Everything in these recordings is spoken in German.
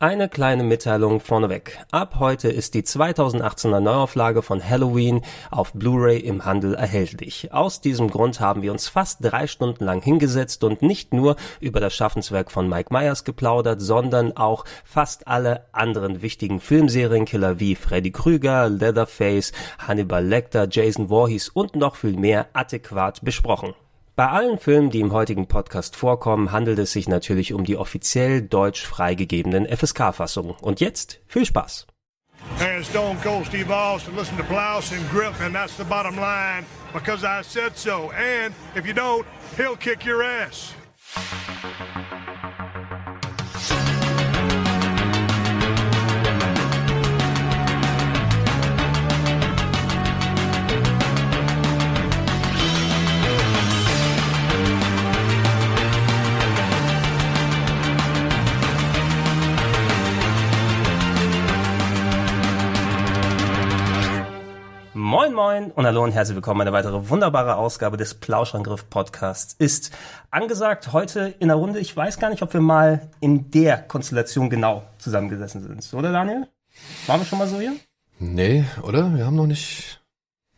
Eine kleine Mitteilung vorneweg. Ab heute ist die 2018er Neuauflage von Halloween auf Blu-ray im Handel erhältlich. Aus diesem Grund haben wir uns fast drei Stunden lang hingesetzt und nicht nur über das Schaffenswerk von Mike Myers geplaudert, sondern auch fast alle anderen wichtigen Filmserienkiller wie Freddy Krüger, Leatherface, Hannibal Lecter, Jason Voorhees und noch viel mehr adäquat besprochen. Bei allen Filmen, die im heutigen Podcast vorkommen, handelt es sich natürlich um die offiziell deutsch freigegebenen FSK-Fassungen. Und jetzt viel Spaß! And Stone Cold Steve Austin, listen to Blouse and Griff, and that's the bottom line because I said so. And if you don't, he'll kick your ass. Moin Moin und hallo und herzlich willkommen. Eine weitere wunderbare Ausgabe des Plauschangriff Podcasts ist angesagt heute in der Runde. Ich weiß gar nicht, ob wir mal in der Konstellation genau zusammengesessen sind. Oder Daniel? Waren wir schon mal so hier? Nee, oder? Wir haben noch nicht.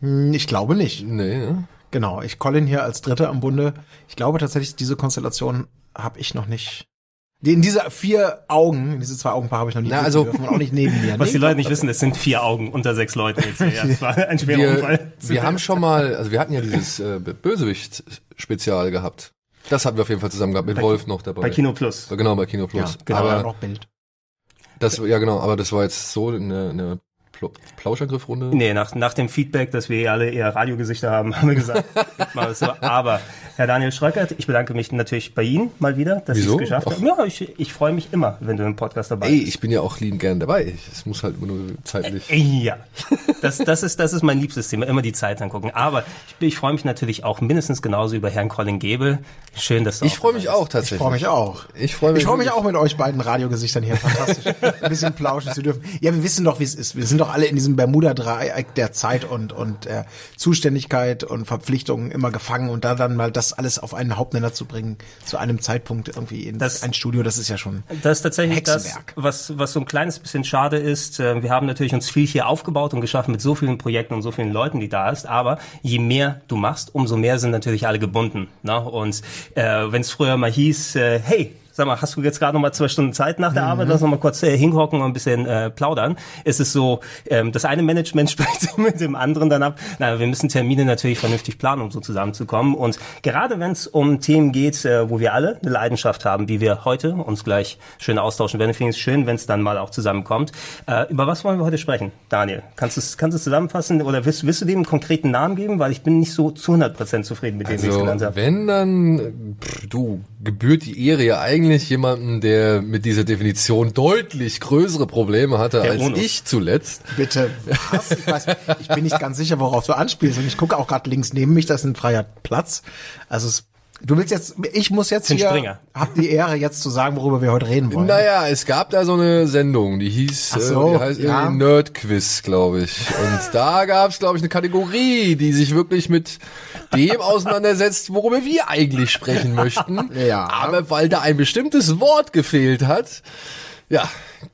Hm, Ich glaube nicht. Nee, ne? Genau, ich Colin hier als Dritter am Bunde. Ich glaube tatsächlich, diese Konstellation habe ich noch nicht. Die- In diese vier Augen, in diese zwei Augenpaare habe ich noch nie Na, also- dürfen und auch nicht neben mir. Was Nee, die Leute nicht wissen, es sind vier Augen unter sechs Leuten jetzt hier. Ja, das war ein schwerer Wir, Unfall. wir haben schon mal, also wir hatten ja dieses äh, Bösewicht-Spezial gehabt. Das hatten wir auf jeden Fall zusammen gehabt, mit Bei- Wolf noch dabei. bei Kino Plus. Genau, bei Kino ja, Plus. genau, ja, aber noch Bild. das, ja genau, aber das war jetzt so eine, eine Pl- Plauschangriffrunde. Nee, nach, nach dem Feedback, dass wir alle eher Radiogesichter haben, haben wir gesagt, es so. Aber Herr Daniel Schröckert, ich bedanke mich natürlich bei Ihnen mal wieder, dass Sie es geschafft haben. Ja, ich, ich freue mich immer, wenn du im Podcast dabei Ey, bist. ich bin ja auch liebend gern dabei. Es muss halt nur zeitlich. Ja, das, das, ist, das ist mein liebstes Thema, immer die Zeit angucken. Aber ich, ich freue mich natürlich auch mindestens genauso über Herrn Colin Gebel. Schön, dass du Ich freue mich dabei auch Ich tatsächlich. freue mich auch. Ich freue mich Ich freue mich auch mit euch beiden Radiogesichtern hier. Fantastisch. Ein bisschen plauschen zu dürfen. Ja, wir wissen doch, wie es ist. Wir sind doch alle in diesem Bermuda-Dreieck der Zeit und, und äh, Zuständigkeit und Verpflichtungen immer gefangen und da dann mal das alles auf einen Hauptnenner zu bringen, zu einem Zeitpunkt irgendwie in Das- ein Studio, das ist ja schon Das ist tatsächlich das, Hexenwerk. was, was so ein kleines bisschen schade ist. Äh, Wir haben natürlich uns viel hier aufgebaut und geschaffen mit so vielen Projekten und so vielen Leuten, die da ist. Aber je mehr du machst, umso mehr sind natürlich alle gebunden. Ne? Und äh, wenn es früher mal hieß, äh, hey, sag mal, hast du jetzt gerade noch mal zwei Stunden Zeit nach der Arbeit, lass uns mal kurz äh, hinhocken und ein bisschen äh, plaudern. Es ist so, ähm, das eine Management spricht sich mit dem anderen dann ab. Na, wir müssen Termine natürlich vernünftig planen, um so zusammenzukommen. Und gerade wenn es um Themen geht, äh, wo wir alle eine Leidenschaft haben, wie wir heute uns gleich schön austauschen werden, finde ich es schön, wenn es dann mal auch zusammenkommt. Äh, über was wollen wir heute sprechen, Daniel? Kannst du es kannst zusammenfassen oder willst, willst du dem einen konkreten Namen geben? Weil ich bin nicht so zu 100% zufrieden mit dem, wie ich es Also, genannt habe. wenn dann, pff, du, gebührt die Ehre ja eigentlich jemandem, der mit dieser Definition deutlich größere Probleme hatte Der als Onus. ich zuletzt. Bitte was? Ich, weiß, ich bin nicht ganz sicher, worauf du anspielst. Und ich gucke auch gerade links neben mich, das ist ein freier Platz. Also es, du willst jetzt, ich muss jetzt Den hier, Springer. hab die Ehre jetzt zu sagen, worüber wir heute reden wollen. Naja, es gab da so eine Sendung, die hieß, Ach so, äh, die heißt ja. irgendwie Nerd Quiz, glaube ich. Und da gab es, glaube ich, eine Kategorie, die sich wirklich mit dem auseinandersetzt, worüber wir eigentlich sprechen möchten. Ja. Aber weil da ein bestimmtes Wort gefehlt hat, ja,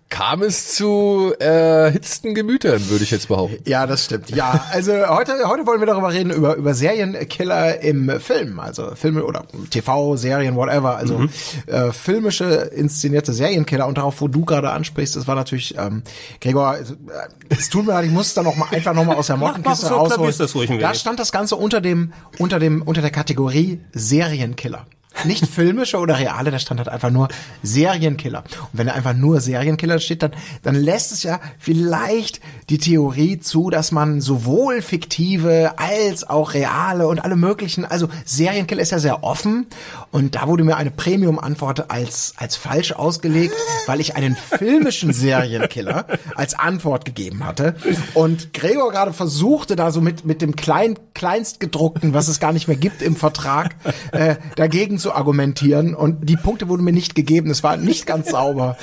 kam es zu erhitzten Gemütern, würde ich jetzt behaupten. Ja, das stimmt. Ja, also heute, heute wollen wir darüber reden, über, über Serienkiller im Film. Also Filme oder TV, Serien, whatever. Also äh, filmische, inszenierte Serienkiller. Und darauf, wo du gerade ansprichst, das war natürlich, ähm, Gregor, äh, es tut mir leid, ich muss dann noch mal, einfach noch mal aus der Mottenkiste rausholen. Da stand das Ganze unter dem, unter dem, unter der Kategorie Serienkiller. Nicht filmische oder reale, da stand halt einfach nur Serienkiller. Und wenn da einfach nur Serienkiller steht, dann, dann lässt es ja vielleicht die Theorie zu, dass man sowohl fiktive als auch reale und alle möglichen, also Serienkiller ist ja sehr offen und da wurde mir eine Premium-Antwort als, als falsch ausgelegt, weil ich einen filmischen Serienkiller als Antwort gegeben hatte und Gregor gerade versuchte da so mit, mit dem klein, kleinstgedruckten, was es gar nicht mehr gibt im Vertrag, äh, dagegen zu argumentieren und die Punkte wurden mir nicht gegeben. Es war nicht ganz sauber.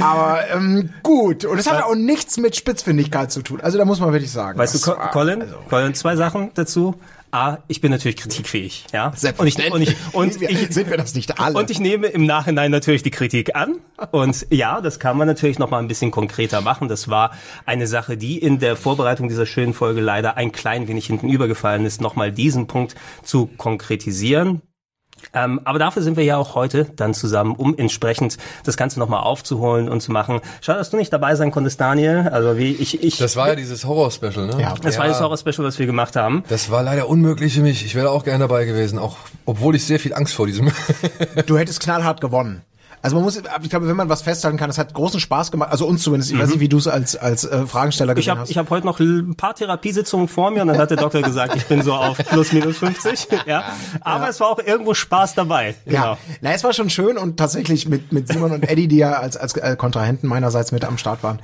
Aber ähm, gut. Und es hat auch nichts mit Spitzfindigkeit zu tun. Also da muss man wirklich sagen. Weißt du, das war- Colin, also- Colin, zwei Sachen dazu. A, ich bin natürlich kritikfähig, ja. Und ich, und ich, und ich, sind wir das nicht alle? und ich nehme im Nachhinein natürlich die Kritik an. Und ja, das kann man natürlich noch mal ein bisschen konkreter machen. Das war eine Sache, die in der Vorbereitung dieser schönen Folge leider ein klein wenig hinten übergefallen ist, noch mal diesen Punkt zu konkretisieren. Ähm, aber dafür sind wir ja auch heute dann zusammen, um entsprechend das Ganze nochmal aufzuholen und zu machen. Schade, dass du nicht dabei sein konntest, Daniel. Also wie ich, ich. Das war ja dieses Horror-Special, ne? Ja. das war das Horror-Special, was wir gemacht haben. Das war leider unmöglich für mich. Ich wäre auch gerne dabei gewesen, auch obwohl ich sehr viel Angst vor diesem. du hättest knallhart gewonnen. Also man muss, ich glaube, wenn man was festhalten kann, es hat großen Spaß gemacht, also uns zumindest, ich weiß nicht, wie du es als, als äh, Fragensteller Ich gesehen habe hast. ich hab heute noch ein paar Therapiesitzungen vor mir und dann hat der Doktor gesagt, ich bin so auf plus minus 50. Ja. Aber es war auch irgendwo Spaß dabei. Genau. Ja, na, es war schon schön und tatsächlich mit, mit Simon und Eddie, die ja als, als äh, Kontrahenten meinerseits mit am Start waren.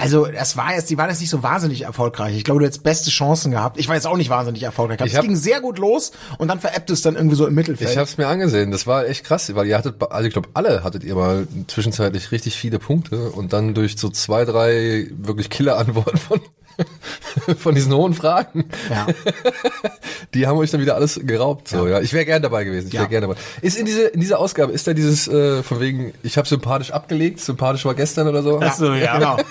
Also, das war jetzt, die waren jetzt nicht so wahnsinnig erfolgreich. Ich glaube, du hättest beste Chancen gehabt. Ich war jetzt auch nicht wahnsinnig erfolgreich. Ich es hab- ging sehr gut los und dann veräppt es dann irgendwie so im Mittelfeld. Ich hab's mir angesehen. Das war echt krass, weil ihr hattet, also ich glaube, alle hattet ihr mal zwischenzeitlich richtig viele Punkte und dann durch so zwei, drei wirklich Killer-Antworten von, von diesen hohen Fragen. ja. Die haben euch dann wieder alles geraubt. So, ja. Ich wäre gern dabei gewesen. Ich Ja. wäre gern dabei. Ist in diese in dieser Ausgabe ist da dieses äh, von wegen, ich habe sympathisch abgelegt, sympathisch war gestern oder so. Ach so, ja. Genau.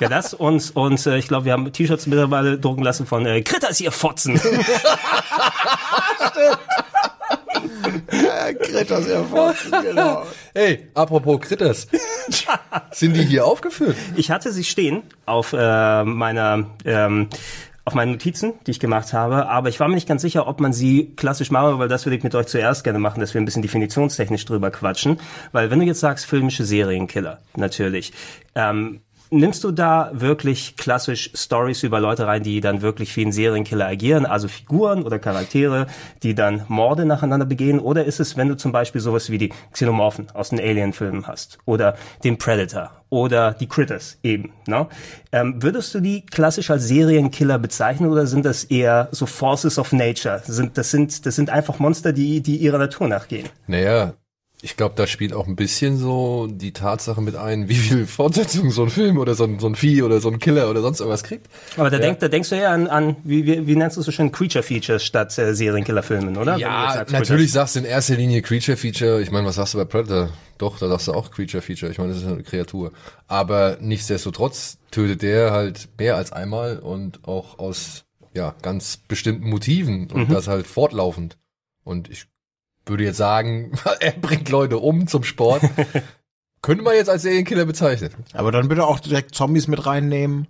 Ja, das und, und äh, ich glaube, wir haben T-Shirts mittlerweile drucken lassen von äh, Kritters, ihr Fotzen. Äh, Kritter sehr forzen, genau. Hey, apropos Kritters, sind die hier aufgeführt? Ich hatte sie stehen auf äh, meiner ähm, auf meinen Notizen, die ich gemacht habe, aber ich war mir nicht ganz sicher, ob man sie klassisch machen, weil das würde ich mit euch zuerst gerne machen, dass wir ein bisschen definitionstechnisch drüber quatschen. Weil wenn du jetzt sagst, filmische Serienkiller, natürlich, ähm, nimmst du da wirklich klassisch Stories über Leute rein, die dann wirklich wie ein Serienkiller agieren, also Figuren oder Charaktere, die dann Morde nacheinander begehen? Oder ist es, wenn du zum Beispiel sowas wie die Xenomorphen aus den Alien-Filmen hast oder den Predator oder die Critters eben, ne? Ähm, würdest du die klassisch als Serienkiller bezeichnen oder sind das eher so Forces of Nature? Sind, das sind, das sind einfach Monster, die, die ihrer Natur nachgehen. Naja, ich glaube, da spielt auch ein bisschen so die Tatsache mit ein, wie viel Fortsetzung so ein Film oder so ein, so ein Vieh oder so ein Killer oder sonst irgendwas kriegt. Aber da, denk, da denkst du ja an, an wie, wie, wie nennst du es so schön, Creature Features statt äh, Serienkiller-Filmen, oder? Ja, sagst, natürlich sagst du in erster Linie Creature Feature. Ich meine, was sagst du bei Predator? Doch, da sagst du auch Creature Feature. Ich meine, das ist eine Kreatur. Aber nichtsdestotrotz tötet der halt mehr als einmal und auch aus ja ganz bestimmten Motiven und das halt fortlaufend. Und ich würde jetzt sagen, er bringt Leute um zum Sport. Könnte man jetzt als Serienkiller bezeichnen. Aber dann bitte auch direkt Zombies mit reinnehmen.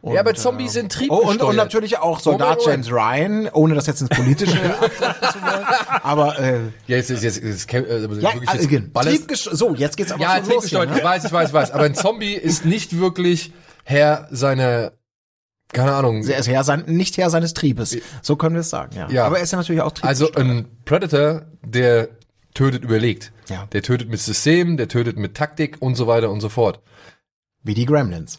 Und, ja, aber Zombies sind Oh, triebgesteuert. und, und natürlich auch Soldat Moment, James Ryan, ohne das jetzt ins Politische zu wollen. Aber äh, Ja, jetzt ist jetzt, jetzt, jetzt äh, ja, wirklich also, jetzt ballerst- Triebgest- so, jetzt geht's aber Ja, schon los. Hier, triebgesteuert, ne? ich weiß, ich weiß, ich weiß. Aber ein Zombie ist nicht wirklich Herr seiner, keine Ahnung. Er ist Herr sein, nicht Herr seines Triebes. So können wir es sagen, ja. Ja. Aber er ist ja natürlich auch Also triebgesteuert. ein Predator, der tötet überlegt. Ja. Der tötet mit System, der tötet mit Taktik und so weiter und so fort. Wie die Gremlins.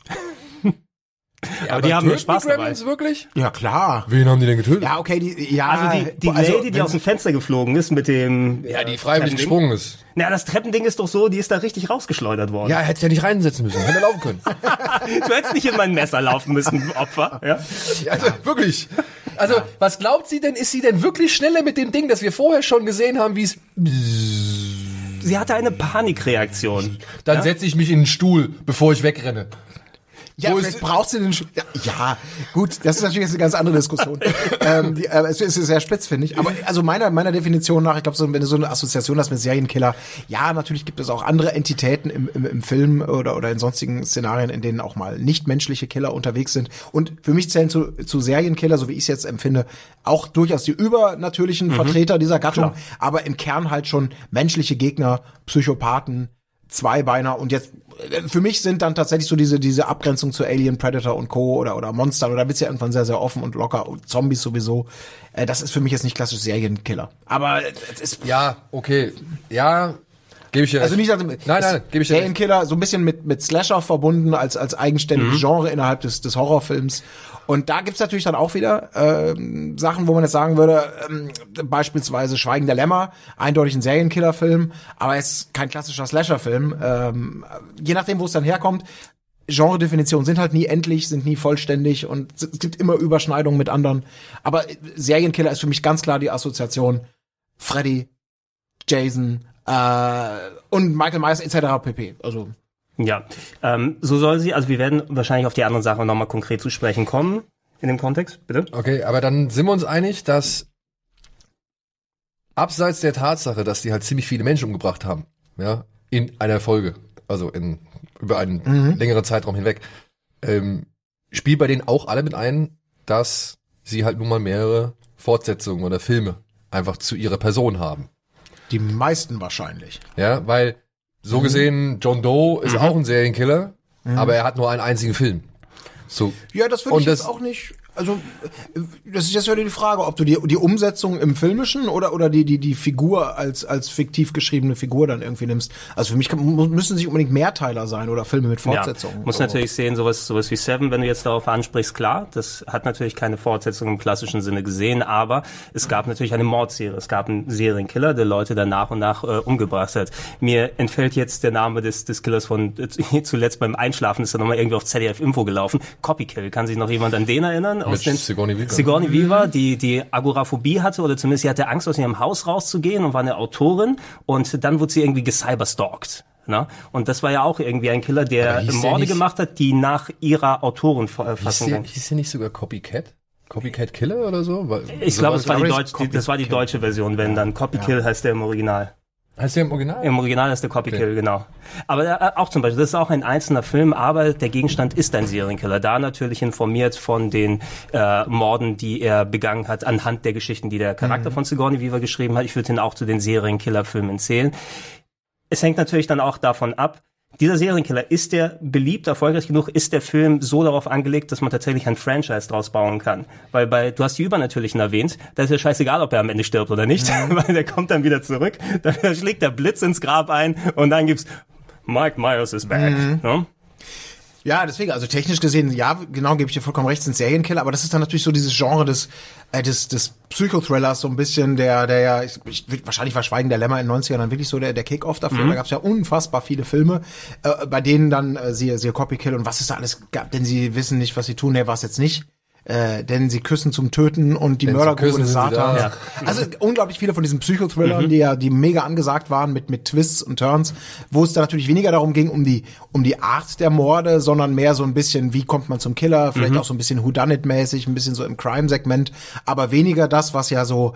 Aber die haben töten Spaß die Gremlins dabei. wirklich? Ja, klar. Wen haben die denn getötet? Ja, okay, die, ja. Also die, die Lady, die aus dem Fenster geflogen ist mit dem Ja, die äh, freiwillig gesprungen ist. Na, das Treppending ist doch so, die ist da richtig rausgeschleudert worden. Ja, hätte ja nicht reinsetzen müssen, hätte er laufen können. Du hättest nicht in mein Messer laufen müssen, Opfer. Ja? Ja, also, wirklich. Also, was glaubt sie denn? Ist sie denn wirklich schneller mit dem Ding, das wir vorher schon gesehen haben, wie es... Sie hatte eine Panikreaktion. Dann setze ich mich in den Stuhl, bevor ich wegrenne. Ja, Wo vielleicht brauchst du den Sch ja, ja, gut, das ist natürlich jetzt eine ganz andere Diskussion. ähm, die, äh, es ist sehr spitz, finde ich. Aber also meiner meiner Definition nach, ich glaube, so, wenn du so eine Assoziation hast mit Serienkiller, ja, natürlich gibt es auch andere Entitäten im, im, im Film oder oder in sonstigen Szenarien, in denen auch mal nichtmenschliche Killer unterwegs sind. Und für mich zählen zu, zu Serienkiller, so wie ich es jetzt empfinde, auch durchaus die übernatürlichen Vertreter dieser Gattung, aber im Kern halt schon menschliche Gegner, Psychopathen, Zweibeiner und jetzt äh, für mich sind dann tatsächlich so diese diese Abgrenzung zu Alien, Predator und Co. oder oder Monstern oder wird's ja irgendwann sehr sehr offen und locker und Zombies sowieso. Äh, das ist für mich jetzt nicht klassisch Serienkiller. Aber äh, es ist Ja, okay. Ja, gebe ich dir also nicht Nein, nein, gebe ich dir. Serienkiller so ein bisschen mit mit Slasher verbunden als als eigenständiges Genre innerhalb des des Horrorfilms. Und da gibt's natürlich dann auch wieder ähm, Sachen, wo man jetzt sagen würde, ähm, beispielsweise Schweigen der Lämmer, eindeutig ein Serienkiller-Film, aber es ist kein klassischer Slasher-Film. Ähm, je nachdem, wo es dann herkommt. Genre-Definitionen sind halt nie endlich, sind nie vollständig und es gibt immer Überschneidungen mit anderen. Aber Serienkiller ist für mich ganz klar die Assoziation Freddy, Jason äh, und Michael Myers etc. pp. Also Ja, ähm, so soll sie, also wir werden wahrscheinlich auf die anderen Sachen nochmal konkret zu sprechen kommen. In dem Kontext, bitte? Okay, aber dann sind wir uns einig, dass abseits der Tatsache, dass die halt ziemlich viele Menschen umgebracht haben, ja, in einer Folge, also in über einen längeren Zeitraum hinweg, ähm, spielt bei denen auch alle mit ein, dass sie halt nun mal mehrere Fortsetzungen oder Filme einfach zu ihrer Person haben. Die meisten wahrscheinlich. Ja, weil so gesehen, John Doe ist auch ein Serienkiller, aber er hat nur einen einzigen Film. So. Ja, das würde ich jetzt das- auch nicht. Also äh, das ist jetzt wieder die Frage, ob du die, die Umsetzung im Filmischen oder oder die die die Figur als als fiktiv geschriebene Figur dann irgendwie nimmst. Also für mich kann, müssen sie unbedingt Mehrteiler sein oder Filme mit Fortsetzungen. Ja, muss natürlich sehen, sowas, sowas wie Seven, wenn du jetzt darauf ansprichst, klar, das hat natürlich keine Fortsetzung im klassischen Sinne gesehen, aber es gab natürlich eine Mordserie. Es gab einen Serienkiller, der Leute dann nach und nach äh, umgebracht hat. Mir entfällt jetzt der Name des, des Killers von äh, zuletzt beim Einschlafen ist er nochmal irgendwie auf ZDF Info gelaufen. Copykill. Kann sich noch jemand an den erinnern? Aus Mit Sigourney Weaver. Sigourney Weaver, die, die Agoraphobie hatte oder zumindest sie hatte Angst, aus ihrem Haus rauszugehen und war eine Autorin und dann wurde sie irgendwie gecyberstalkt. Ne? Und das war ja auch irgendwie ein Killer, der hieß Morde nicht- gemacht hat, die nach ihrer Hieß der, waren. hieß der nicht sogar Copycat? Copycat Killer oder so? Weil- Ich so glaube, es war die Copy das war die deutsche Version, wenn dann Copy Kill heißt der im Original. Heißt der im Original? Im Original ist der Copy Okay. Kill, genau. Aber äh, auch zum Beispiel, das ist auch ein einzelner Film, aber der Gegenstand ist ein Serienkiller. Da natürlich informiert von den äh, Morden, die er begangen hat, anhand der Geschichten, die der Charakter von Sigourney Weaver geschrieben hat. Ich würde ihn auch zu den Serienkiller-Filmen zählen. Es hängt natürlich dann auch davon ab, dieser Serienkiller, ist der beliebt, erfolgreich genug, ist der Film so darauf angelegt, dass man tatsächlich ein Franchise draus bauen kann. Weil bei, du hast die Übernatürlichen erwähnt, da ist ja scheißegal, ob er am Ende stirbt oder nicht, weil der kommt dann wieder zurück, dann schlägt der Blitz ins Grab ein und dann gibt's Mike Myers is back. Ne? Ja, deswegen, also technisch gesehen, ja, genau, gebe ich dir vollkommen recht, sind Serienkiller, aber das ist dann natürlich so dieses Genre des, äh, des, des Psychothrillers, so ein bisschen, der, der ja, ich, ich, wahrscheinlich war Schweigen der Lämmer in den 90ern dann wirklich so der, der Kick-Off dafür. Da gab es ja unfassbar viele Filme, äh, bei denen dann, äh, siehe, siehe Copykill und was es da alles gab, denn sie wissen nicht, was sie tun, nee, war es jetzt nicht. Äh, denn sie küssen zum Töten und die Mördergrube Küssen des da. Satans. Ja. Also unglaublich viele von diesen Psychothrillern, die ja, die mega angesagt waren mit, mit Twists und Turns, wo es dann natürlich weniger darum ging, um die, um die Art der Morde, sondern mehr so ein bisschen, wie kommt man zum Killer, vielleicht auch so ein bisschen Whodunit-mäßig, ein bisschen so im Crime-Segment, aber weniger das, was ja so,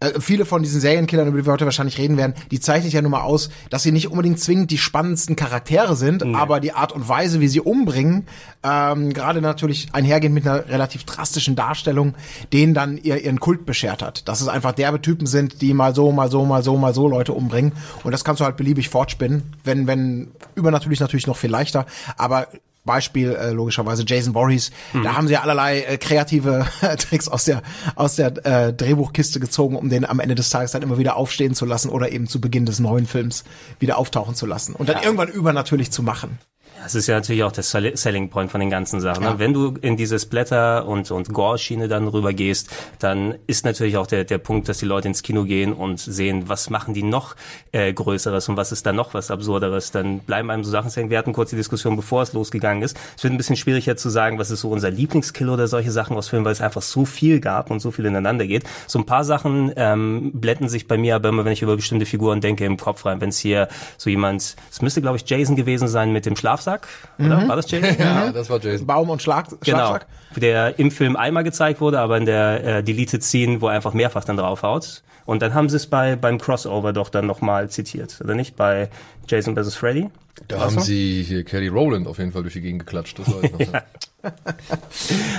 äh, viele von diesen Serienkillern, über die wir heute wahrscheinlich reden werden, die zeichnet ja nun mal aus, dass sie nicht unbedingt zwingend die spannendsten Charaktere sind, aber die Art und Weise, wie sie umbringen, ähm, gerade natürlich einhergehend mit einer relativ drastischen Darstellung, denen dann ihr, ihren Kult beschert hat. Dass es einfach derbe Typen sind, die mal so, mal so, mal so, mal so Leute umbringen. Und das kannst du halt beliebig fortspinnen. Wenn, wenn, übernatürlich natürlich noch viel leichter, aber Beispiel äh, logischerweise Jason Voorhees. Da haben sie ja allerlei äh, kreative Tricks aus der aus der äh, Drehbuchkiste gezogen, um den am Ende des Tages dann immer wieder aufstehen zu lassen oder eben zu Beginn des neuen Films wieder auftauchen zu lassen und dann irgendwann übernatürlich zu machen. Das ist ja natürlich auch der Sell- Selling Point von den ganzen Sachen. Ne? Wenn du in diese Splatter- und, und Gore-Schiene dann rüber gehst, dann ist natürlich auch der, der Punkt, dass die Leute ins Kino gehen und sehen, was machen die noch äh, Größeres und was ist da noch was Absurderes. Dann bleiben einem so Sachen hängen. Wir hatten kurz die Diskussion, bevor es losgegangen ist. Es wird ein bisschen schwieriger zu sagen, was ist so unser Lieblingskill oder solche Sachen aus Filmen, weil es einfach so viel gab und so viel ineinander geht. So ein paar Sachen ähm, blenden sich bei mir aber immer, wenn ich über bestimmte Figuren denke, im Kopf rein. Wenn es hier so jemand, es müsste glaube ich Jason gewesen sein mit dem Schlafsack, oder? War das Jason? Ja, das war Jason. Baum und Schlag, Genau, Schlagsack. der im Film einmal gezeigt wurde, aber in der äh, Deleted Scene, wo er einfach mehrfach dann draufhaut. Und dann haben sie es bei beim Crossover doch dann nochmal zitiert, oder nicht? Bei Jason vs. Freddy. Da haben sie hier Kelly Rowland auf jeden Fall durch die Gegend geklatscht. Das weiß ich noch. ja.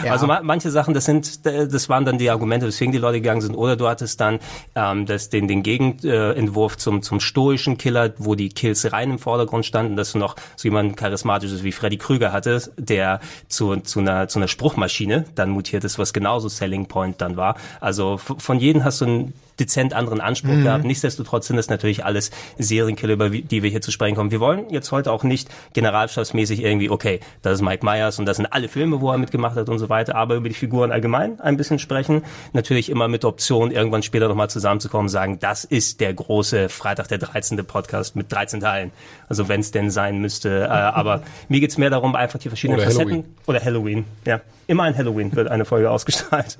Ja. Also ma manche Sachen, das sind, das waren dann die Argumente, weswegen die Leute gegangen sind. Oder du hattest dann ähm, das, den, den Gegenentwurf zum, zum stoischen Killer, wo die Kills rein im Vordergrund standen, dass du noch so jemand charismatisches wie Freddy Krüger hattest, der zu, zu, einer, zu einer Spruchmaschine dann mutiert ist, was genauso Selling Point dann war. Also von jedem hast du ein dezent anderen Anspruch Mhm. gehabt. Nichtsdestotrotz sind es natürlich alles Serienkiller, über die wir hier zu sprechen kommen. Wir wollen jetzt heute auch nicht generalstabsmäßig irgendwie, okay, das ist Mike Myers und das sind alle Filme, wo er mitgemacht hat und so weiter, aber über die Figuren allgemein ein bisschen sprechen. Natürlich immer mit Option, irgendwann später nochmal zusammenzukommen und sagen, das ist der große Freitag der 13. Podcast mit 13 Teilen. Also wenn es denn sein müsste. Äh, aber mir geht's mehr darum, einfach die verschiedenen Oder Facetten. Halloween. Oder Halloween, ja. Immer ein Halloween wird eine Folge ausgestrahlt.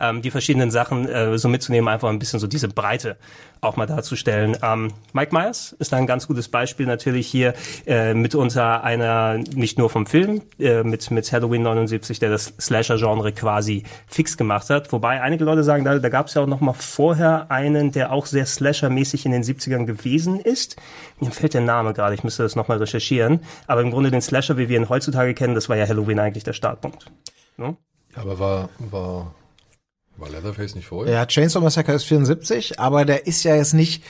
Ähm, die verschiedenen Sachen äh, so mitzunehmen, einfach ein bisschen so diese Breite auch mal darzustellen. Ähm, Mike Myers ist da ein ganz gutes Beispiel natürlich hier äh, mitunter einer, nicht nur vom Film, äh, mit, mit Halloween 79, der das Slasher-Genre quasi fix gemacht hat. Wobei einige Leute sagen, da, da gab es ja auch noch mal vorher einen, der auch sehr Slasher-mäßig in den 70ern gewesen ist. Mir fällt der Name gerade, ich müsste das noch mal recherchieren. Aber im Grunde den Slasher, wie wir ihn heutzutage kennen, das war ja Halloween eigentlich der Startpunkt. Ne? Aber war, war, war Leatherface nicht vorher? Ja, Chainsaw Massacre ist 74, aber der ist ja jetzt nicht,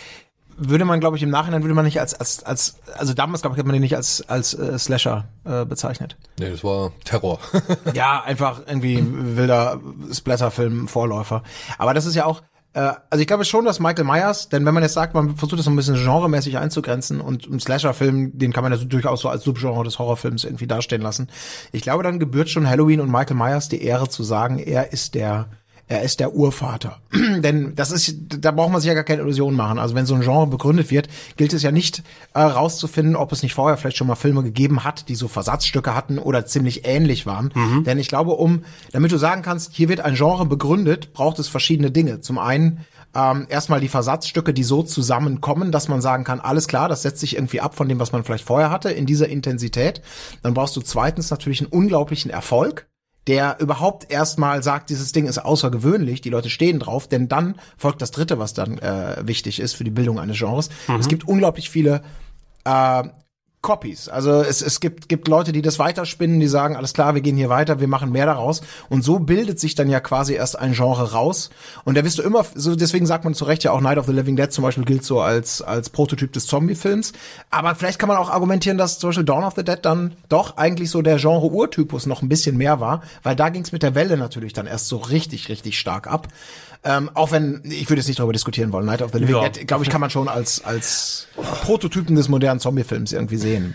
würde man, glaube ich, im Nachhinein würde man nicht als, als, als also damals, glaube ich, hat man den nicht als, als äh, Slasher äh, bezeichnet. Nee, das war Terror. ja, einfach irgendwie wilder Splatterfilm, Vorläufer. Aber das ist ja auch, äh, also ich glaube schon, dass Michael Myers, denn wenn man jetzt sagt, man versucht das so ein bisschen genremäßig einzugrenzen und ein Slasher-Film, den kann man ja so durchaus so als Subgenre des Horrorfilms irgendwie dastehen lassen. Ich glaube, dann gebührt schon Halloween und Michael Myers die Ehre zu sagen, er ist der er ist der Urvater. Denn das ist, da braucht man sich ja gar keine Illusionen machen. Also wenn so ein Genre begründet wird, gilt es ja nicht äh, rauszufinden, ob es nicht vorher vielleicht schon mal Filme gegeben hat, die so Versatzstücke hatten oder ziemlich ähnlich waren. Denn ich glaube, um, damit du sagen kannst, hier wird ein Genre begründet, braucht es verschiedene Dinge. Zum einen ähm, erstmal die Versatzstücke, die so zusammenkommen, dass man sagen kann, alles klar, das setzt sich irgendwie ab von dem, was man vielleicht vorher hatte, in dieser Intensität. Dann brauchst du zweitens natürlich einen unglaublichen Erfolg der überhaupt erstmal sagt, dieses Ding ist außergewöhnlich, die Leute stehen drauf, denn dann folgt das dritte, was dann äh, wichtig ist für die Bildung eines Genres. Es gibt unglaublich viele äh, Copies. Also es, es gibt, gibt Leute, die das weiterspinnen, die sagen, alles klar, wir gehen hier weiter, wir machen mehr daraus. Und so bildet sich dann ja quasi erst ein Genre raus. Und da wirst du immer, so deswegen sagt man zu Recht ja auch Night of the Living Dead zum Beispiel gilt so als, als Prototyp des Zombie-Films. Aber vielleicht kann man auch argumentieren, dass zum Beispiel Dawn of the Dead dann doch eigentlich so der Genre-Urtypus noch ein bisschen mehr war, weil da ging es mit der Welle natürlich dann erst so richtig, richtig stark ab. Ähm, auch wenn, ich würde jetzt nicht darüber diskutieren wollen, Night of the Living Ja. Dead, glaube ich, kann man schon als, als Prototypen des modernen Zombie-Films irgendwie sehen.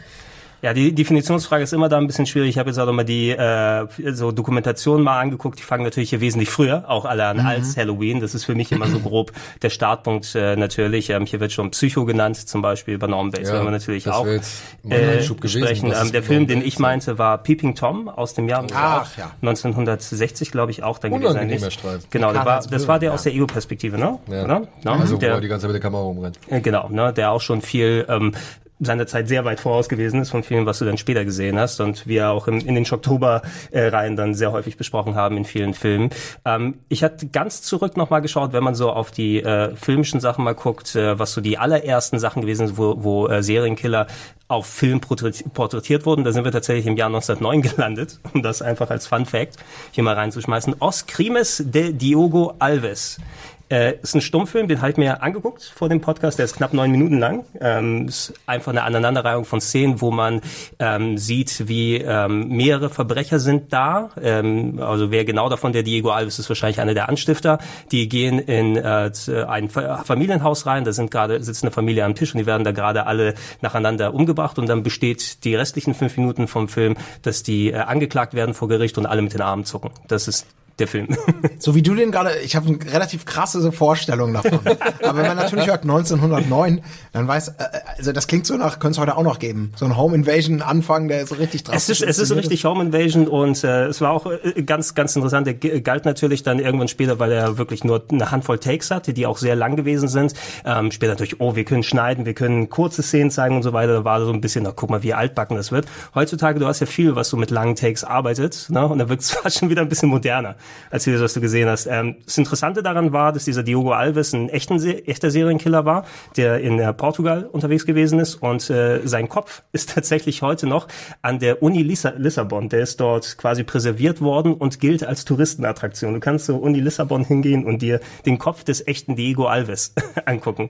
Ja, die Definitionsfrage ist immer da ein bisschen schwierig. Ich habe jetzt auch noch mal die äh, so Dokumentationen mal angeguckt. Die fangen natürlich hier wesentlich früher auch alle an als Halloween. Das ist für mich immer so grob der Startpunkt äh, natürlich. Ähm, hier wird schon Psycho genannt, zum Beispiel bei Norman Bates, Ja, wenn wir natürlich das auch äh, sprechen. Ähm, der Film, den ich meinte, war Peeping Tom aus dem Jahr Ach, ja. 1960, glaube ich, auch dann gewesen. Streit. Genau, der war, das war der ja. aus der Ego-Perspektive, ne? Ja. Oder? Ne? Also, wo der, er die ganze Zeit mit der Kamera rumrennt. äh, Genau, ne, der auch schon viel ähm, seiner Zeit sehr weit voraus gewesen ist von vielen, was du dann später gesehen hast und wir auch im, in den Oktober-Reihen dann sehr häufig besprochen haben in vielen Filmen. Ähm, ich hatte ganz zurück nochmal geschaut, wenn man so auf die äh, filmischen Sachen mal guckt, äh, was so die allerersten Sachen gewesen sind, wo, wo äh, Serienkiller auf Film porträti- porträtiert wurden. Da sind wir tatsächlich im Jahr 1909 gelandet, um das einfach als Fun Fact hier mal reinzuschmeißen. Os Crimes de Diogo Alves. Äh, ist ein Stummfilm, den habe ich mir angeguckt vor dem Podcast, der ist knapp neun Minuten lang. Ähm, ist einfach eine Aneinanderreihung von Szenen, wo man ähm, sieht, wie ähm, mehrere Verbrecher sind da. Ähm, also wer genau davon, der Diego Alves ist wahrscheinlich einer der Anstifter. Die gehen in äh, ein Fa- Familienhaus rein, da sind gerade sitzt eine Familie am Tisch und die werden da gerade alle nacheinander umgebracht und dann besteht die restlichen fünf Minuten vom Film, dass die äh, angeklagt werden vor Gericht und alle mit den Armen zucken. Das ist der Film. So wie du den gerade, ich habe eine relativ krasse Vorstellung davon. Aber wenn man natürlich hört 1909, dann weiß, äh, also das klingt so nach, könnte es heute auch noch geben. So ein Home Invasion Anfang, der ist so richtig Es drastisch. ist, es ist richtig Home Invasion und äh, es war auch äh, ganz, ganz interessant. Der galt natürlich dann irgendwann später, weil er wirklich nur eine Handvoll Takes hatte, die auch sehr lang gewesen sind. Ähm, später natürlich, oh, wir können schneiden, wir können kurze Szenen zeigen und so weiter. Da war so ein bisschen, na, guck mal, wie altbacken das wird. Heutzutage, du hast ja viel, was so mit langen Takes arbeitet, ne? und da wirkt es fast schon wieder ein bisschen moderner, als vieles, was du gesehen hast. Ähm, das Interessante daran war, dass dieser Diogo Alves ein echten, echter Serienkiller war, der in äh, Portugal unterwegs gewesen ist und äh, sein Kopf ist tatsächlich heute noch an der Uni Lissa Lissabon. Der ist dort quasi präserviert worden und gilt als Touristenattraktion. Du kannst zur Uni Lissabon hingehen und dir den Kopf des echten Diego Alves angucken.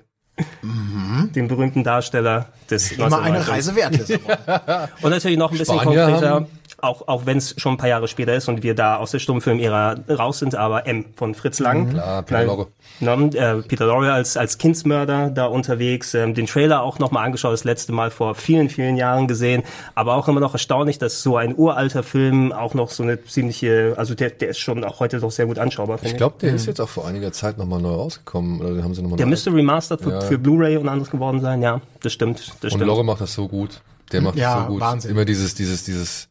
Den berühmten Darsteller des Immer eine 1990. Reise wert, Lissabon. Und natürlich noch ein bisschen Spanier konkreter. haben auch, auch wenn es schon ein paar Jahre später ist und wir da aus der Stummfilm-Ära raus sind, aber M von Fritz Lang. Klar, Peter Lorre. Ne, äh, Peter Lorre als, als Kindsmörder da unterwegs, ähm, den Trailer auch nochmal angeschaut, das letzte Mal vor vielen, vielen Jahren gesehen, aber auch immer noch erstaunlich, dass so ein uralter Film auch noch so eine ziemliche, also der, der ist schon auch heute doch sehr gut anschaubar, Ich glaube, der ist jetzt auch vor einiger Zeit nochmal neu rausgekommen. Oder den haben sie nochmal Der müsste remastered für, Ja. für Blu-ray und anderes geworden sein, ja, das stimmt, das Und stimmt. Lorre macht das so gut. Der macht Ja, das so gut. Wahnsinn. Immer dieses, dieses, dieses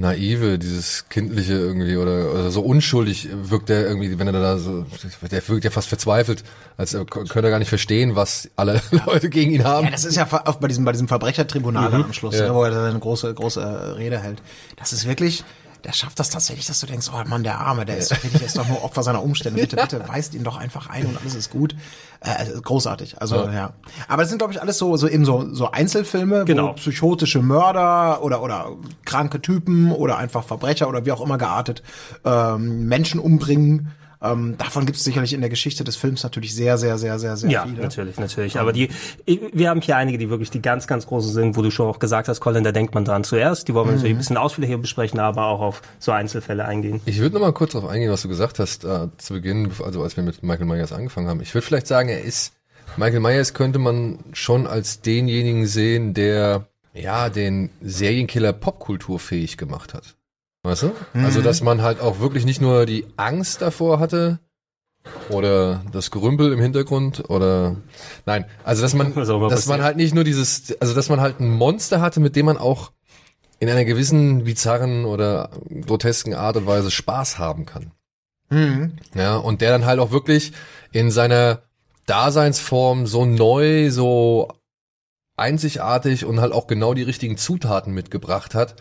naive, dieses kindliche irgendwie oder, oder so unschuldig wirkt der irgendwie, wenn er da so, der wirkt ja fast verzweifelt, als er könnte er gar nicht verstehen, was alle Leute gegen ihn haben. Ja, das ist ja auch bei diesem, bei diesem Verbrechertribunal dann am Schluss, Ja. ne, wo er seine große, große äh, Rede hält. Das ist wirklich, der schafft das tatsächlich, dass du denkst, oh Mann, der Arme, der ist doch wirklich, der ist doch nur Opfer seiner Umstände. Bitte, bitte, weist ihn doch einfach ein und alles ist gut. Äh, also großartig. Also, ja. Ja. Aber das sind, glaube ich, alles so, so eben so, so Einzelfilme, Genau. wo psychotische Mörder oder, oder kranke Typen oder einfach Verbrecher oder wie auch immer geartet, ähm, Menschen umbringen. Ähm, davon gibt es sicherlich in der Geschichte des Films natürlich sehr, sehr, sehr, sehr, sehr Ja, viele. natürlich, natürlich. Aber die, wir haben hier einige, die wirklich die ganz, ganz großen sind, wo du schon auch gesagt hast, Colin, da denkt man dran zuerst. Die wollen wir natürlich ein bisschen ausführlicher besprechen, aber auch auf so Einzelfälle eingehen. Ich würde noch mal kurz darauf eingehen, was du gesagt hast äh, zu Beginn, also als wir mit Michael Myers angefangen haben. Ich würde vielleicht sagen, er ist Michael Myers könnte man schon als denjenigen sehen, der ja den Serienkiller popkulturfähig gemacht hat. Weißt du? Also dass man halt auch wirklich nicht nur die Angst davor hatte oder das Gerümpel im Hintergrund oder nein, also dass man immer dass man passiert. halt nicht nur dieses also dass man halt ein Monster hatte, mit dem man auch in einer gewissen bizarren oder grotesken Art und Weise Spaß haben kann. Mhm. Ja, und der dann halt auch wirklich in seiner Daseinsform so neu, so einzigartig und halt auch genau die richtigen Zutaten mitgebracht hat,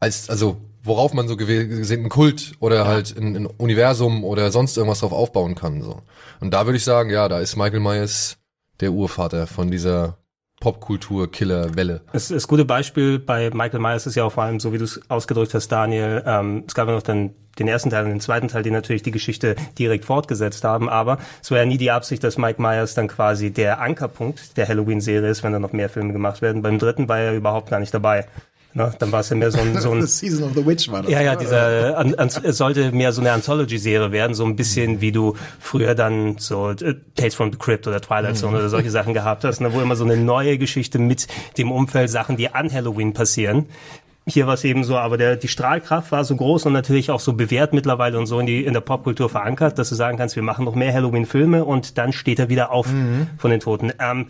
als, also, worauf man so gesehen einen Kult oder halt ein, ein Universum oder sonst irgendwas drauf aufbauen kann, so. Und da würde ich sagen, ja, da ist Michael Myers der Urvater von dieser Popkultur-Killer-Welle. Das, das gute Beispiel bei Michael Myers ist ja auch vor allem, so wie du es ausgedrückt hast, Daniel, ähm, es gab ja noch dann den ersten Teil und den zweiten Teil, die natürlich die Geschichte direkt fortgesetzt haben, aber es war ja nie die Absicht, dass Mike Myers dann quasi der Ankerpunkt der Halloween-Serie ist, wenn da noch mehr Filme gemacht werden. Beim dritten war er überhaupt gar nicht dabei. Ne? Dann war es ja mehr so ein, so ein Season of the Witch war das. Ja, ja, oder? dieser, an, an, es sollte mehr so eine Anthology-Serie werden, so ein bisschen wie du früher dann so äh, Tales from the Crypt oder Twilight Zone oder solche Sachen gehabt hast, ne, wo immer so eine neue Geschichte mit dem Umfeld Sachen, die an Halloween passieren. Hier war es eben so, aber der, die Strahlkraft war so groß und natürlich auch so bewährt mittlerweile und so in, die, in der Popkultur verankert, dass du sagen kannst, wir machen noch mehr Halloween-Filme und dann steht er wieder auf von den Toten. Ähm,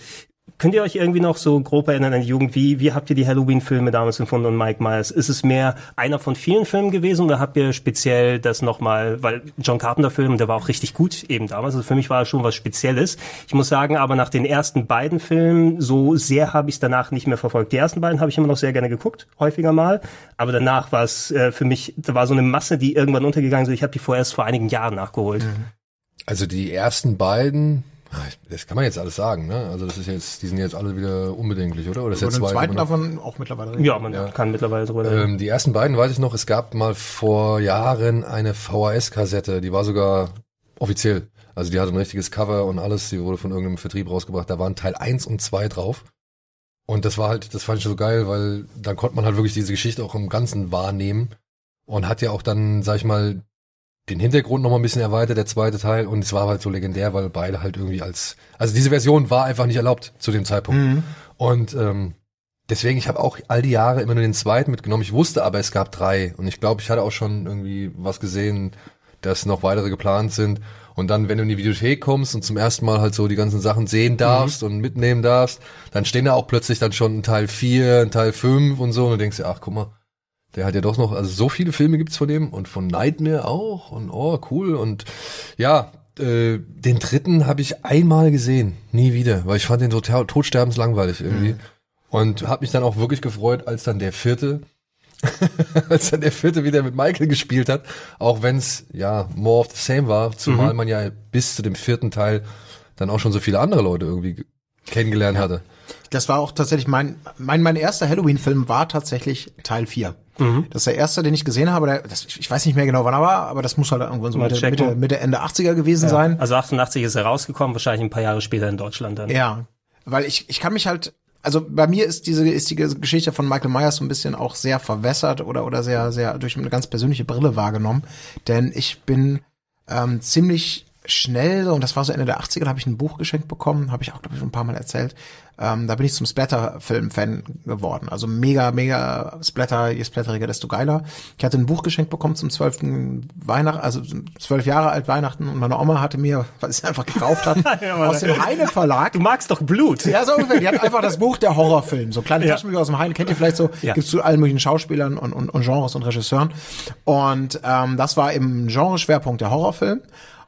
Könnt ihr euch irgendwie noch so grob erinnern an die Jugend? Wie, wie habt ihr die Halloween-Filme damals empfunden und Mike Myers? Ist es mehr einer von vielen Filmen gewesen oder habt ihr speziell das nochmal, weil John Carpenter-Film, der war auch richtig gut eben damals, also für mich war er schon was Spezielles. Ich muss sagen, aber nach den ersten beiden Filmen, so sehr habe ich es danach nicht mehr verfolgt. Die ersten beiden habe ich immer noch sehr gerne geguckt, häufiger mal, aber danach war es äh, für mich, da war so eine Masse, die irgendwann untergegangen ist. Ich habe die vorerst vor einigen Jahren nachgeholt. Also die ersten beiden, das kann man jetzt alles sagen, ne? Also das ist jetzt, die sind jetzt alle wieder unbedenklich, oder? Oder ist den zweite zweiten davon auch mittlerweile reden. Ja, man kann mittlerweile drüber reden. Ähm, die ersten beiden weiß ich noch, es gab mal vor Jahren eine VHS-Kassette, die war sogar offiziell. Also die hatte ein richtiges Cover und alles, die wurde von irgendeinem Vertrieb rausgebracht. Da waren Teil 1 und 2 drauf. Und das war halt, das fand ich so geil, weil dann konnte man halt wirklich diese Geschichte auch im Ganzen wahrnehmen und hat ja auch dann, sag ich mal, den Hintergrund noch mal ein bisschen erweitert, der zweite Teil. Und es war halt so legendär, weil beide halt irgendwie als, also diese Version war einfach nicht erlaubt zu dem Zeitpunkt. Mhm. Und ähm, deswegen, ich habe auch all die Jahre immer nur den zweiten mitgenommen. Ich wusste aber, es gab drei. Und ich glaube, ich hatte auch schon irgendwie was gesehen, dass noch weitere geplant sind. Und dann, wenn du in die Videothek kommst und zum ersten Mal halt so die ganzen Sachen sehen darfst und mitnehmen darfst, dann stehen da auch plötzlich dann schon ein Teil 4, ein Teil 5 und so. Und du denkst dir, ach guck mal, der hat ja doch noch, also so viele Filme gibt's von dem und von Nightmare auch. Und oh, cool. Und ja, äh, den dritten habe ich einmal gesehen, nie wieder, weil ich fand den total totsterbenslangweilig irgendwie. Und habe mich dann auch wirklich gefreut, als dann der vierte, als dann der vierte wieder mit Michael gespielt hat, auch wenn's ja more of the same war, zumal man ja bis zu dem vierten Teil dann auch schon so viele andere Leute irgendwie ge- kennengelernt hatte. Das war auch tatsächlich mein, mein, mein erster Halloween-Film war tatsächlich Teil 4. Mhm. Das ist der erste, den ich gesehen habe. Der, das, ich weiß nicht mehr genau, wann er war, aber das muss halt irgendwann so Mal Mitte. Mitte, Mitte, Ende 80er gewesen sein. Also 88 ist er rausgekommen, wahrscheinlich ein paar Jahre später in Deutschland dann. Ja, weil ich, ich kann mich halt also bei mir ist diese ist die Geschichte von Michael Myers so ein bisschen auch sehr verwässert oder oder sehr sehr durch eine ganz persönliche Brille wahrgenommen, denn ich bin ähm, ziemlich schnell, so, und das war so Ende der 80er, da habe ich ein Buch geschenkt bekommen, habe ich auch, glaube ich, schon ein paar Mal erzählt. Ähm, da bin ich zum Splatter-Film-Fan geworden. Also mega, mega Splatter, je splatteriger, desto geiler. Ich hatte ein Buch geschenkt bekommen zum zwölften Weihnachten, also zwölf Jahre alt Weihnachten und meine Oma hatte mir, weil sie einfach gekauft hat, aus dem Heine Verlag. Du magst doch Blut. Ja, so ungefähr. Die hat einfach das Buch der Horrorfilm, so kleine Ja. Taschenbücher aus dem Heine, kennt ihr vielleicht so, Ja. gibt's zu allen möglichen Schauspielern und, und, und Genres und Regisseuren. Und ähm, das war im Genre-Schwerpunkt der Horrorfilm.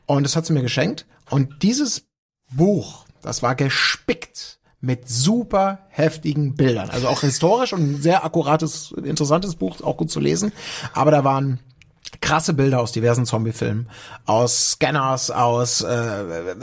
Und das hat sie mir geschenkt. Und dieses Buch, das war gespickt mit super heftigen Bildern. Also auch historisch und ein sehr akkurates, interessantes Buch, auch gut zu lesen. Aber da waren krasse Bilder aus diversen Zombie-Filmen, aus Scanners, aus äh,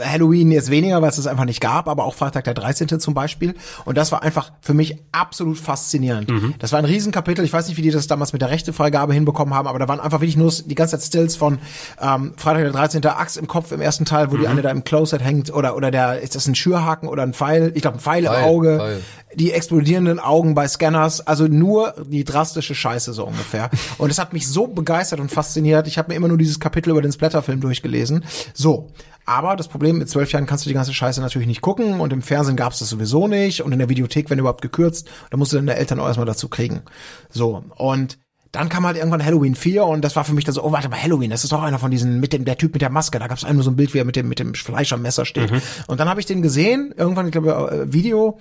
Halloween jetzt weniger, weil es es einfach nicht gab, aber auch Freitag der 13. zum Beispiel. Und das war einfach für mich absolut faszinierend. Das war ein Riesenkapitel. Ich weiß nicht, wie die das damals mit der Rechtefreigabe hinbekommen haben, aber da waren einfach wirklich nur die ganze Zeit Stills von ähm, Freitag der 13. Axt im Kopf im ersten Teil, wo die eine da im Closet hängt oder oder der ist das ein Schürhaken oder ein Pfeil? Ich glaube ein Pfeil, im Pfeil, Auge Pfeil. Die explodierenden Augen bei Scanners, also nur die drastische Scheiße so ungefähr. Und es hat mich so begeistert und fasziniert. Ich habe mir immer nur dieses Kapitel über den Splatterfilm durchgelesen. So. Aber das Problem, mit zwölf Jahren kannst du die ganze Scheiße natürlich nicht gucken und im Fernsehen gab's das sowieso nicht und in der Videothek, wenn überhaupt gekürzt, da musst du deine Eltern auch erstmal dazu kriegen. So. Und dann kam halt irgendwann Halloween 4 und das war für mich dann so, oh, warte mal, Halloween, das ist doch einer von diesen, mit dem, der Typ mit der Maske, da gab es nur so ein Bild, wie er mit dem, mit dem Fleisch am Messer steht. Und dann habe ich den gesehen, irgendwann, ich glaube, äh, Video,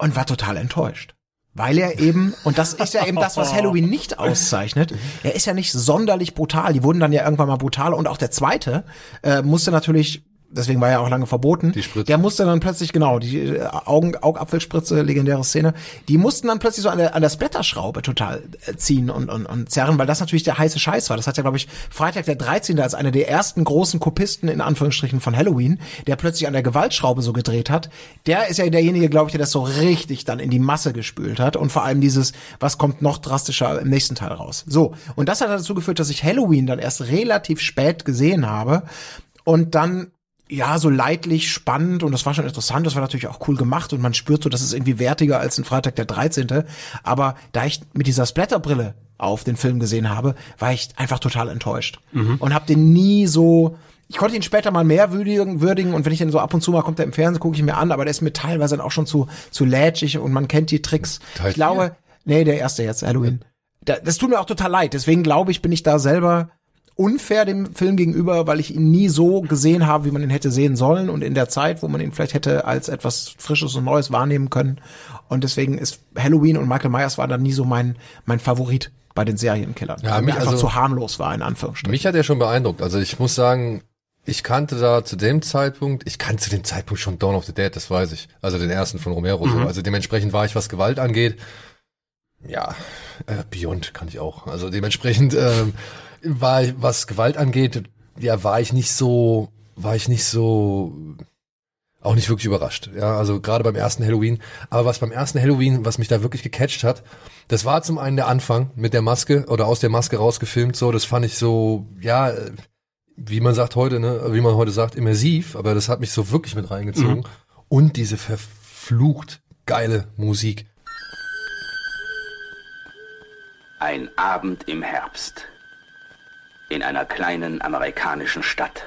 und war total enttäuscht. Weil er eben, und das ist ja eben das, was Halloween nicht auszeichnet, er ist ja nicht sonderlich brutal. Die wurden dann ja irgendwann mal brutaler und auch der zweite äh, musste natürlich, deswegen war er auch lange verboten, Die Spritze. der musste dann plötzlich, genau, die äh, Augen, Augapfelspritze, legendäre Szene, die mussten dann plötzlich so an der, an der Splatterschraube total äh, ziehen und, und, und zerren, weil das natürlich der heiße Scheiß war. Das hat ja, glaube ich, Freitag der 13. als einer der ersten großen Kopisten in Anführungsstrichen von Halloween, der plötzlich an der Gewaltschraube so gedreht hat, der ist ja derjenige, glaube ich, der das so richtig dann in die Masse gespült hat und vor allem dieses, was kommt noch drastischer im nächsten Teil raus. So, und das hat dazu geführt, dass ich Halloween dann erst relativ spät gesehen habe und dann ja, so leidlich spannend und das war schon interessant, das war natürlich auch cool gemacht und man spürt so, das ist irgendwie wertiger als ein Freitag der 13. Aber da ich mit dieser Splatterbrille auf den Film gesehen habe, war ich einfach total enttäuscht und habe den nie so ich konnte ihn später mal mehr würdigen, würdigen und wenn ich den so ab und zu mal kommt er im Fernsehen, gucke ich mir an, aber der ist mir teilweise dann auch schon zu zu lätschig und man kennt die Tricks. Teil ich glaube, nee, der erste jetzt Halloween. Da, das tut mir auch total leid, deswegen glaube ich, bin ich da selber unfair dem Film gegenüber, weil ich ihn nie so gesehen habe, wie man ihn hätte sehen sollen und in der Zeit, wo man ihn vielleicht hätte als etwas Frisches und Neues wahrnehmen können. Und deswegen ist Halloween und Michael Myers war dann nie so mein, mein Favorit bei den Serienkillern. Ja, weil mich- einfach also- zu harmlos war, in Anführungsstrichen. Mich hat er schon beeindruckt. Also ich muss sagen, ich kannte da zu dem Zeitpunkt, ich kannte zu dem Zeitpunkt schon Dawn of the Dead, das weiß ich. Also den ersten von Romero. So. Also dementsprechend war ich, was Gewalt angeht, ja, äh, Beyond kann ich auch. Also dementsprechend ähm, war was Gewalt angeht, ja, war ich nicht so, war ich nicht so, auch nicht wirklich überrascht. Ja, also gerade beim ersten Halloween. Aber was beim ersten Halloween, was mich da wirklich gecatcht hat, das war zum einen der Anfang mit der Maske oder aus der Maske rausgefilmt. So, das fand ich so, ja, wie man sagt heute, ne, wie man heute sagt, immersiv. Aber das hat mich so wirklich mit reingezogen. Und diese verflucht geile Musik. Ein Abend im Herbst. In einer kleinen amerikanischen Stadt.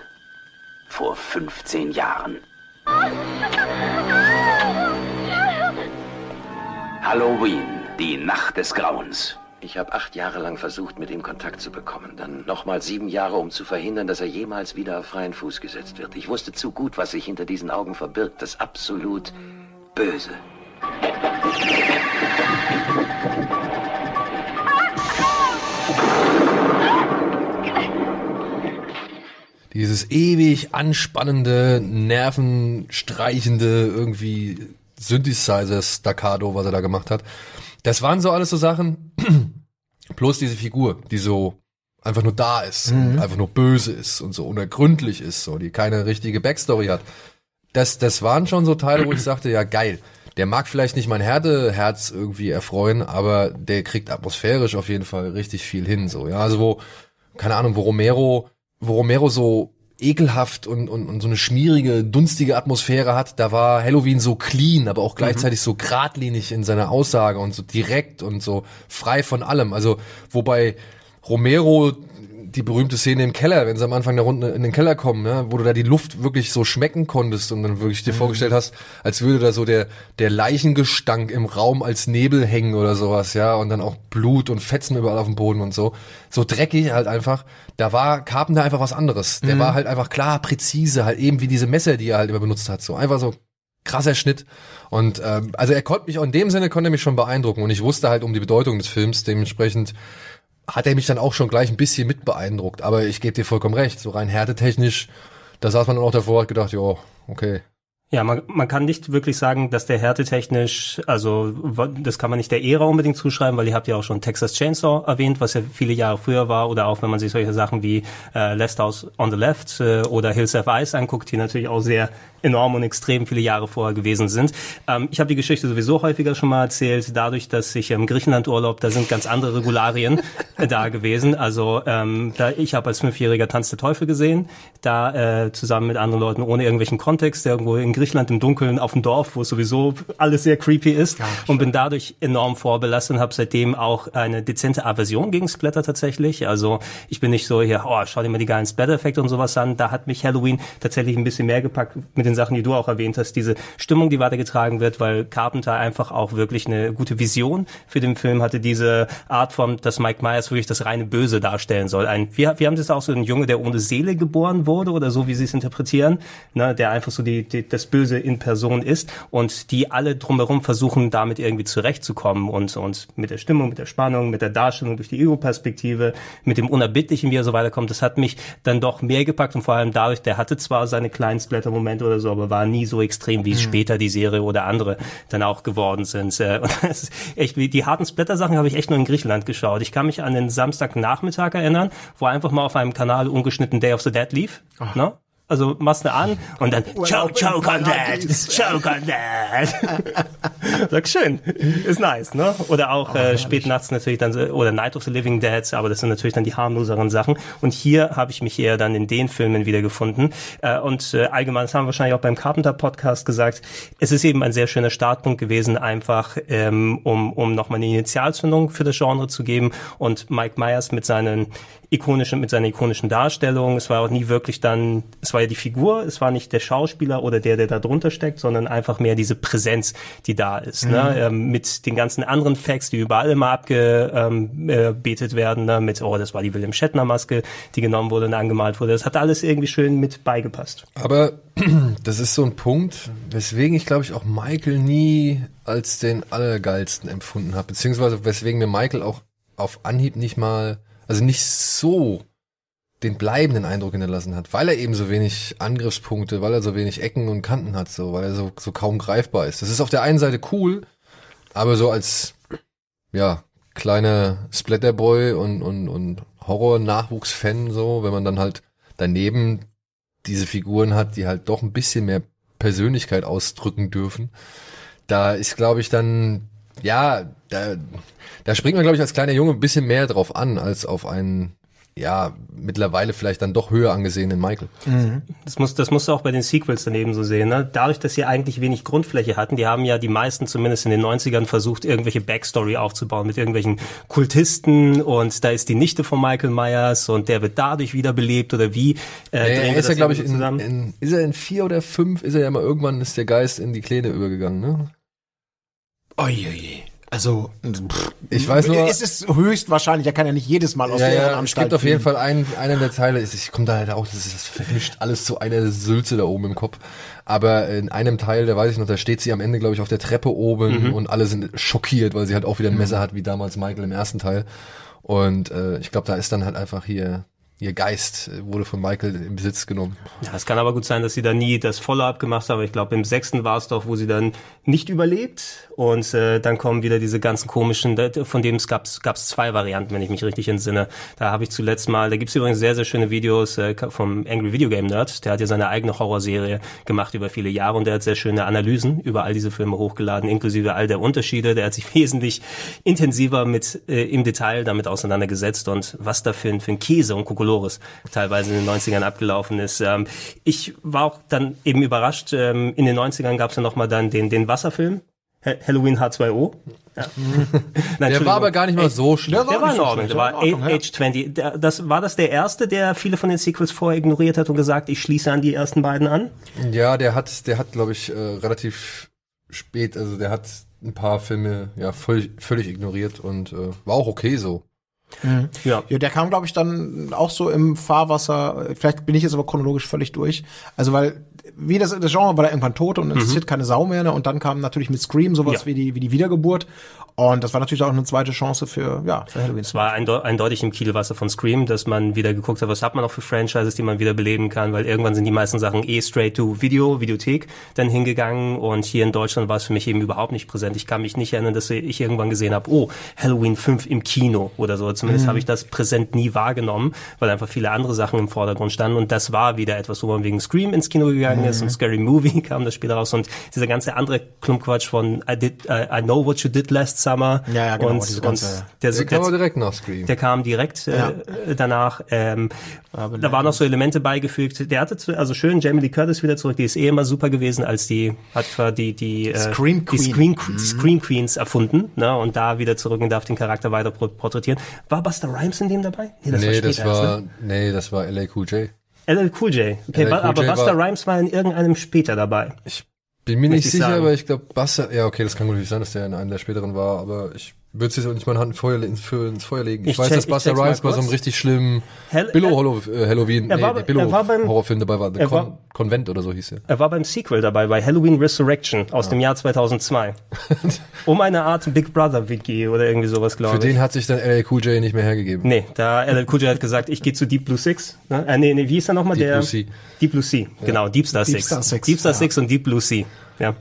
Vor 15 Jahren. Halloween, die Nacht des Grauens. Ich habe acht Jahre lang versucht, mit ihm Kontakt zu bekommen. Dann nochmal sieben Jahre, um zu verhindern, dass er jemals wieder auf freien Fuß gesetzt wird. Ich wusste zu gut, was sich hinter diesen Augen verbirgt. Das absolut Böse. Dieses ewig anspannende, nervenstreichende, irgendwie Synthesizer-Staccato, was er da gemacht hat. Das waren so alles so Sachen, plus diese Figur, die so einfach nur da ist, und einfach nur böse ist und so unergründlich ist, so, die keine richtige Backstory hat. Das, das waren schon so Teile, wo ich sagte, ja geil, der mag vielleicht nicht mein Härteherz irgendwie erfreuen, aber der kriegt atmosphärisch auf jeden Fall richtig viel hin, so, ja, also wo, keine Ahnung, wo Romero, wo Romero so ekelhaft und, und, und so eine schmierige, dunstige Atmosphäre hat, da war Halloween so clean, aber auch gleichzeitig so geradlinig in seiner Aussage und so direkt und so frei von allem. Also wobei Romero die berühmte Szene im Keller, wenn sie am Anfang der Runde in den Keller kommen, ne, wo du da die Luft wirklich so schmecken konntest und dann wirklich dir vorgestellt hast, als würde da so der, der Leichengestank im Raum als Nebel hängen oder sowas, ja, und dann auch Blut und Fetzen überall auf dem Boden und so. So dreckig halt einfach. Da war Carpenter einfach was anderes. Der war halt einfach klar, präzise, halt eben wie diese Messer, die er halt immer benutzt hat. So einfach so krasser Schnitt. Und ähm, also er konnte mich auch in dem Sinne konnte er mich schon beeindrucken und ich wusste halt um die Bedeutung des Films, dementsprechend hat er mich dann auch schon gleich ein bisschen mit beeindruckt. Aber ich gebe dir vollkommen recht, so rein härtetechnisch, da saß man dann auch davor und gedacht, ja, okay. Ja, man, man kann nicht wirklich sagen, dass der härtetechnisch, also das kann man nicht der Ära unbedingt zuschreiben, weil ihr habt ja auch schon Texas Chainsaw erwähnt, was ja viele Jahre früher war, oder auch wenn man sich solche Sachen wie äh, Last House on the Left äh, oder Hills Have Ice anguckt, die natürlich auch sehr enorm und extrem viele Jahre vorher gewesen sind. Ähm, ich habe die Geschichte sowieso häufiger schon mal erzählt, dadurch, dass ich im Griechenland-Urlaub, da sind ganz andere Regularien äh, da gewesen. Also ähm, da ich habe als Fünfjähriger Tanz der Teufel gesehen, da äh, zusammen mit anderen Leuten ohne irgendwelchen Kontext, irgendwo in Griechenland im Dunkeln auf dem Dorf, wo sowieso alles sehr creepy ist und bin dadurch enorm vorbelastet und habe seitdem auch eine dezente Aversion gegen Splatter tatsächlich. Also ich bin nicht so hier, oh, schau dir mal die geilen Splatter-Effekte und sowas an. Da hat mich Halloween tatsächlich ein bisschen mehr gepackt mit den Sachen, die du auch erwähnt hast, diese Stimmung, die weitergetragen wird, weil Carpenter einfach auch wirklich eine gute Vision für den Film hatte, diese Art von, dass Mike Myers wirklich das reine Böse darstellen soll. Ein, wir, wir haben das auch so ein Junge, der ohne Seele geboren wurde oder so, wie sie es interpretieren, ne, der einfach so die, die, das Böse in Person ist und die alle drumherum versuchen, damit irgendwie zurechtzukommen und, und mit der Stimmung, mit der Spannung, mit der Darstellung durch die Ego-Perspektive, mit dem Unerbittlichen, wie er so weiterkommt, das hat mich dann doch mehr gepackt und vor allem dadurch, der hatte zwar seine kleinen Splatter-Momente oder so, aber war nie so extrem, wie es später die Serie oder andere dann auch geworden sind. Äh, Und das ist echt, die harten Splatter-Sachen habe ich echt nur in Griechenland geschaut. Ich kann mich an den Samstagnachmittag erinnern, wo einfach mal auf einem Kanal ungeschnitten Day of the Dead lief. Ne? Also machst du an und dann choke, choke on that, choke on that. Sag schön, ist nice, ne? Oder auch äh, spät nachts natürlich dann oder Night of the Living Dead, aber das sind natürlich dann die harmloseren Sachen. Und hier habe ich mich eher dann in den Filmen wiedergefunden. Äh, und äh, allgemein, das haben wir wahrscheinlich auch beim Carpenter Podcast gesagt, es ist eben ein sehr schöner Startpunkt gewesen, einfach ähm, um, um nochmal eine Initialzündung für das Genre zu geben. Und Mike Myers mit seinen ikonischen, mit seiner ikonischen Darstellung. Es war auch nie wirklich dann, es war ja die Figur, es war nicht der Schauspieler oder der, der da drunter steckt, sondern einfach mehr diese Präsenz, die da ist. Ne? Ähm, mit den ganzen anderen Facts, die überall immer abgebetet ähm, äh, werden, ne? mit, oh, das war die William Shatner Maske, die genommen wurde und angemalt wurde. Das hat alles irgendwie schön mit beigepasst. Aber das ist so ein Punkt, weswegen ich glaube ich auch Michael nie als den allergeilsten empfunden habe, beziehungsweise weswegen mir Michael auch auf Anhieb nicht mal, also nicht so den bleibenden Eindruck hinterlassen hat, weil er eben so wenig Angriffspunkte, weil er so wenig Ecken und Kanten hat, so, weil er so, so kaum greifbar ist. Das ist auf der einen Seite cool, aber so als, ja, kleiner Splatterboy und, und, und Horror-Nachwuchs-Fan, so, wenn man dann halt daneben diese Figuren hat, die halt doch ein bisschen mehr Persönlichkeit ausdrücken dürfen. Da ist, glaube ich, dann, ja, da, da springt man, glaube ich, als kleiner Junge ein bisschen mehr drauf an, als auf einen, ja, mittlerweile vielleicht dann doch höher angesehenen Michael. Das muss, das musst du auch bei den Sequels daneben so sehen. Ne? Dadurch, dass sie eigentlich wenig Grundfläche hatten, die haben ja die meisten zumindest in den 90ern versucht, irgendwelche Backstory aufzubauen mit irgendwelchen Kultisten und da ist die Nichte von Michael Myers und der wird dadurch wiederbelebt oder wie. Äh, Er, wir er ist ja, glaube ich, in, in, ist er in vier oder fünf, ist er ja mal irgendwann, ist der Geist in die Kleine übergegangen, ne? Oje. Also, pff, Ich weiß nur- Es ist höchstwahrscheinlich, er kann ja nicht jedes Mal aus Ja, der ja, es Anstalt gibt auf jeden. Fall einen, einen der Teile, ist- ich komme da halt auch, das, ist, das vermischt alles zu einer Sülze da oben im Kopf. Aber in einem Teil, da weiß ich noch, da steht sie am Ende, glaube ich, auf der Treppe oben und alle sind schockiert, weil sie halt auch wieder ein Messer hat, wie damals Michael im ersten Teil. Und äh, ich glaube, da ist dann halt einfach hier, ihr Geist äh, wurde von Michael in Besitz genommen. Ja, es kann aber gut sein, dass sie da nie das Follow-up gemacht haben. Ich glaube, im sechsten war es doch, wo sie dann nicht überlebt und äh, dann kommen wieder diese ganzen komischen, von denen es gab es zwei Varianten, wenn ich mich richtig entsinne. Da habe ich zuletzt mal, da gibt's übrigens sehr, sehr schöne Videos äh, vom Angry Video Game Nerd. Der hat ja seine eigene Horrorserie gemacht über viele Jahre und der hat sehr schöne Analysen über all diese Filme hochgeladen, inklusive all der Unterschiede. Der hat sich wesentlich intensiver mit äh, im Detail damit auseinandergesetzt und was da für, ein- für ein Käse und Kokolores teilweise in den 90ern abgelaufen ist. Ähm, ich war auch dann eben überrascht, ähm, in den 90ern gab es ja nochmal dann den, den Wasserfilm, Ha- Halloween H2O. Ja. Nein, Der war aber gar nicht mal so schlecht. Der war in Ordnung, der war ja. Age 20. Der, das, war das der erste, der viele von den Sequels vorher ignoriert hat und gesagt, ich schließe an die ersten beiden an? Ja, der hat, der hat, glaube ich, äh, relativ spät, also der hat ein paar Filme ja völlig, völlig ignoriert und äh, war auch okay so. Ja. Ja, der kam, glaube ich, dann auch so im Fahrwasser. Vielleicht bin ich jetzt aber chronologisch völlig durch. Also, weil, wie das, das Genre war da irgendwann tot und interessiert keine Sau mehr. Ne? Und dann kam natürlich mit Scream sowas Ja. wie, die, wie die Wiedergeburt. Und das war natürlich auch eine zweite Chance für, ja, für Halloween. Es war einde eindeutig im Kielwasser von Scream, dass man wieder geguckt hat, was hat man noch für Franchises, die man wieder beleben kann, weil irgendwann sind die meisten Sachen eh straight to Video, Videothek dann hingegangen und hier in Deutschland war es für mich eben überhaupt nicht präsent. Ich kann mich nicht erinnern, dass ich irgendwann gesehen habe, oh, Halloween 5 im Kino oder so. Zumindest habe ich das präsent nie wahrgenommen, weil einfach viele andere Sachen im Vordergrund standen und das war wieder etwas, wo man wegen Scream ins Kino gegangen ist und Scary Movie kam das später raus und dieser ganze andere Klumpquatsch von I, did, I, I Know What You Did Last Summer Ja, ja, genau, und, diese und ganze- der, Der kam aber direkt nach Scream. der kam direkt äh, danach. Ähm, da waren noch so Elemente beigefügt. Der hatte zu, also schön Jamie Lee Curtis wieder zurück. Die ist eh immer super gewesen, als die hat zwar die die äh, Scream die Queen. Scream, die Scream Queens erfunden, ne? Und da wieder zurück und darf den Charakter weiter porträtieren. War Buster Rhymes in dem dabei? nee, das später erst, war, ne? nee, das war LA Cool J. LL Cool J. Okay, LL Cool aber J Buster war- Rhymes war in irgendeinem später dabei. Bin mir nicht ich sicher, sagen. aber ich glaube, Buster, ja, okay, das kann natürlich sein, dass der in einem der späteren war, aber ich würde es jetzt auch nicht meine Hand Feuer, ins, ins Feuer legen. Ich, Ich weiß, check- dass Buster mal Rhymes bei so einem richtig schlimmen Hell- Billow äh, Halloween, Er war- nee, er Billow war beim- Horrorfilm dabei war, The er Con war- Konvent oder so hieß er. Er war beim Sequel dabei, bei Halloween Resurrection aus dem Jahr 2002. um eine Art Big Brother Wiki oder irgendwie sowas, glaube Für ich. den hat sich dann LA Cool J nicht mehr hergegeben. Nee, da LL Cool J hat gesagt, ich gehe zu Deep Blue Six. Ne? Äh, nee, nee, wie ist er nochmal? Deep der, Blue Sea. Deep Blue Sea, genau, Deep Star Deep Six. Star Six, Deep Star ja. Six und Deep Blue Sea. Ja.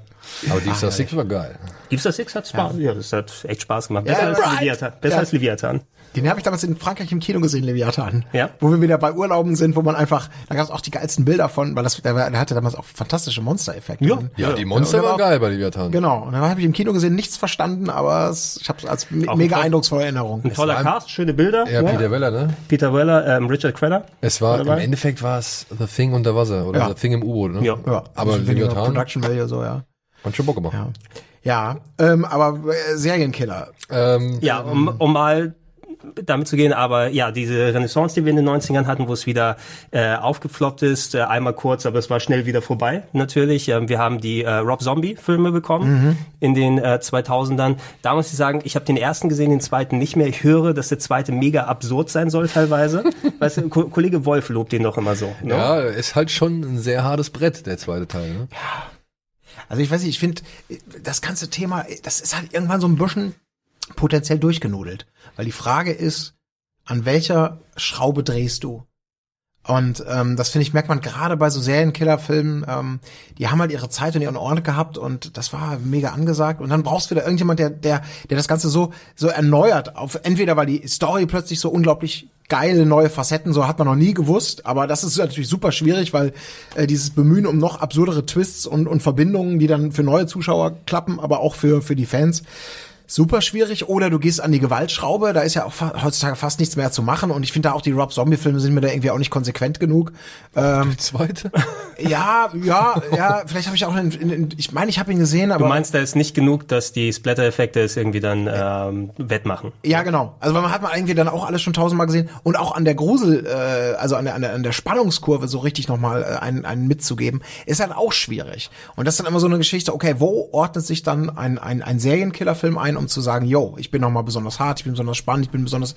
Aber Deep Star Six war geil. Deep Star Six hat Spaß, ja. das hat echt Spaß gemacht. Besser, als, right. Leviathan. Besser Ja. als Leviathan. Den habe ich damals in Frankreich im Kino gesehen, Leviathan. Ja. Wo wir wieder bei Urlauben sind, wo man einfach, da gab es auch die geilsten Bilder von, weil das, der, der hatte damals auch fantastische Monstereffekte. Ja. Ja, die Monster Ja, waren geil bei Leviathan. Genau. Und dann habe ich im Kino gesehen, nichts verstanden, aber es, ich habe es als me Auch mega ein- eindrucksvolle Erinnerung. Ein toller Cast, schöne Bilder. Ja, Peter Weller, ne? Peter Weller, ähm, Richard Crenna. Es war, im. Endeffekt war es The Thing unter Wasser oder Ja. The Thing im U-Boot, ne? Ja. Ja, Aber Leviathan Production Value so, ja. Hat schon Bock gemacht. Ja, ja ähm, aber äh, Serienkiller. Ähm, Ja, um, um mal damit zu gehen, aber ja, diese Renaissance, die wir in den 90ern hatten, wo es wieder äh, aufgefloppt ist, äh, einmal kurz, aber es war schnell wieder vorbei, natürlich. Ähm, wir haben die äh, Rob Zombie-Filme bekommen in den äh, 2000ern. Da muss ich sagen, ich habe den ersten gesehen, den zweiten nicht mehr. Ich höre, dass der zweite mega absurd sein soll teilweise. weißt du, Ko Kollege Wolf lobt den doch immer so. Ne? Ja, ist halt schon ein sehr hartes Brett, der zweite Teil. Ne? Also ich weiß nicht, ich finde, das ganze Thema, das ist halt irgendwann so ein bisschen potenziell durchgenudelt. Weil die Frage ist, an welcher Schraube drehst du? Und ähm, das finde ich, merkt man gerade bei so Serienkillerfilmen, ähm, die haben halt ihre Zeit und ihren Ort gehabt und das war mega angesagt. Und dann brauchst du wieder irgendjemand, der, der, der das Ganze so, so erneuert. Auf, entweder weil die Story plötzlich so unglaublich geile neue Facetten, so hat man noch nie gewusst, aber das ist natürlich super schwierig, weil äh, dieses Bemühen um noch absurdere Twists und, und Verbindungen, die dann für neue Zuschauer klappen, aber auch für, für die Fans, super schwierig. Oder du gehst an die Gewaltschraube, da ist ja auch fa heutzutage fast nichts mehr zu machen. Und ich finde da auch die Rob Zombie-Filme sind mir da irgendwie auch nicht konsequent genug. Ähm, Zweite? ja, ja, ja, vielleicht habe ich auch, in, in, in, ich meine, ich habe ihn gesehen, aber Du meinst, da ist nicht genug, dass die Splatter-Effekte es irgendwie dann ähm, wettmachen. Ja, genau. Also weil man hat man irgendwie dann auch alles schon tausendmal gesehen und auch an der Grusel, äh, also an der, an der, an der Spannungskurve so richtig nochmal äh, einen, einen mitzugeben, ist halt auch schwierig. Und das ist dann immer so eine Geschichte, okay, wo ordnet sich dann ein, ein, ein Serienkillerfilm ein, um zu sagen, yo, ich bin nochmal besonders hart, ich bin besonders spannend, ich bin besonders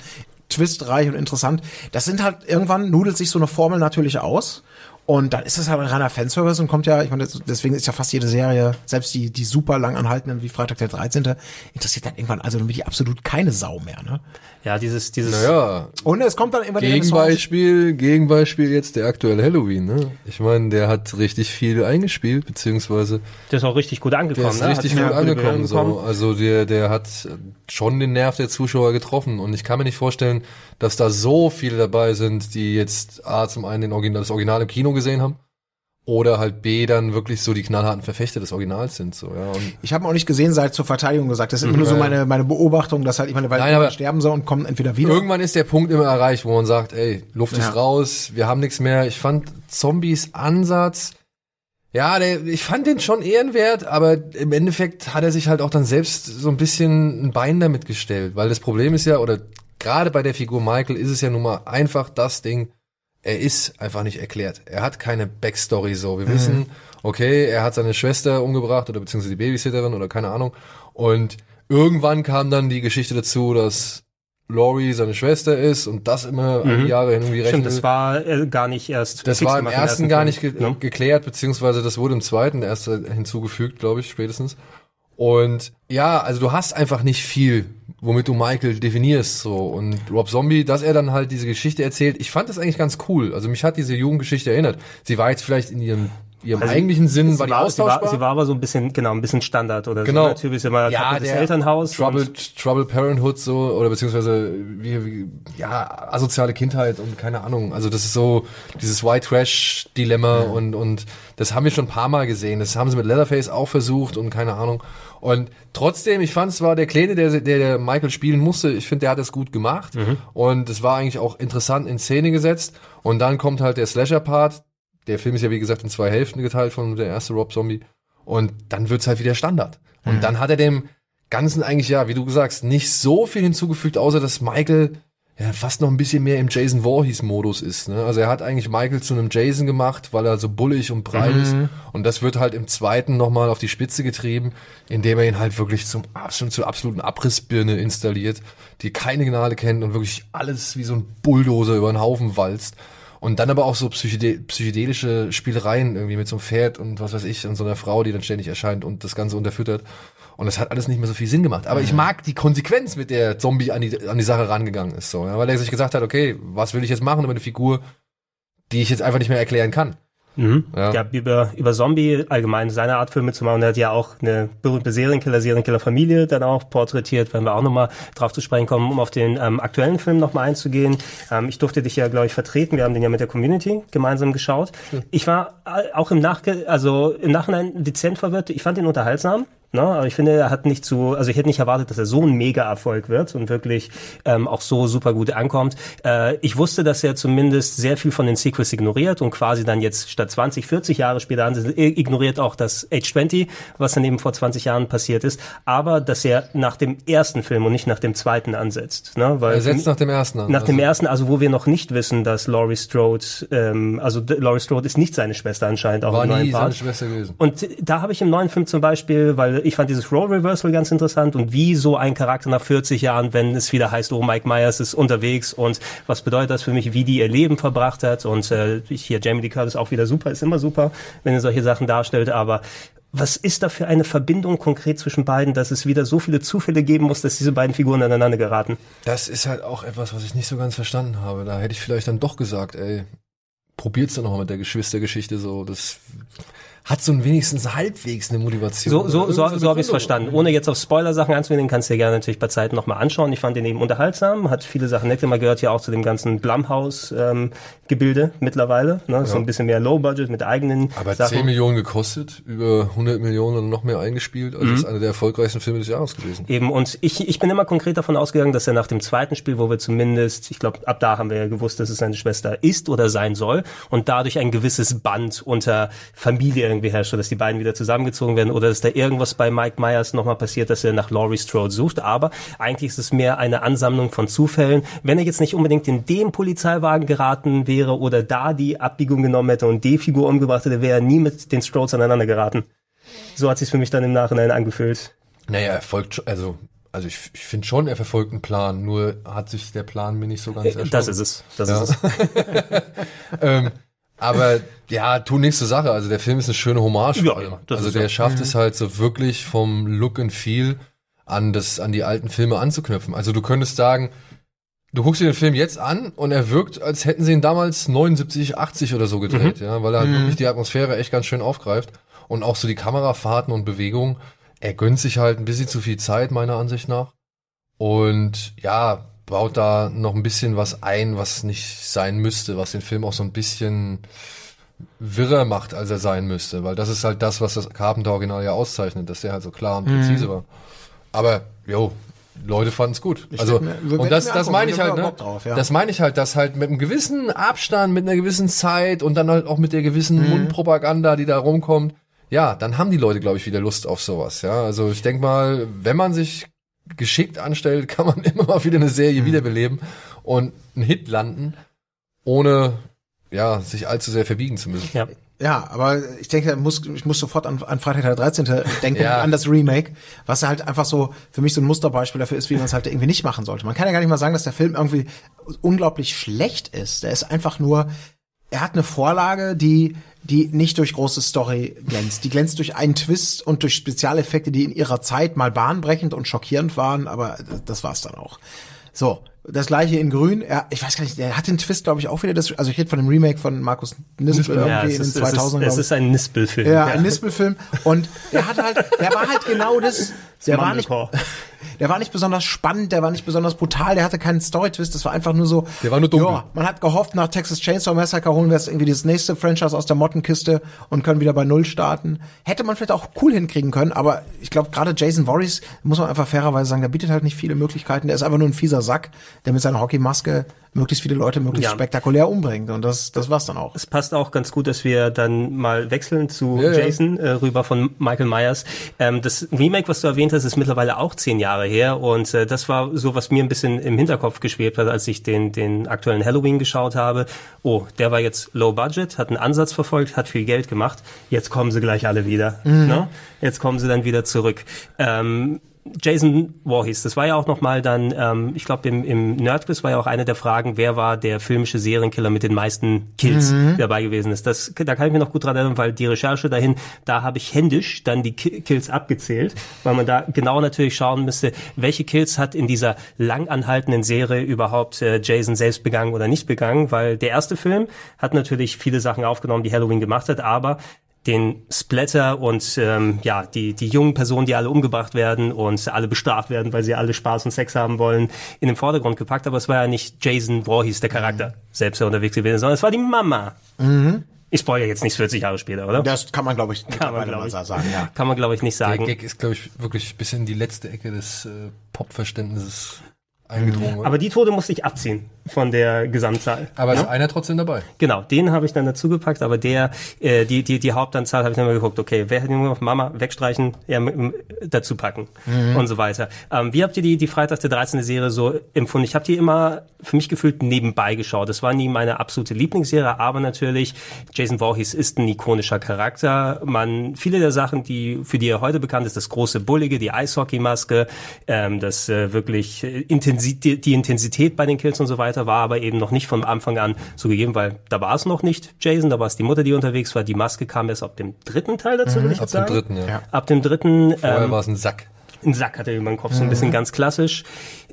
twistreich und interessant. Das sind halt, irgendwann nudelt sich so eine Formel natürlich aus. Und dann ist es halt ein reiner Fanservice und kommt ja, ich meine, deswegen ist ja fast jede Serie, selbst die, die super lang anhaltenden wie Freitag der 13. interessiert dann irgendwann also irgendwie absolut keine Sau mehr, ne? Ja, dieses, dieses Naja, Und es kommt dann immer die. Gegenbeispiel, Gegenbeispiel jetzt der aktuelle Halloween, ne? Ich meine, der hat richtig viel eingespielt, beziehungsweise der ist auch richtig gut angekommen. der ist ne? richtig Hat gut angekommen. So. Also der, der hat schon den Nerv der Zuschauer getroffen und ich kann mir nicht vorstellen, dass da so viele dabei sind, die jetzt A, zum einen den Original, das Original im Kino gesehen haben oder halt B dann wirklich so die knallharten Verfechter des Originals sind. So, ja. Und Ich habe auch nicht gesehen, seit zur Verteidigung gesagt. Das ist immer nur so meine, meine Beobachtung, dass halt, ich meine, weil jemand aber- sterben soll und kommen entweder wieder. Irgendwann ist der Punkt immer erreicht, wo man sagt, ey, Luft Ja. ist raus, wir haben nichts mehr. Ich fand Zombies Ansatz, ja, der, ich fand den schon ehrenwert, aber im Endeffekt hat er sich halt auch dann selbst so ein bisschen ein Bein damit gestellt, weil das Problem ist ja, oder gerade bei der Figur Michael ist es ja nun mal einfach das Ding, er ist einfach nicht erklärt. Er hat keine Backstory so. Wir wissen, okay, er hat seine Schwester umgebracht oder beziehungsweise die Babysitterin oder keine Ahnung. Und irgendwann kam dann die Geschichte dazu, dass Laurie seine Schwester ist und das immer die Jahre hin irgendwie rechnen. Stimmt, das war äh, gar nicht erst. Das war im gemacht ersten gar nicht ge ne? geklärt, beziehungsweise das wurde im zweiten erst hinzugefügt, glaube ich, spätestens. Und ja, also du hast einfach nicht viel, womit du Michael definierst so. Und Rob Zombie, dass er dann halt diese Geschichte erzählt, ich fand das eigentlich ganz cool. Also mich hat diese Jugendgeschichte erinnert. Sie war jetzt vielleicht in ihrem, ihrem Also eigentlichen Sinn, Sie war die war, sie, austauschbar. war, sie war aber so ein bisschen, genau, ein bisschen Standard oder Genau. so. Typisch immer ja, der Elternhaus. Trouble, und- Trouble Parenthood so oder beziehungsweise wie, wie, ja asoziale Kindheit und keine Ahnung. Also das ist so dieses White Trash Dilemma und und das haben wir schon ein paar Mal gesehen. Das haben sie mit Leatherface auch versucht und keine Ahnung. Und trotzdem, ich fand es war der Kleine, der, der der Michael spielen musste. Ich finde, der hat das gut gemacht und es war eigentlich auch interessant in Szene gesetzt. Und dann kommt halt der Slasher Part. Der Film ist ja wie gesagt in zwei Hälften geteilt von der erste Rob Zombie. Und dann wird's halt wieder Standard. Und dann hat er dem Ganzen eigentlich, ja, wie du sagst, nicht so viel hinzugefügt, außer dass Michael ja fast noch ein bisschen mehr im Jason Voorhees-Modus ist. Ne? Also er hat eigentlich Michael zu einem Jason gemacht, weil er so bullig und breit ist. Und das wird halt im zweiten nochmal auf die Spitze getrieben, indem er ihn halt wirklich zum absolut, zur absoluten Abrissbirne installiert, die keine Gnade kennt und wirklich alles wie so ein Bulldozer über den Haufen walzt. Und dann aber auch so psychede psychedelische Spielereien irgendwie mit so einem Pferd und was weiß ich und so einer Frau, die dann ständig erscheint und das Ganze unterfüttert. Und das hat alles nicht mehr so viel Sinn gemacht. Aber ich mag die Konsequenz, mit der Zombie an die, an die Sache rangegangen ist. So, ja, weil er sich gesagt hat, okay, was will ich jetzt machen über eine Figur, die ich jetzt einfach nicht mehr erklären kann. Mhm. Ja. Ja. über, über Zombie allgemein seine Art Filme zu machen. Er hat ja auch eine berühmte Serienkiller, Serienkiller-Familie dann auch porträtiert, wenn wir auch nochmal drauf zu sprechen kommen, um auf den ähm, aktuellen Film nochmal einzugehen. Ähm, ich durfte dich ja, glaube ich, vertreten. Wir haben den ja mit der Community gemeinsam geschaut. Ich war äh, auch im Nachge also im Nachhinein dezent verwirrt. Ich fand ihn unterhaltsam. Ne? Aber ich finde, er hat nicht so, also ich hätte nicht erwartet, dass er so ein Mega-Erfolg wird und wirklich ähm, auch so super gut ankommt. Äh, ich wusste, dass er zumindest sehr viel von den Sequels ignoriert und quasi dann jetzt statt 20, 40 Jahre später an, ignoriert auch das Age 20, was dann eben vor 20 Jahren passiert ist, aber dass er nach dem ersten Film und nicht nach dem zweiten ansetzt. Ne? Weil Er setzt nach dem ersten an. nach dem Also- ersten, also wo wir noch nicht wissen, dass Laurie Strode, ähm, also Laurie Strode ist nicht seine Schwester anscheinend auch war im neuen nie Part. seine Schwester gewesen. Und da habe ich im neuen Film zum Beispiel, weil ich fand dieses Role Reversal ganz interessant und wie so ein Charakter nach 40 Jahren, wenn es wieder heißt, oh, Mike Myers ist unterwegs und was bedeutet das für mich, wie die ihr Leben verbracht hat und äh, hier Jamie Lee Curtis auch wieder super, ist immer super, wenn er solche Sachen darstellt, aber was ist da für eine Verbindung konkret zwischen beiden, dass es wieder so viele Zufälle geben muss, dass diese beiden Figuren aneinander geraten? Das ist halt auch etwas, was ich nicht so ganz verstanden habe. Da hätte ich vielleicht dann doch gesagt, ey, probiert's doch nochmal mit der Geschwistergeschichte so. Das hat so ein wenigstens halbwegs eine Motivation. So, so, so, irgendeine so habe ich es verstanden. Ohne jetzt auf Spoiler-Sachen einzugehen, kannst du dir gerne natürlich bei Zeiten nochmal anschauen. Ich fand den eben unterhaltsam, hat viele Sachen nett gemacht, gehört ja auch zu dem ganzen Blumhouse-Gebilde mittlerweile. Ne? So ein bisschen mehr Low-Budget mit eigenen Aber Sachen. 10 Millionen gekostet, über 100 Millionen und noch mehr eingespielt. Also Mhm. ist einer der erfolgreichsten Filme des Jahres gewesen. Eben, und ich, ich bin immer konkret davon ausgegangen, dass er nach dem zweiten Spiel, wo wir zumindest, ich glaube, ab da haben wir ja gewusst, dass es seine Schwester ist oder sein soll und dadurch ein gewisses Band unter Familie irgendwie herrscht, dass die beiden wieder zusammengezogen werden oder dass da irgendwas bei Mike Myers nochmal passiert, dass er nach Laurie Strode sucht. Aber eigentlich ist es mehr eine Ansammlung von Zufällen. Wenn er jetzt nicht unbedingt in den Polizeiwagen geraten wäre oder da die Abbiegung genommen hätte und die Figur umgebracht hätte, wäre er nie mit den Strodes aneinander geraten. So hat sich für mich dann im Nachhinein angefühlt. Naja, er folgt schon, also, also ich, ich finde schon, er verfolgt einen Plan, nur hat sich der Plan mir nicht so ganz erschlossen. Das ist es. Das Ja. ist es. ähm, aber ja, tu nichts zur Sache. Also der Film ist eine schöne Hommage. Ja, ja, also der er. schafft es halt so wirklich vom Look and Feel an das, an die alten Filme anzuknüpfen. Also du könntest sagen, du guckst dir den Film jetzt an und er wirkt, als hätten sie ihn damals 79, 80 oder so gedreht, ja, weil er halt wirklich die Atmosphäre echt ganz schön aufgreift und auch so die Kamerafahrten und Bewegungen. Er gönnt sich halt ein bisschen zu viel Zeit, meiner Ansicht nach. Und ja, baut da noch ein bisschen was ein, was nicht sein müsste, was den Film auch so ein bisschen wirrer macht, als er sein müsste, weil das ist halt das, was das Carpenter-Original ja auszeichnet, dass der halt so klar und präzise war. Aber, jo, Leute fanden es gut. also, werd mir- und das, das meine ich ich halt, ne? Drauf, ja. Das meine ich halt, dass halt mit einem gewissen Abstand, mit einer gewissen Zeit und dann halt auch mit der gewissen Mhm. Mundpropaganda, die da rumkommt, ja, dann haben die Leute, glaube ich, wieder Lust auf sowas, ja. Also, ich denk mal, wenn man sich geschickt anstellt, kann man immer mal wieder eine Serie Mhm. wiederbeleben und einen Hit landen, ohne, ja, sich allzu sehr verbiegen zu müssen. Ja. Ja, aber ich denke, muss, ich muss sofort an, an Freitag der 13. denken, Ja. an das Remake, was halt einfach so für mich so ein Musterbeispiel dafür ist, wie man es halt irgendwie nicht machen sollte. Man kann ja gar nicht mal sagen, dass der Film irgendwie unglaublich schlecht ist. Der ist einfach nur, er hat eine Vorlage, die, die nicht durch große Story glänzt. Die glänzt durch einen Twist und durch Spezialeffekte, die in ihrer Zeit mal bahnbrechend und schockierend waren, aber das war's dann auch. So, das gleiche in Grün. Er, ich weiß gar nicht, der hat den Twist, glaube ich, auch wieder. Das, also ich rede von dem Remake von Markus Nispel Ja, irgendwie es in ist, den es ist, 2000 es ist ein Nispel-Film. ja, ein Nispel-Film. Und der hat halt, der war halt genau das. Der war nicht, der war nicht besonders spannend, der war nicht besonders brutal, der hatte keinen Story-Twist, das war einfach nur so. Der war nur dunkel. Ja, man hat gehofft, nach Texas Chainsaw Massacre holen wir jetzt irgendwie das nächste Franchise aus der Mottenkiste und können wieder bei Null starten. Hätte man vielleicht auch cool hinkriegen können, aber ich glaube, gerade Jason Voorhees, muss man einfach fairerweise sagen, der bietet halt nicht viele Möglichkeiten. Der ist einfach nur ein fieser Sack, der mit seiner Hockeymaske möglichst viele Leute möglichst Ja. spektakulär umbringt. Und das, das war's dann auch. Es passt auch ganz gut, dass wir dann mal wechseln zu Ja, ja. Jason äh, rüber von Michael Myers. Ähm, das Remake, was du erwähnt hast, ist mittlerweile auch zehn Jahre her und äh, das war so, was mir ein bisschen im Hinterkopf geschwebt hat, als ich den den aktuellen Halloween geschaut habe. Oh, der war jetzt low budget, hat einen Ansatz verfolgt, hat viel Geld gemacht. Jetzt kommen sie gleich alle wieder. Ne? Jetzt kommen sie dann wieder zurück. Ähm, Jason Voorhees, das war ja auch nochmal dann, ähm, ich glaube im, im Nerdquiz war ja auch eine der Fragen, wer war der filmische Serienkiller mit den meisten Kills, der dabei gewesen ist. Das, da kann ich mir noch gut dran erinnern, weil die Recherche dahin, da habe ich händisch dann die Ki- Kills abgezählt, weil man da genau natürlich schauen müsste, welche Kills hat in dieser lang anhaltenden Serie überhaupt äh, Jason selbst begangen oder nicht begangen, weil der erste Film hat natürlich viele Sachen aufgenommen, die Halloween gemacht hat, aber den Splatter und ähm, ja die die jungen Personen, die alle umgebracht werden und alle bestraft werden, weil sie alle Spaß und Sex haben wollen, in den Vordergrund gepackt. Aber es war ja nicht Jason Voorhees der Charakter selbst der unterwegs gewesen, sondern es war die Mama. Ich spoilere jetzt nicht 40 Jahre später, oder? Das kann man, glaube ich, Kann man, glaub ich. sagen, ja. Kann man glaube ich nicht Der sagen. Gag ist, glaube ich, wirklich bis in die letzte Ecke des äh, Pop-Verständnisses eingedrungen. oder? Aber die Tode musste ich abziehen von der Gesamtzahl. Aber ist einer trotzdem dabei? Genau, den habe ich dann dazu gepackt, aber der, äh, die, die, die Hauptanzahl habe ich dann mal geguckt, okay, wer hat den auf Mama wegstreichen, ja, dazu packen und so weiter. Ähm, wie habt ihr die, die Freitag der 13. Serie so empfunden? Ich habe die immer für mich gefühlt nebenbei geschaut. Das war nie meine absolute Lieblingsserie, aber natürlich, Jason Voorhees ist ein ikonischer Charakter. Man, viele der Sachen, die, für die er heute bekannt ist, das große Bullige, die Eishockeymaske, ähm, das äh, wirklich äh, Intensität, die Intensität bei den Kills und so weiter war aber eben noch nicht von Anfang an so gegeben, weil da war es noch nicht Jason, da war es die Mutter, die unterwegs war. Die Maske kam erst ab dem dritten Teil dazu, würde ich Ab jetzt dem sagen. dritten, ja. Ab dem dritten Vorher ähm, war es ein Sack. ein Sack hatte er über den Kopf, so ein bisschen ganz klassisch.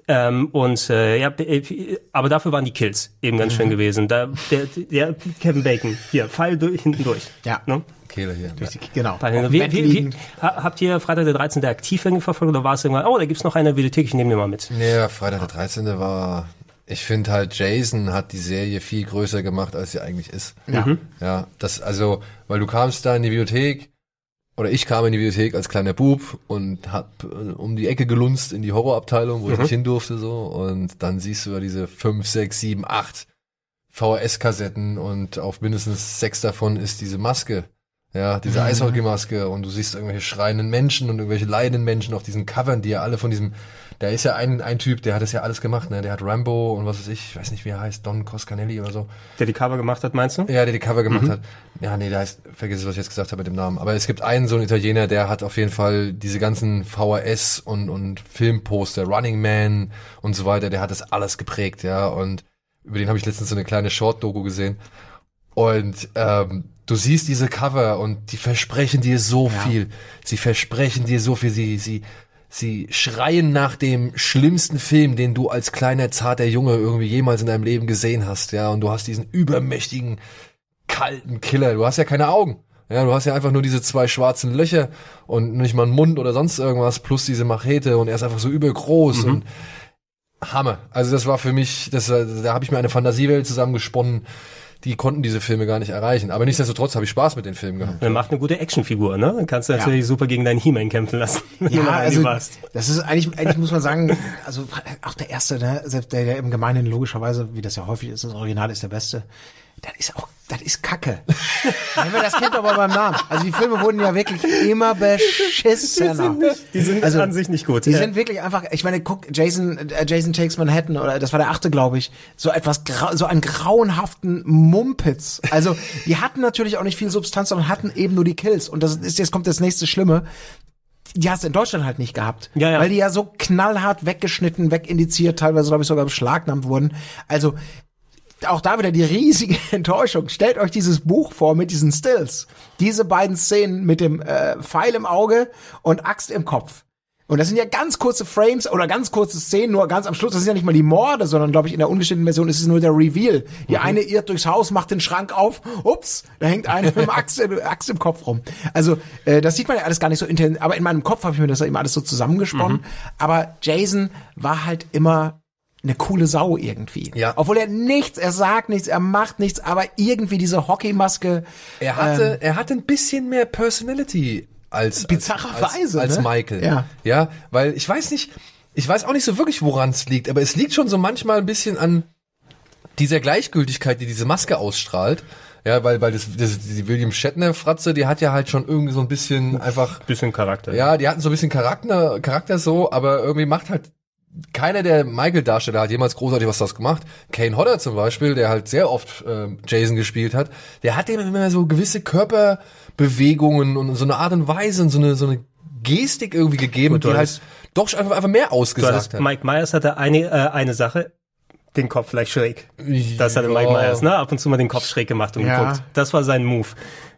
Ähm, und äh, ja, äh, aber dafür waren die Kills eben ganz schön gewesen. Da, der, der Kevin Bacon, hier, Pfeil durch, hinten durch. Ja. Ne? Kehle hier. Genau. Auf dem Wie, wie, wie, habt ihr Freitag der 13. aktiv verfolgt oder war es irgendwann, oh, da gibt's noch eine Videothek, ich nehme den mal mit. Nee, Freitag der 13. war, ich finde halt, Jason hat die Serie viel größer gemacht, als sie eigentlich ist. Ja. Ja, das, also, weil du kamst da in die Bibliothek, oder ich kam in die Bibliothek als kleiner Bub und hab äh, um die Ecke gelunzt in die Horrorabteilung, wo ich nicht hin durfte, so, und dann siehst du ja diese fünf, sechs, sieben, acht VHS-Kassetten und auf mindestens sechs davon ist diese Maske. Ja, diese Eishockeymaske und du siehst irgendwelche schreienden Menschen und irgendwelche leidenden Menschen auf diesen Covern, die ja alle von diesem, da ist ja ein, ein Typ, der hat das ja alles gemacht, ne, der hat Rambo und was weiß ich, ich weiß nicht, wie er heißt, Don Coscanelli oder so. Der die Cover gemacht hat, meinst du? Ja, der die Cover gemacht hat. Ja, nee, der heißt, vergiss es, was ich jetzt gesagt habe mit dem Namen. Aber es gibt einen so einen Italiener, der hat auf jeden Fall diese ganzen VHS und, und Filmposter, Running Man und so weiter, der hat das alles geprägt, ja. Und über den habe ich letztens so eine kleine Short-Doku gesehen. Und ähm, du siehst diese Cover und die versprechen dir so viel. Sie versprechen dir so viel. Sie, sie, sie schreien nach dem schlimmsten Film, den du als kleiner zarter Junge irgendwie jemals in deinem Leben gesehen hast. Ja, und du hast diesen übermächtigen, kalten Killer. Du hast ja keine Augen. Ja, du hast ja einfach nur diese zwei schwarzen Löcher und nicht mal einen Mund oder sonst irgendwas plus diese Machete und er ist einfach so übergroß und Hammer. Also das war für mich, das, da habe ich mir eine Fantasiewelt zusammengesponnen, die konnten diese Filme gar nicht erreichen. Aber nichtsdestotrotz habe ich Spaß mit den Filmen gehabt. Er macht eine gute Actionfigur, ne? Dann kannst du natürlich super gegen deinen He-Man kämpfen lassen. Ja, also, warst. das ist eigentlich, eigentlich muss man sagen, also auch der erste, ne, selbst der, der im Gemeinen logischerweise, wie das ja häufig ist, das Original ist der beste. Das ist auch, das ist Kacke. Nehmen wir das Kind aber beim Namen. Also die Filme wurden ja wirklich immer beschissener. Die sind Also, an sich nicht gut. Die Ja. sind wirklich einfach, ich meine, guck, Jason, äh, Jason Takes Manhattan, oder das war der achte, glaube ich, so etwas, so einen grauenhaften Mumpitz. Also, die hatten natürlich auch nicht viel Substanz, sondern hatten eben nur die Kills. Und das ist, jetzt kommt das nächste Schlimme. Die hast du in Deutschland halt nicht gehabt. Ja, ja. Weil die ja so knallhart weggeschnitten, wegindiziert, teilweise, glaube ich, sogar beschlagnahmt wurden. Also, auch da wieder die riesige Enttäuschung. Stellt euch dieses Buch vor mit diesen Stills. Diese beiden Szenen mit dem äh, Pfeil im Auge und Axt im Kopf. Und das sind ja ganz kurze Frames oder ganz kurze Szenen, nur ganz am Schluss. Das sind ja nicht mal die Morde, sondern glaube ich in der ungeschnittenen Version ist es nur der Reveal. Die eine irrt durchs Haus, macht den Schrank auf, ups, da hängt eine mit dem Axt, äh, Axt im Kopf rum. Also äh, das sieht man ja alles gar nicht so intensiv. Aber in meinem Kopf habe ich mir das ja immer alles so zusammengesponnen. Aber Jason war halt immer eine coole Sau irgendwie. Ja. Obwohl er nichts, er sagt nichts, er macht nichts, aber irgendwie diese Hockeymaske. Er hatte, er hatte ein bisschen mehr Personality als Bizarrerweise, als, als ne? Michael. Ja. ja, weil ich weiß nicht, ich weiß auch nicht so wirklich, woran es liegt, aber es liegt schon so manchmal ein bisschen an dieser Gleichgültigkeit, die diese Maske ausstrahlt. Ja, weil, weil das, das die William Shatner Fratze, die hat ja halt schon irgendwie so ein bisschen einfach Bisschen Charakter. ja, die hatten so ein bisschen Charakter, Charakter so, aber irgendwie macht halt keiner der Michael-Darsteller hat jemals großartig was das gemacht. Kane Hodder zum Beispiel, der halt sehr oft ähm, Jason gespielt hat, der hat dem immer so gewisse Körperbewegungen und so eine Art und Weise und so eine, so eine Gestik irgendwie gegeben, Gut, die halt doch einfach, einfach mehr ausgesagt hattest, hat. Mike Myers hatte eine, äh, eine Sache, den Kopf vielleicht schräg. Das hatte Ja. Mike Myers, ne? Ab und zu mal den Kopf schräg gemacht und Ja. geguckt. Das war sein Move.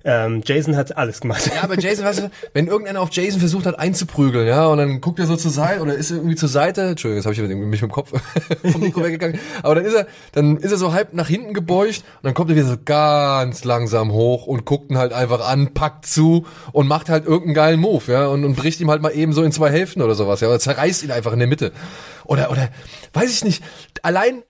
Ähm, Jason hat alles gemacht. Ja, aber Jason, weißt du, wenn irgendeiner auf Jason versucht hat einzuprügeln, ja, und dann guckt er so zur Seite oder ist irgendwie zur Seite, Entschuldigung, jetzt habe ich mich mit dem Kopf vom Mikro weggegangen, aber dann ist er, dann ist er so halb nach hinten gebeugt und dann kommt er wieder so ganz langsam hoch und guckt ihn halt einfach an, packt zu und macht halt irgendeinen geilen Move, ja, und, und bricht ihm halt mal eben so in zwei Hälften oder sowas, ja, oder zerreißt ihn einfach in der Mitte. Oder, oder, weiß ich nicht, allein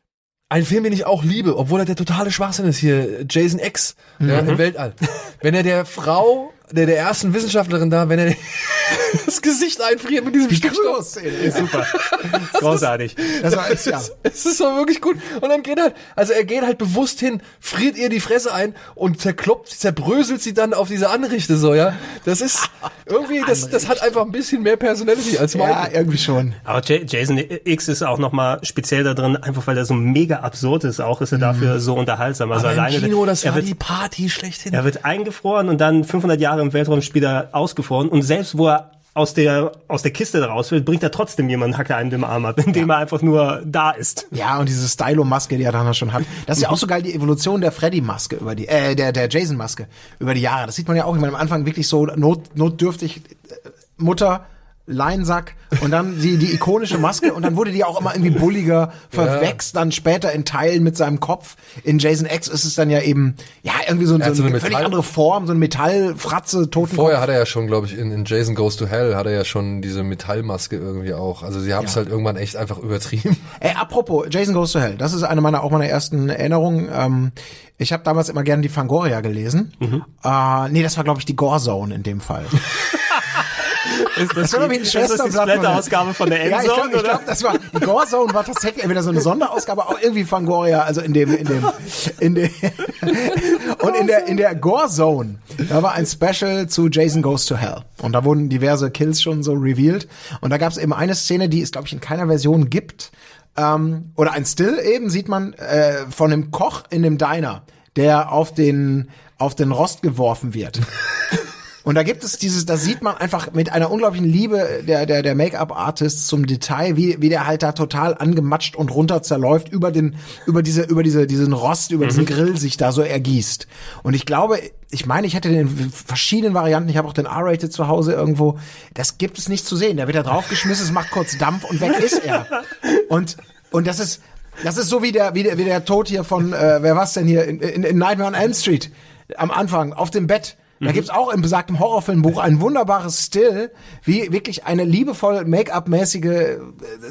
ein Film, den ich auch liebe, obwohl er der totale Schwachsinn ist hier, Jason X, ja, im Weltall. Wenn er der Frau, der der ersten Wissenschaftlerin da, wenn er das Gesicht einfriert mit diesem Stickstoff. Ist super. Ist großartig. Das war ja. Es ist doch wirklich gut. Und dann geht halt, also er geht halt bewusst hin, friert ihr die Fresse ein und zerkloppt, zerbröselt sie dann auf diese Anrichte so, ja. Das ist irgendwie, das, das hat einfach ein bisschen mehr Personality als Ja, Michael. irgendwie schon. Aber J Jason X ist auch nochmal speziell da drin, einfach weil er so mega absurd ist, auch ist er dafür so unterhaltsam. Also Aber alleine, im Kino, das er war wird, die Party schlechthin. er wird eingefroren und dann 500 Jahre im Weltraumspieler ausgefroren und selbst wo er aus der, aus der Kiste raus will, bringt er trotzdem jemanden, hackt er einem den Arm ab, indem er einfach nur da ist. Ja, und diese Stylo-Maske, die er dann schon hat. Das ist ja auch so geil, die Evolution der Freddy-Maske über die, äh, der, der Jason-Maske über die Jahre. Das sieht man ja auch. Ich meine, am Anfang wirklich so not, notdürftig äh, Mutter, Leinsack und dann die, die ikonische Maske und dann wurde die auch immer irgendwie bulliger, verwächst dann später in Teilen mit seinem Kopf. In Jason X ist es dann ja eben, ja, irgendwie so, so, so eine, völlig andere Form, so eine Metallfratze, Totenkopf. Vorher hat er ja schon, glaube ich, in, in Jason Goes to Hell hat er ja schon diese Metallmaske irgendwie auch. Also sie haben es Ja. halt irgendwann echt einfach übertrieben. Ey, apropos, Jason Goes to Hell, das ist eine meiner, auch meiner ersten Erinnerungen. Ähm, ich habe damals immer gerne die Fangoria gelesen. Äh, nee, das war, glaube ich, die Gore Zone in dem Fall. Ist das, war doch wie ein ist das die Schwesterblatt von der- Splatter-Ausgabe von der ja, ich Endzone, glaube, ich oder? glaub, das war, die Gore Zone war tatsächlich entweder so eine Sonderausgabe, auch irgendwie Fangoria, also in dem, in dem, in dem, und in der, in der Gore Zone, da war ein Special zu Jason Goes to Hell. Und da wurden diverse Kills schon so revealed. Und da gab es eben eine Szene, die es, glaube ich, in keiner Version gibt. Ähm, oder ein Still eben sieht man äh, von einem Koch in dem Diner, der auf den, auf den Rost geworfen wird. Und da gibt es dieses, da sieht man einfach mit einer unglaublichen Liebe der, der, der Make-up-Artist zum Detail, wie, wie der halt da total angematscht und runter zerläuft, über den, über diese, über diese, diesen Rost, über diesen Grill sich da so ergießt. Und ich glaube, ich meine, ich hätte den in verschiedenen Varianten, ich habe auch den R-Rated zu Hause irgendwo, das gibt es nicht zu sehen. Da wird er draufgeschmissen, es macht kurz Dampf und weg ist er. Und, und das ist, das ist so wie der, wie der, wie der Tod hier von, äh, wer war's denn hier, in, in, in Nightmare on Elm Street, am Anfang, auf dem Bett, Da gibt's auch im besagten Horrorfilmbuch ein wunderbares Still, wie wirklich eine liebevoll Make-up-mäßige, äh,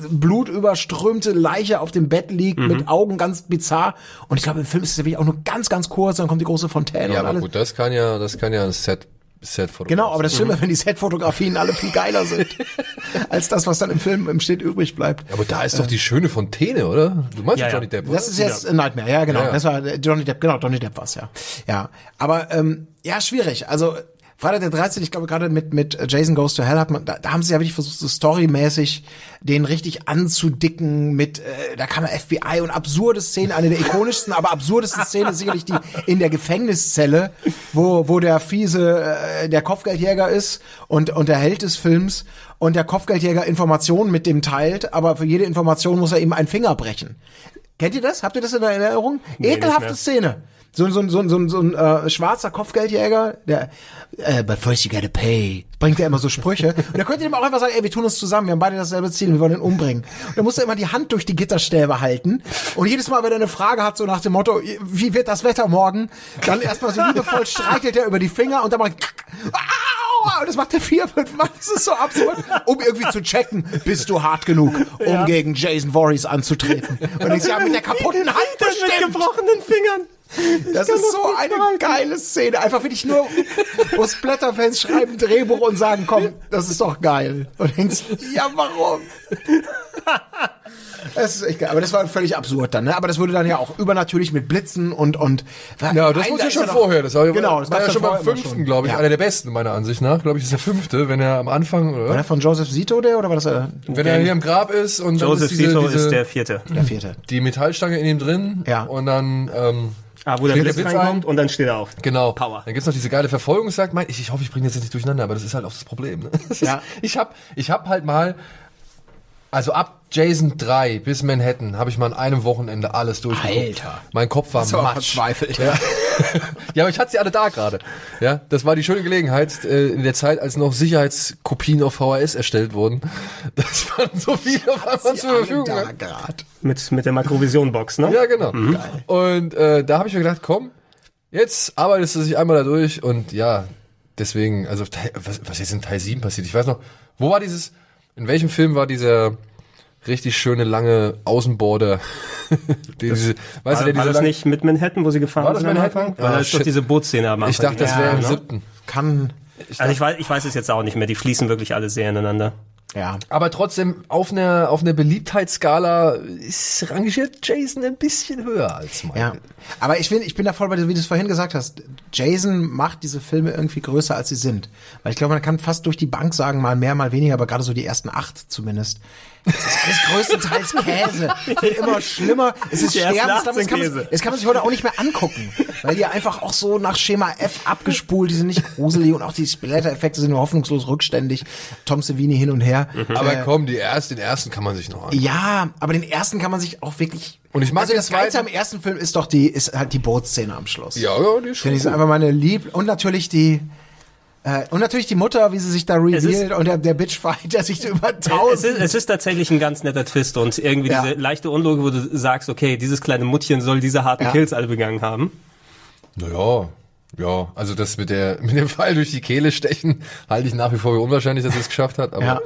blutüberströmte Leiche auf dem Bett liegt, mit Augen ganz bizarr. Und ich glaube, im Film ist es ja wirklich auch nur ganz, ganz kurz, dann kommt die große Fontäne Ja, aber alles. gut, das kann ja, das kann ja ein Set, Set Genau, aber das Schlimme, wenn die Set-Fotografien alle viel geiler sind, als das, was dann im Film im Schnitt übrig bleibt. Aber da ist doch die schöne Fontäne, oder? Du meinst Ja, Johnny ja. Depp, oder? Das ist jetzt ein Nightmare, ja genau. Ja, ja. Das war äh, Johnny Depp, genau, Johnny Depp war's, ja. Ja, aber ähm, ja, schwierig. Also Freitag der 13. Ich glaube gerade mit mit Jason Goes to Hell hat man, da, da haben sie ja wirklich versucht, so storymäßig den richtig anzudicken mit, äh, da kam FBI und absurde Szenen, eine der ikonischsten, aber absurdesten Szenen ist sicherlich die in der Gefängniszelle, wo wo der fiese äh, der Kopfgeldjäger ist und und der Held des Films und der Kopfgeldjäger Informationen mit dem teilt, aber für jede Information muss er ihm einen Finger brechen. Kennt ihr das? Habt ihr das in der Erinnerung? nicht Ekelhafte. Szene. So, so, so, so, so ein äh, schwarzer Kopfgeldjäger, der, äh, but first you gotta pay. Bringt er immer so Sprüche. Und da könnt ihr ihm auch einfach sagen, ey, wir tun uns zusammen, wir haben beide dasselbe Ziel, wir wollen ihn umbringen. Und dann muss er immer die Hand durch die Gitterstäbe halten. Und jedes Mal, wenn er eine Frage hat, so nach dem Motto, wie wird das Wetter morgen, dann erstmal so liebevoll streichelt er über die Finger und dann macht Aua! Und das macht er vier, fünf Mal. Das ist so absurd, um irgendwie zu checken, bist du hart genug, um gegen Jason Voorhees anzutreten. Und ich sage, mit der kaputten Hand Das mit bestimmt. gebrochenen Fingern. Das ist so eine geile Szene. Einfach wirklich nur, wo Splatterfans schreiben Drehbuch und sagen, komm, das ist doch geil. Und denkst, ja, warum? Es ist echt geil. Aber das war völlig absurd dann, ne? Aber das wurde dann ja auch übernatürlich mit Blitzen und, und. Ja, das ja ist schon vorher. Das war, Genau, das war ja schon beim fünften, glaube ich. Ja. Einer der besten, meiner Ansicht nach. Glaube ich, ist der fünfte, wenn er am Anfang, oder? War der von Joseph Zito der oder war das äh, wenn er hier im Grab ist und Joseph ist diese, Zito diese, ist der vierte. der vierte? die Metallstange in ihm drin. Ja. Und dann, ähm, Ah, wo der Blitz reinkommt ein? und dann steht er auf. Genau. Power. Dann gibt's noch diese geile Verfolgungsjagd. Ich, ich hoffe, ich bringe das jetzt nicht durcheinander, aber das ist halt auch das Problem. Ne? Das ist, Ja. Ich hab, ich hab halt mal, also ab Jason 3 bis Manhattan habe ich mal an einem Wochenende alles durchgeguckt. Alter. Mein Kopf war Das matsch. verzweifelt. Ja. ja, aber ich hatte sie alle da gerade. Ja, das war die schöne Gelegenheit äh, in der Zeit, als noch Sicherheitskopien auf VHS erstellt wurden, dass man so viel auf einmal zur Verfügung da hat. grad. Mit, mit der Makrovision-Box, ne? Ja, genau. Und äh, da habe ich mir gedacht, komm, jetzt arbeitest du dich einmal da durch und ja, deswegen, also was, was jetzt in Teil 7 passiert, ich weiß noch, wo war dieses, in welchem Film war dieser richtig schöne lange Außenborder? diese, weißt du, War, der war diese das nicht mit Manhattan, wo sie gefahren War das sind am Manhattan? Anfang? Weil Ah, da ist doch diese Bootszene am Anfang. Ich dachte, das Ja, wäre im ne? siebten. Kann, Also ich weiß, ich weiß es jetzt auch nicht mehr. Die fließen wirklich alle sehr ineinander. Ja. Aber trotzdem, auf einer, auf einer Beliebtheitsskala ist rangiert Jason ein bisschen höher als mein. Ja, aber ich bin, ich bin da voll bei dir, wie du es vorhin gesagt hast. Jason macht diese Filme irgendwie größer, als sie sind. Weil ich glaube, man kann fast durch die Bank sagen, mal mehr, mal weniger, aber gerade so die ersten acht zumindest. Das ist alles größtenteils Käse. Wird immer schlimmer. Es ist Die ersten sterben. acht Das das kann man sich heute auch nicht mehr angucken. Weil die einfach auch so nach Schema F abgespult, die sind nicht gruselig und auch die Splatter-Effekte sind nur hoffnungslos rückständig. Tom Savini hin und her. Aber Äh, komm, die ersten, den ersten kann man sich noch an. ja, aber den ersten kann man sich auch wirklich. Und ich mag also das Geilste am ersten Film ist doch die, ist halt die Bootszene am Schluss. Ja, ja, die ist schon Finde ich einfach meine Lieb und natürlich die äh, und natürlich die Mutter, wie sie sich da ist- revealed und der, der Bitchfight, der sich so über Es tausend. ist, es ist tatsächlich ein ganz netter Twist und irgendwie Ja. diese leichte Unlogik, wo du sagst, okay, dieses kleine Muttchen soll diese harten Ja. Kills alle begangen haben. Naja, ja, also das mit der mit dem Pfeil durch die Kehle stechen halte ich nach wie vor für unwahrscheinlich, dass er es geschafft hat. Aber Ja.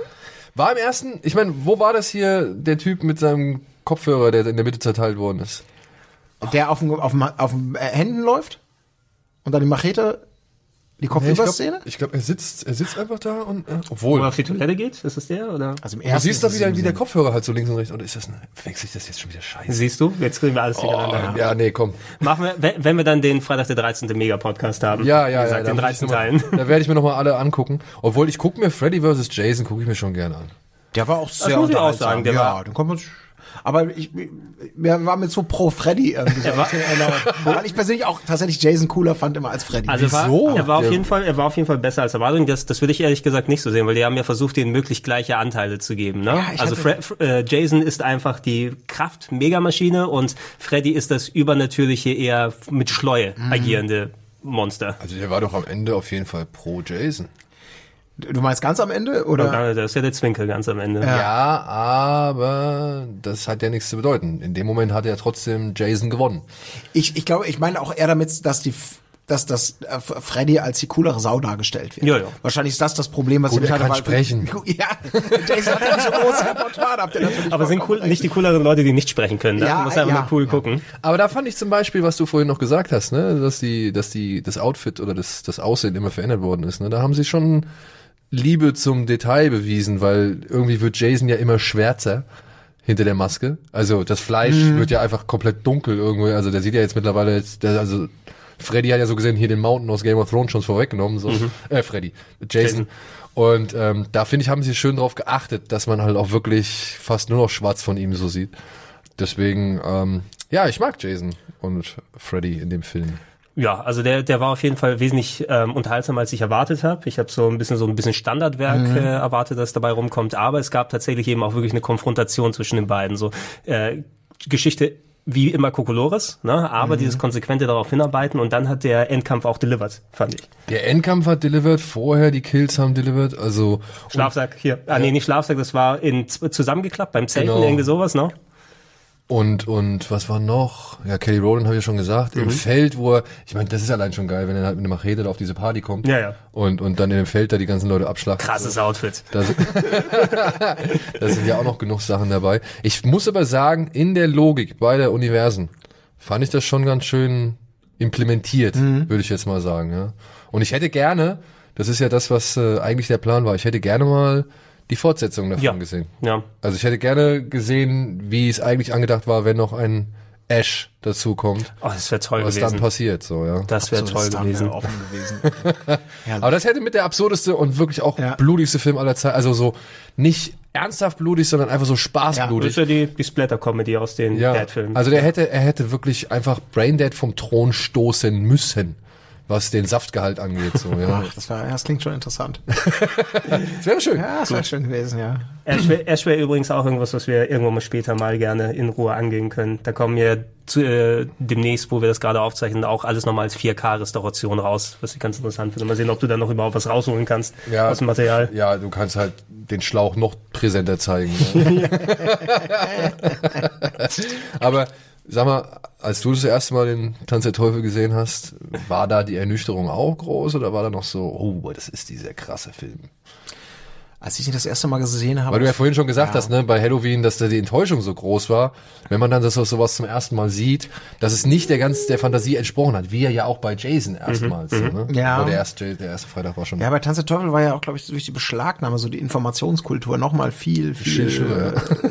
war im ersten, ich meine, wo war das hier der Typ mit seinem Kopfhörer, der in der Mitte zerteilt worden ist? der auf dem, auf dem, auf dem Händen läuft und dann die Machete, die ich Kopfüberszene. glaube, ich glaub, er sitzt, er sitzt einfach da und äh, Wo obwohl. er auf die Toilette geht, ist es der oder? Also im Du siehst doch wieder, wie der. Kopfhörer halt so links und rechts. Oder ist das eine, wechsel ich das jetzt schon wieder scheiße? Siehst du? Jetzt kriegen wir alles Oh, durcheinander. ja, nee, komm. Machen wir, wenn- wir dann den Freitag der 13. Mega-Podcast haben. Ja, ja, Wie gesagt, ja. den da muss ich 13 noch mal- Teilen. Da werde ich mir nochmal alle angucken. Obwohl ich gucke mir Freddy vs. Jason, gucke ich mir schon gerne an. Der war auch sehr muss ich auch sagen, der ja, war- den konnte man aber ich, wir waren mit so pro Freddy irgendwie. So war- Weil ich persönlich auch tatsächlich Jason cooler fand immer als Freddy. Also Wieso? War, er war auf jeden Fall, er war auf jeden Fall besser als erwartet. Das, das würde ich ehrlich gesagt nicht so sehen, weil die haben ja versucht, denen möglichst gleiche Anteile zu geben. Ne? Ja, ich also Fre- äh, Jason ist einfach die Kraft-Megamaschine und Freddy ist das übernatürliche, eher mit Schleue Mhm. agierende Monster. Also der war doch am Ende auf jeden Fall pro Jason. Du meinst ganz am Ende oder? Das ist ja der Zwinkel ganz am Ende. Ja, aber das hat ja nichts zu bedeuten. In dem Moment hat er trotzdem Jason gewonnen. Ich, ich glaube, ich meine auch eher damit, dass die dass das äh, Freddy als die coolere Sau dargestellt wird. Ja, ja. Wahrscheinlich ist das das Problem, was Gut, ich er kann sprechen. Ja, Jason hat ja nicht so große Repertoire, habt ihr natürlich Aber sind cool, nicht die cooleren Leute, die nicht sprechen können. Ne? Ja, du musst einfach ja, nur cool ja. gucken. Aber da fand ich zum Beispiel, was du vorhin noch gesagt hast, ne, dass die, dass die, das Outfit oder das, das Aussehen immer verändert worden ist, ne, da haben sie schon Liebe zum Detail bewiesen, weil irgendwie wird Jason ja immer schwärzer hinter der Maske. Also das Fleisch wird ja einfach komplett dunkel irgendwie. Also der sieht ja jetzt mittlerweile jetzt, der, also Freddy hat ja so gesehen hier den Mountain aus Game of Thrones schon vorweggenommen, so äh, Freddy, Jason. Und ähm, da finde ich, haben sie schön drauf geachtet, dass man halt auch wirklich fast nur noch schwarz von ihm so sieht. Deswegen, ähm, ja, ich mag Jason und Freddy in dem Film. Ja, also der, der war auf jeden Fall wesentlich ähm, unterhaltsamer, als ich erwartet habe. Ich habe so ein bisschen so ein bisschen Standardwerk äh, erwartet, das dabei rumkommt. Aber es gab tatsächlich eben auch wirklich eine Konfrontation zwischen den beiden. So äh, Geschichte wie immer Kokolores, ne? aber dieses konsequente darauf hinarbeiten und dann hat der Endkampf auch delivered, fand ich. Der Endkampf hat delivered, vorher die Kills haben delivered, also Schlafsack hier. Ah nee, nicht Schlafsack, das war in zusammengeklappt beim Zelten, Genau. irgendwie sowas, ne? Und und was war noch? Ja, Kelly Rowland habe ich ja schon gesagt, im Feld, wo er, ich meine, das ist allein schon geil, wenn er halt mit einer Machete da auf diese Party kommt Ja, ja. und und dann in dem Feld da die ganzen Leute abschlagt. Krasses Outfit. Da sind, da sind ja auch noch genug Sachen dabei. Ich muss aber sagen, in der Logik beider Universen fand ich das schon ganz schön implementiert, würde ich jetzt mal sagen. Ja. Und ich hätte gerne, das ist ja das, was äh, eigentlich der Plan war, ich hätte gerne mal die Fortsetzung davon Ja. gesehen. Ja. Also ich hätte gerne gesehen, wie es eigentlich angedacht war, wenn noch ein Ash dazu kommt, Oh, das wäre toll was gewesen. dann passiert. So, ja. das wäre toll das gewesen. offen gewesen. Aber das hätte mit der absurdeste und wirklich auch Ja. blutigste Film aller Zeiten, also so nicht ernsthaft blutig, sondern einfach so Das spaßblutig. ist ja die, die Splatter-Comedy aus den Ja, Dad-Filmen. also der hätte, er hätte wirklich einfach Braindead vom Thron stoßen müssen, was den Saftgehalt angeht. So, ja. Ach, das war, ja, das klingt schon interessant. Das wäre schön. Ja, das wäre schön gewesen, ja. Ash wäre wär übrigens auch irgendwas, was wir irgendwann mal später mal gerne in Ruhe angehen können. Da kommen wir zu, äh, demnächst, wo wir das gerade aufzeichnen, auch alles nochmal als 4K-Restauration raus, was ich ganz interessant finde. Mal sehen, ob du da noch überhaupt was rausholen kannst Ja. aus dem Material. Ja, du kannst halt den Schlauch noch präsenter zeigen. Ne? Aber sag mal, als du das erste Mal den Tanz der Teufel gesehen hast, war da die Ernüchterung auch groß oder war da noch so, oh, das ist dieser krasse Film? Als ich ihn das erste Mal gesehen habe. Weil du ja vorhin schon gesagt Ja. hast, ne, bei Halloween, dass da die Enttäuschung so groß war, wenn man dann das sowas zum ersten Mal sieht, dass es nicht der ganz der Fantasie entsprochen hat, wie er ja auch bei Jason erstmals. So, ne? Ja. Aber der erste, der erste Freitag war schon. Ja, bei Tanz der Teufel war ja auch, glaube ich, durch die Beschlagnahme, so die Informationskultur nochmal viel, viel, Viel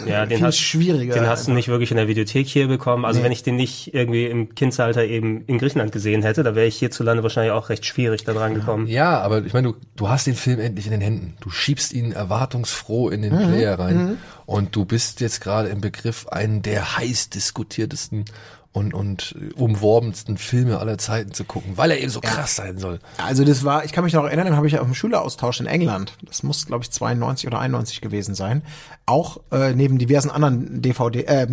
äh, Ja, den viel hast, schwieriger. Den hast du nicht wirklich in der Videothek hier bekommen. Also wenn ich den nicht irgendwie im Kindsalter eben in Griechenland gesehen hätte, da wäre ich hierzulande wahrscheinlich auch recht schwierig da dran gekommen. Ja, aber ich meine, du, du hast den Film endlich in den Händen. Du schiebst ihn erwartungsfroh in den Player rein. Und du bist jetzt gerade im Begriff, einen der heiß diskutiertesten und, und umworbensten Filme aller Zeiten zu gucken, weil er eben so krass sein soll. Also das war, ich kann mich noch erinnern, dann habe ich ja auf dem Schüleraustausch in England, das muss glaube ich 92 oder 91 gewesen sein, auch äh, neben diversen anderen DVD, äh,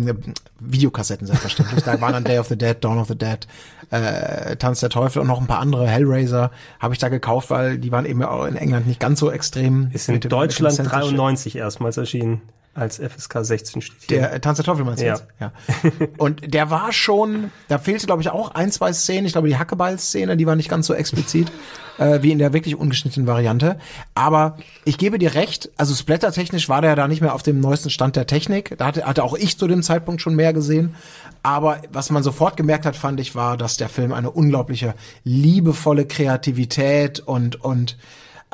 Videokassetten selbstverständlich, da waren dann Day of the Dead, Dawn of the Dead, äh, Tanz der Teufel und noch ein paar andere Hellraiser habe ich da gekauft, weil die waren eben auch in England nicht ganz so extrem. Ist in Deutschland mit dem Censorship. 93 erstmals erschienen, als FSK 16 steht hier. Der äh, Tanz der Teufel meinst du Ja. jetzt? Ja. Und der war schon, da fehlte glaube ich auch ein, zwei Szenen. Ich glaube die Hackeball-Szene, die war nicht ganz so explizit äh, wie in der wirklich ungeschnittenen Variante. Aber ich gebe dir recht, also splattertechnisch war der da nicht mehr auf dem neuesten Stand der Technik. Da hatte, hatte auch ich zu dem Zeitpunkt schon mehr gesehen. Aber was man sofort gemerkt hat, fand ich, war, dass der Film eine unglaubliche liebevolle Kreativität und und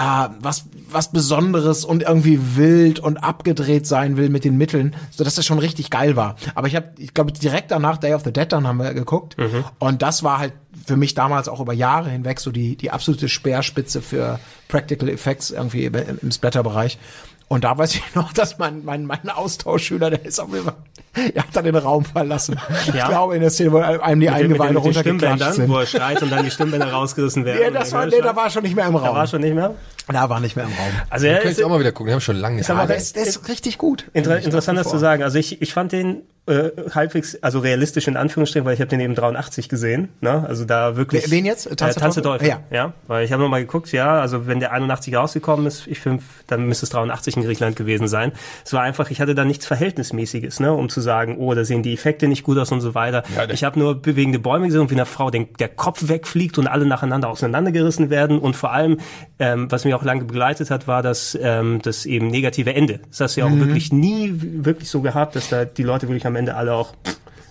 äh, was, was Besonderes und irgendwie wild und abgedreht sein will mit den Mitteln, so dass das schon richtig geil war. Aber ich habe, ich glaube, direkt danach Day of the Dead dann haben wir geguckt und das war halt für mich damals auch über Jahre hinweg so die, die absolute Speerspitze für Practical Effects irgendwie im, im Splatter-Bereich. Und da weiß ich noch, dass mein, mein, mein Austauschschüler, der ist auf jeden Fall, er hat dann den Raum verlassen. Ich Ja. glaube, in der Szene, wo einem die Mit Eingeweide runtergeklatscht sind. wo er schreit und dann die Stimmbänder rausgerissen werden. Ja, das war, nee, da war er schon nicht mehr im da Raum. war schon nicht mehr. Da war nicht mehr im Raum. Also Könnte ist, ich auch mal wieder gucken, den haben wir schon lange nicht mehr Der ist, der ist richtig gut. Inter ich interessant das zu sagen. Also ich, ich fand den äh, halbwegs, also realistisch in Anführungsstrichen, weil ich habe den eben 83 gesehen. Ne? Also da wirklich. Wen- jetzt? Tanz, Tanz äh, Tanz der Teufel? Teufel. Ja. ja. Weil ich habe nochmal geguckt, ja, also wenn der 81 rausgekommen ist, ich finde, dann müsste es 83 in Griechenland gewesen sein. Es war einfach, ich hatte da nichts Verhältnismäßiges, ne, um zu sagen, oh, da sehen die Effekte nicht gut aus und so weiter. ich habe nur bewegende Bäume gesehen und wie einer Frau den, der Kopf wegfliegt und alle nacheinander auseinandergerissen werden. Und vor allem, ähm, was mich auch lange begleitet hat, war das, ähm, das eben negative Ende. Das hast du ja auch wirklich nie wirklich so gehabt, dass da die Leute wirklich am Ende alle auch,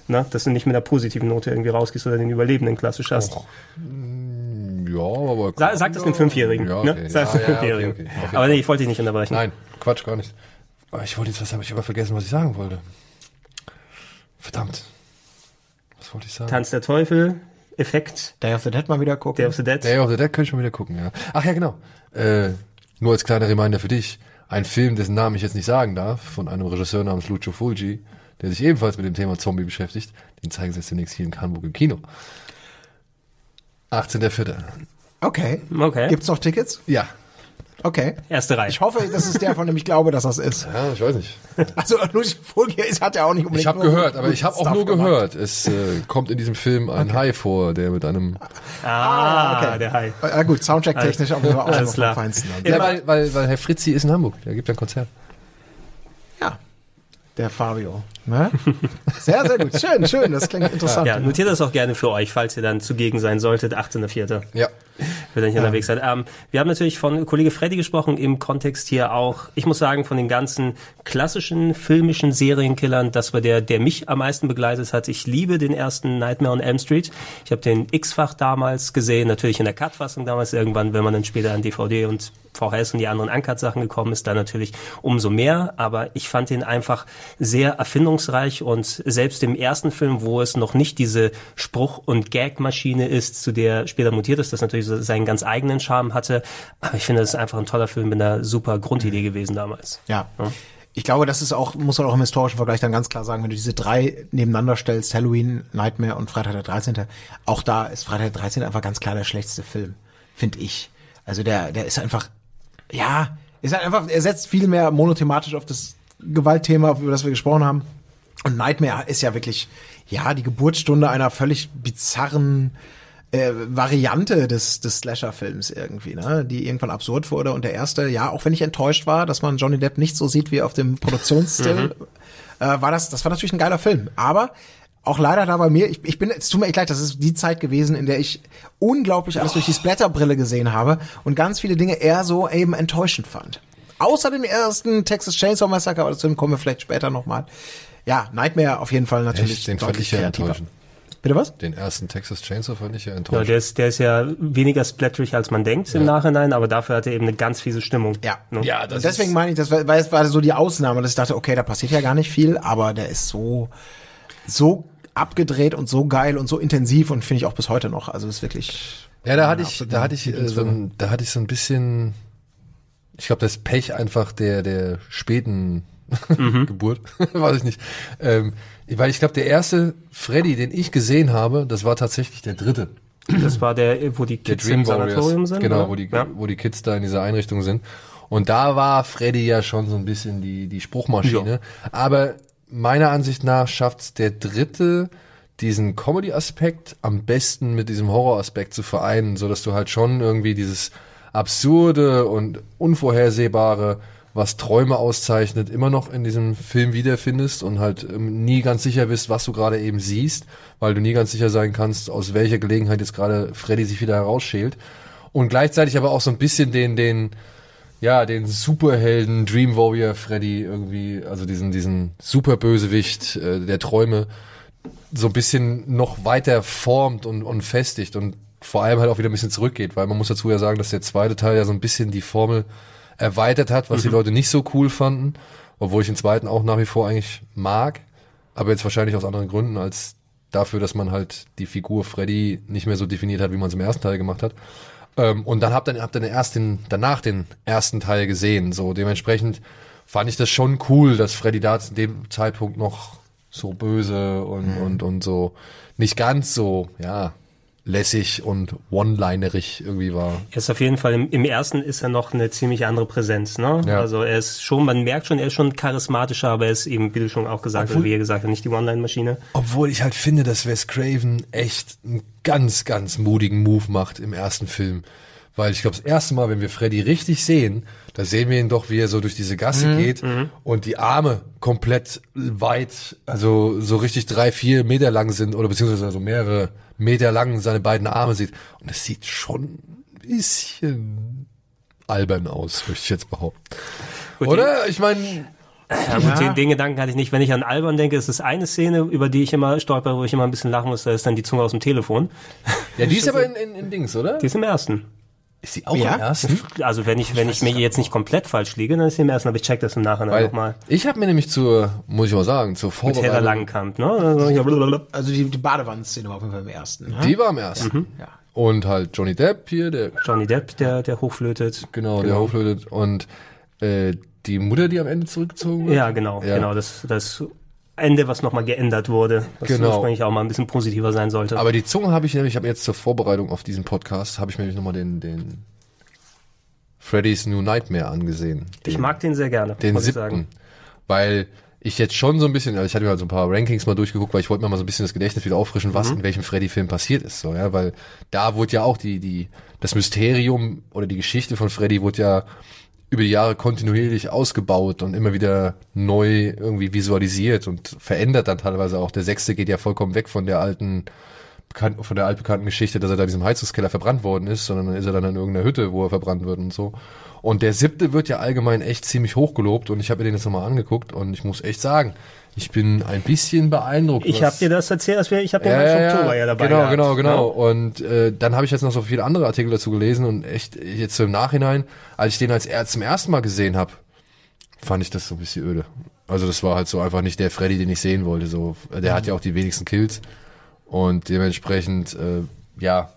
ne, dass du nicht mit einer positiven Note irgendwie rausgehst oder den Überlebenden klassisch hast. Ja, aber. Sa sag das dem Fünfjährigen. Ja, ne? Sag das Ja, ja, Fünfjährigen. okay, okay. Aber nee, ich wollte dich nicht unterbrechen. Nein, Quatsch, gar nicht. Ich wollte jetzt was, habe ich aber vergessen, was ich sagen wollte. Verdammt. Was wollte ich sagen? Tanz der Teufel, Effekt, Day of the Dead mal wieder gucken. Day of the Dead. Day of the Dead könnte ich mal wieder gucken, ja. Ach ja, genau. Äh, nur als kleiner Reminder für dich. Ein Film, dessen Namen ich jetzt nicht sagen darf, von einem Regisseur namens Lucio Fulci, der sich ebenfalls mit dem Thema Zombie beschäftigt. Den zeigen sie jetzt demnächst hier in Hamburg im Kino. 18.04. Okay. Okay. Gibt's noch Tickets? Ja. Okay. Erste Reihe. Ich hoffe, das ist der, von dem ich glaube, dass das ist. Ja, ich weiß nicht. Also Luigi Fulgier ist, hat ja auch nicht unbedingt Ich habe nur gehört, aber ich habe auch Stuff nur gemacht. gehört. Es äh, kommt in diesem Film ein Hai vor, der mit einem Ah, okay. der Hai. Ja gut, Soundtrack-technisch auf jeden Fall auch Alles klar. vom Feinsten. Also. Ja, weil, weil, weil Herr Fritzi ist in Hamburg. Der gibt ein Konzert. Ja, der Fabio. Ne? Sehr, sehr gut. Schön, schön. Das klingt interessant. Ja, notiert das auch gerne für euch, falls ihr dann zugegen sein solltet, 18.04. Ja. Wird nicht unterwegs sein. Ähm, wir haben natürlich von Kollege Freddy gesprochen, im Kontext hier auch, ich muss sagen, von den ganzen klassischen filmischen Serienkillern, das war der, der mich am meisten begleitet hat. Ich liebe den ersten Nightmare on Elm Street. Ich habe den X-Fach damals gesehen, natürlich in der Cut-Fassung damals irgendwann, wenn man dann später an DVD und VHS und die anderen Uncut-Sachen gekommen ist, dann natürlich umso mehr. Aber ich fand ihn einfach sehr erfindungsreich und selbst im ersten Film, wo es noch nicht diese Spruch- und Gag-Maschine ist, zu der später mutiert ist, das natürlich so seinen ganz eigenen Charme hatte. Aber ich finde, das ist einfach ein toller Film mit einer super Grundidee gewesen damals. Ja. Ich glaube, das ist auch, muss man auch im historischen Vergleich dann ganz klar sagen, wenn du diese drei nebeneinander stellst, Halloween, Nightmare und Freitag der 13., auch da ist Freitag der 13. einfach ganz klar der schlechteste Film, finde ich. Also der, der ist einfach, ja, ist halt einfach, er setzt viel mehr monothematisch auf das Gewaltthema, über das wir gesprochen haben. Und Nightmare ist ja wirklich, ja, die Geburtsstunde einer völlig bizarren äh, Variante des, des Slasher-Films irgendwie, ne? die irgendwann absurd wurde. Und der erste, ja, auch wenn ich enttäuscht war, dass man Johnny Depp nicht so sieht wie auf dem Produktionsstill, äh, war das, das war natürlich ein geiler Film. Aber auch leider da bei mir, ich, ich bin, es tut mir echt leid, das ist die Zeit gewesen, in der ich unglaublich alles durch die Splatterbrille gesehen habe und ganz viele Dinge eher so eben enttäuschend fand. Außer den ersten Texas Chainsaw Massacre, aber dazu kommen wir vielleicht später nochmal. Ja, Nightmare auf jeden Fall natürlich. Echt? Den fand deutlich ich ja enttäuschend. Bitte was? Den ersten Texas Chainsaw fand ich ja Ja, enttäuschend. der ist, der ist ja weniger splatterig, als man denkt im Nachhinein, aber dafür hat er eben eine ganz fiese Stimmung. Ja. Ne? Ja, Und deswegen meine ich, das war, weil es war so die Ausnahme, dass ich dachte, okay, da passiert ja gar nicht viel, aber der ist so, so abgedreht und so geil und so intensiv und finde ich auch bis heute noch. Also ist wirklich. Ja, da hatte ich, da hatte ich, äh, so ein, da hatte ich so ein bisschen, ich glaube, das Pech einfach der, der späten Geburt, weiß ich nicht. Ähm, weil ich glaube, der erste Freddy, den ich gesehen habe, das war tatsächlich der dritte. Das war der, wo die Kids im Sanatorium sind. Genau, oder? wo die, ja. wo die Kids da in dieser Einrichtung sind. Und da war Freddy ja schon so ein bisschen die, die Spruchmaschine. Aber meiner Ansicht nach schafft's der dritte, diesen Comedy-Aspekt am besten mit diesem Horror-Aspekt zu vereinen, so dass du halt schon irgendwie dieses absurde und unvorhersehbare, was Träume auszeichnet, immer noch in diesem Film wiederfindest und halt ähm, nie ganz sicher bist, was du gerade eben siehst, weil du nie ganz sicher sein kannst, aus welcher Gelegenheit jetzt gerade Freddy sich wieder herausschält. Und gleichzeitig aber auch so ein bisschen den, den, ja, den Superhelden Dream Warrior Freddy irgendwie, also diesen, diesen Superbösewicht äh, der Träume, so ein bisschen noch weiter formt und, und festigt und vor allem halt auch wieder ein bisschen zurückgeht, weil man muss dazu ja sagen, dass der zweite Teil ja so ein bisschen die Formel erweitert hat, was die Leute nicht so cool fanden, obwohl ich den zweiten auch nach wie vor eigentlich mag, aber jetzt wahrscheinlich aus anderen Gründen als dafür, dass man halt die Figur Freddy nicht mehr so definiert hat, wie man es im ersten Teil gemacht hat. Ähm, und dann habt ihr, habt ihr den ersten, danach den ersten Teil gesehen. So dementsprechend fand ich das schon cool, dass Freddy da zu dem Zeitpunkt noch so böse und, und, und so nicht ganz so, ja, lässig und one-linerig irgendwie war. Er ist auf jeden Fall im, im ersten ist er noch eine ziemlich andere Präsenz, ne? Ja. Also er ist schon, man merkt schon, er ist schon charismatischer, aber er ist eben, wie du schon auch gesagt hast, wie er gesagt hat, nicht die One-Line-Maschine. Obwohl ich halt finde, dass Wes Craven echt einen ganz, ganz mutigen Move macht im ersten Film. Weil ich glaube, das erste Mal, wenn wir Freddy richtig sehen, da sehen wir ihn doch, wie er so durch diese Gasse geht und die Arme komplett weit, also so richtig drei, vier Meter lang sind oder beziehungsweise also mehrere Meter lang seine beiden Arme sieht. Und es sieht schon ein bisschen albern aus, möchte ich jetzt behaupten. Oder? Ich meine, Ja, gut, den, den Gedanken hatte ich nicht. Wenn ich an Albern denke, ist es eine Szene, über die ich immer stolper, wo ich immer ein bisschen lachen muss, da ist dann die Zunge aus dem Telefon. ja, die ist aber in, in, in Dings, oder? Die ist im ersten. Ist die auch Ja? im ersten? Also wenn ich, wenn ich mir jetzt nicht komplett falsch liege, dann ist sie im ersten, aber ich check das im Nachhinein Weil nochmal. ich habe mir nämlich zur, muss ich mal sagen, zur Mit Hedda Vorbereitung, Langenkamp, ne? Also. Also die, die Badewannenszene war auf jeden Fall im ersten. Ne? die war im ersten. Ja. Und halt Johnny Depp hier, der Johnny Depp, der, der hochflötet. Genau, der hochflötet. Und äh, die Mutter, die am Ende zurückgezogen wird. Ja, genau, Ja. genau. Das, das Ende, was nochmal geändert wurde, was Genau. ursprünglich auch mal ein bisschen positiver sein sollte. Aber die Zunge habe ich nämlich, ich habe jetzt zur Vorbereitung auf diesen Podcast, habe ich mir nämlich nochmal den, den Freddy's New Nightmare angesehen. Den, ich mag den sehr gerne, den muss ich siebten. sagen. Weil ich jetzt schon so ein bisschen, also ich hatte mir halt so ein paar Rankings mal durchgeguckt, weil ich wollte mir mal so ein bisschen das Gedächtnis wieder auffrischen, Mhm. was in welchem Freddy-Film passiert ist, so, ja, weil da wurde ja auch die, die, das Mysterium oder die Geschichte von Freddy wurde ja über die Jahre kontinuierlich ausgebaut und immer wieder neu irgendwie visualisiert und verändert dann teilweise auch. Der sechste geht ja vollkommen weg von der alten, von der altbekannten Geschichte, dass er da in diesem Heizungskeller verbrannt worden ist, sondern dann ist er dann in irgendeiner Hütte, wo er verbrannt wird und so. Und der siebte wird ja allgemein echt ziemlich hochgelobt und ich habe mir den jetzt nochmal angeguckt und ich muss echt sagen, ich bin ein bisschen beeindruckt. Ich habe dir das erzählt, als wir, ich habe den ja, ja, Oktober ja dabei Genau, gehabt, genau, genau. ne? Und äh, dann habe ich jetzt noch so viele andere Artikel dazu gelesen und echt jetzt so im Nachhinein, als ich den als er zum ersten Mal gesehen habe, fand ich das so ein bisschen öde. Also das war halt so einfach nicht der Freddy, den ich sehen wollte. So, der hat ja auch die wenigsten Kills und dementsprechend, äh, ja,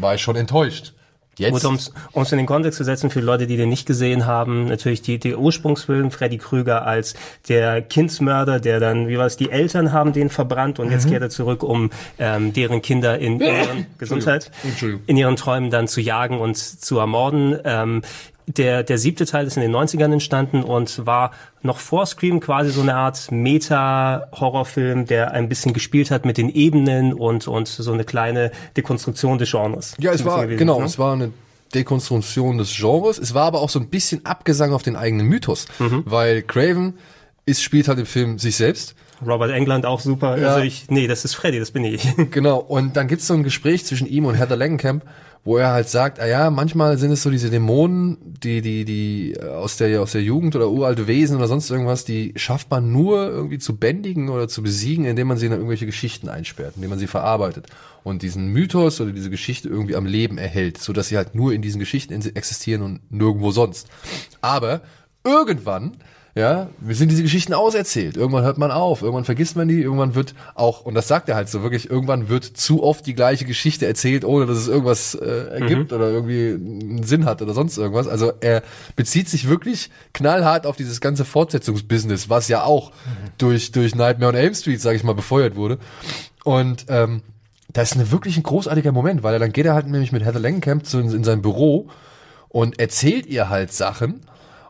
war ich schon enttäuscht. Jetzt, Gut, um es in den Kontext zu setzen für Leute, die den nicht gesehen haben, natürlich die, die Ursprungsfilm Freddy Krüger als der Kindsmörder, der dann, wie war es, die Eltern haben den verbrannt und jetzt kehrt er zurück, um ähm, deren Kinder in ihren Gesundheit, Entschuldigung. in ihren Träumen dann zu jagen und zu ermorden. Ähm, der, der siebte Teil ist in den 90ern entstanden und war noch vor Scream quasi so eine Art Meta-Horrorfilm, der ein bisschen gespielt hat mit den Ebenen und, und so eine kleine Dekonstruktion des Genres. Ja, es war, gewesen, genau, ne? es war eine Dekonstruktion des Genres. Es war aber auch so ein bisschen Abgesang auf den eigenen Mythos, Mhm. weil Craven ist, spielt halt im Film sich selbst. Robert England auch super. Ja. Also ich, nee, das ist Freddy, das bin ich. Genau, und dann gibt's so ein Gespräch zwischen ihm und Heather Langenkamp, wo er halt sagt, ah ja, manchmal sind es so diese Dämonen, die, die, die äh, aus der, aus der Jugend oder uralte Wesen oder sonst irgendwas, die schafft man nur irgendwie zu bändigen oder zu besiegen, indem man sie in irgendwelche Geschichten einsperrt, indem man sie verarbeitet und diesen Mythos oder diese Geschichte irgendwie am Leben erhält, so dass sie halt nur in diesen Geschichten existieren und nirgendwo sonst. Aber irgendwann ja, wir sind diese Geschichten auserzählt. Irgendwann hört man auf, irgendwann vergisst man die, irgendwann wird auch, und das sagt er halt so wirklich, irgendwann wird zu oft die gleiche Geschichte erzählt, ohne dass es irgendwas äh, ergibt oder irgendwie einen Sinn hat oder sonst irgendwas. Also er bezieht sich wirklich knallhart auf dieses ganze Fortsetzungsbusiness, was ja auch durch, durch Nightmare on Elm Street, sage ich mal, befeuert wurde. Und ähm, das ist eine, wirklich ein großartiger Moment, weil er dann geht er halt nämlich mit Heather Langenkamp zu, in sein Büro und erzählt ihr halt Sachen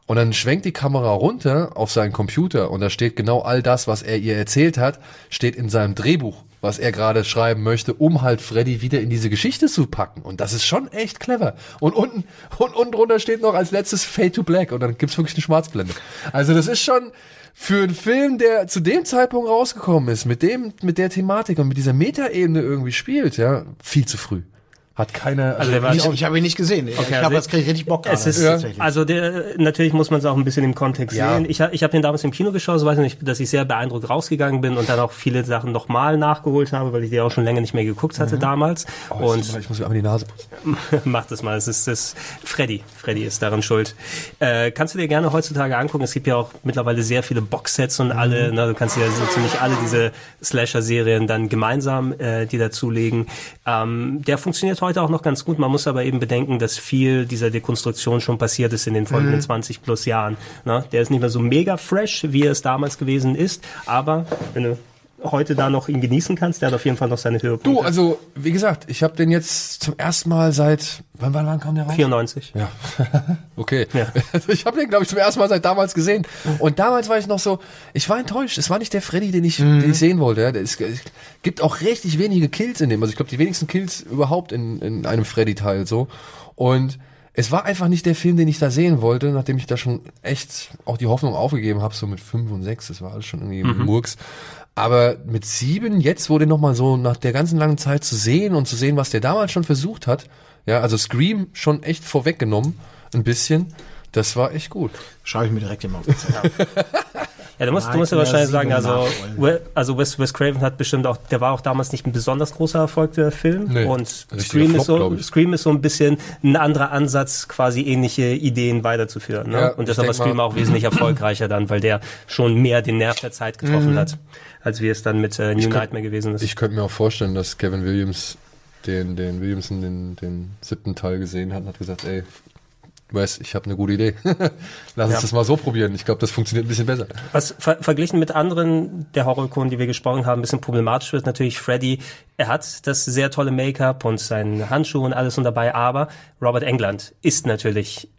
und dann schwenkt die Kamera runter auf seinen Computer und da steht genau all das, was er ihr erzählt hat, steht in seinem Drehbuch, was er gerade schreiben möchte, um halt Freddy wieder in diese Geschichte zu packen. Und das ist schon echt clever. Und unten, und unten drunter steht noch als letztes Fade to Black und dann gibt's wirklich eine Schwarzblende. Also das ist schon für einen Film, der zu dem Zeitpunkt rausgekommen ist, mit dem, mit der Thematik und mit dieser Metaebene irgendwie spielt, ja, viel zu früh. Hat keine, Also war Ich, ich habe ihn nicht gesehen. ich also habe jetzt krieg ich richtig Bock Es ist, tatsächlich. also der, natürlich muss man es auch ein bisschen im Kontext Ja. sehen. Ich, ich habe den damals im Kino geschaut, so weiß ich nicht, dass ich sehr beeindruckt rausgegangen bin und dann auch viele Sachen nochmal nachgeholt habe, weil ich die auch schon länger nicht mehr geguckt hatte damals. und ich muss mir einmal die Nase putzen. Mach das mal. Es ist das Freddy. Freddy ist daran schuld. Äh, kannst du dir gerne heutzutage angucken. Es gibt ja auch mittlerweile sehr viele Boxsets und alle, ne, du kannst dir so ziemlich alle diese Slasher-Serien dann gemeinsam äh, die dazulegen. Ähm, der funktioniert heute auch noch ganz gut. Man muss aber eben bedenken, dass viel dieser Dekonstruktion schon passiert ist in den folgenden 20 plus Jahren. Ne? Der ist nicht mehr so mega fresh, wie er es damals gewesen ist, aber wenn du heute da noch ihn genießen kannst. Der hat auf jeden Fall noch seine Höhepunkte. Du, also, wie gesagt, ich habe den jetzt zum ersten Mal seit, wann, wann, wann kam der raus? 94. Ja, okay. Ja. Also ich habe den, glaube ich, zum ersten Mal seit damals gesehen. Und damals war ich noch so, ich war enttäuscht. Es war nicht der Freddy, den ich, den ich sehen wollte. Es, gibt auch richtig wenige Kills in dem. Also ich glaube, die wenigsten Kills überhaupt in, in einem Freddy-Teil so. Und es war einfach nicht der Film, den ich da sehen wollte, nachdem ich da schon echt auch die Hoffnung aufgegeben habe, so mit fünf und sechs. Das war alles schon irgendwie Murks. Aber mit sieben, jetzt wurde noch mal so nach der ganzen langen Zeit zu sehen und zu sehen, was der damals schon versucht hat. Ja, also Scream schon echt vorweggenommen, ein bisschen. Das war echt gut. Schreibe ich mir direkt immer auf. die. Ja, du musst, du musst ja wahrscheinlich sagen, 7 also, also Wes, Wes Craven hat bestimmt auch, der war auch damals nicht ein besonders großer Erfolg, der Film. Nee, und Scream Flop, ist, so. Scream ist so ein bisschen ein anderer Ansatz, quasi ähnliche Ideen weiterzuführen. Ne? Ja, und deshalb war denk mal- Scream auch wesentlich erfolgreicher dann, weil der schon mehr den Nerv der Zeit getroffen Mhm. hat, als wie es dann mit äh, New könnt- Nightmare gewesen ist. Ich könnte mir auch vorstellen, dass Kevin Williams den, den Williamson den, den siebten Teil gesehen hat und hat gesagt, ey, Wes, ich habe eine gute Idee. Lass Ja. uns das mal so probieren. Ich glaube, das funktioniert ein bisschen besser. Was ver verglichen mit anderen der Horrorikonen, die wir gesprochen haben, ein bisschen problematisch wird natürlich Freddy. Er hat das sehr tolle Make-up und seinen Handschuh und alles und dabei, aber Robert England ist natürlich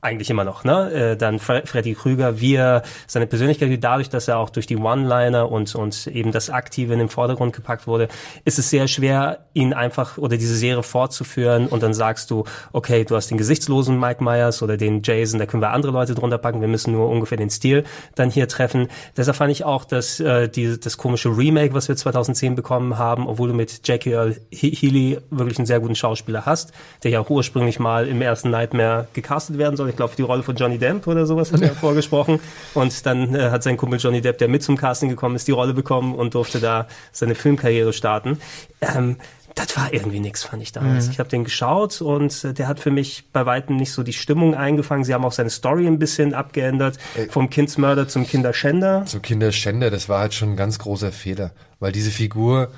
eigentlich immer noch, ne? Äh, dann Fre Freddy Krüger, wie er seine Persönlichkeit, dadurch, dass er auch durch die One-Liner und, und eben das Aktive in den Vordergrund gepackt wurde, ist es sehr schwer, ihn einfach oder diese Serie fortzuführen und dann sagst du, okay, du hast den gesichtslosen Mike Myers oder den Jason, da können wir andere Leute drunter packen, wir müssen nur ungefähr den Stil dann hier treffen. Deshalb fand ich auch, dass äh, die, das komische Remake, was wir 2010 bekommen haben, obwohl du mit Jackie Earl He- Healy wirklich einen sehr guten Schauspieler hast, der ja auch ursprünglich mal im ersten Nightmare gecastet werden soll. Ich glaube, die Rolle von Johnny Depp oder sowas hat er vorgesprochen. Und dann äh, hat sein Kumpel Johnny Depp, der mit zum Casting gekommen ist, die Rolle bekommen und durfte da seine Filmkarriere starten. Ähm, das war irgendwie nix, fand ich damals. Ich habe den geschaut und äh, der hat für mich bei weitem nicht so die Stimmung eingefangen. Sie haben auch seine Story ein bisschen abgeändert. Vom Kindsmörder zum Kinderschänder. So Kinderschänder, das war halt schon ein ganz großer Fehler. Weil diese Figur,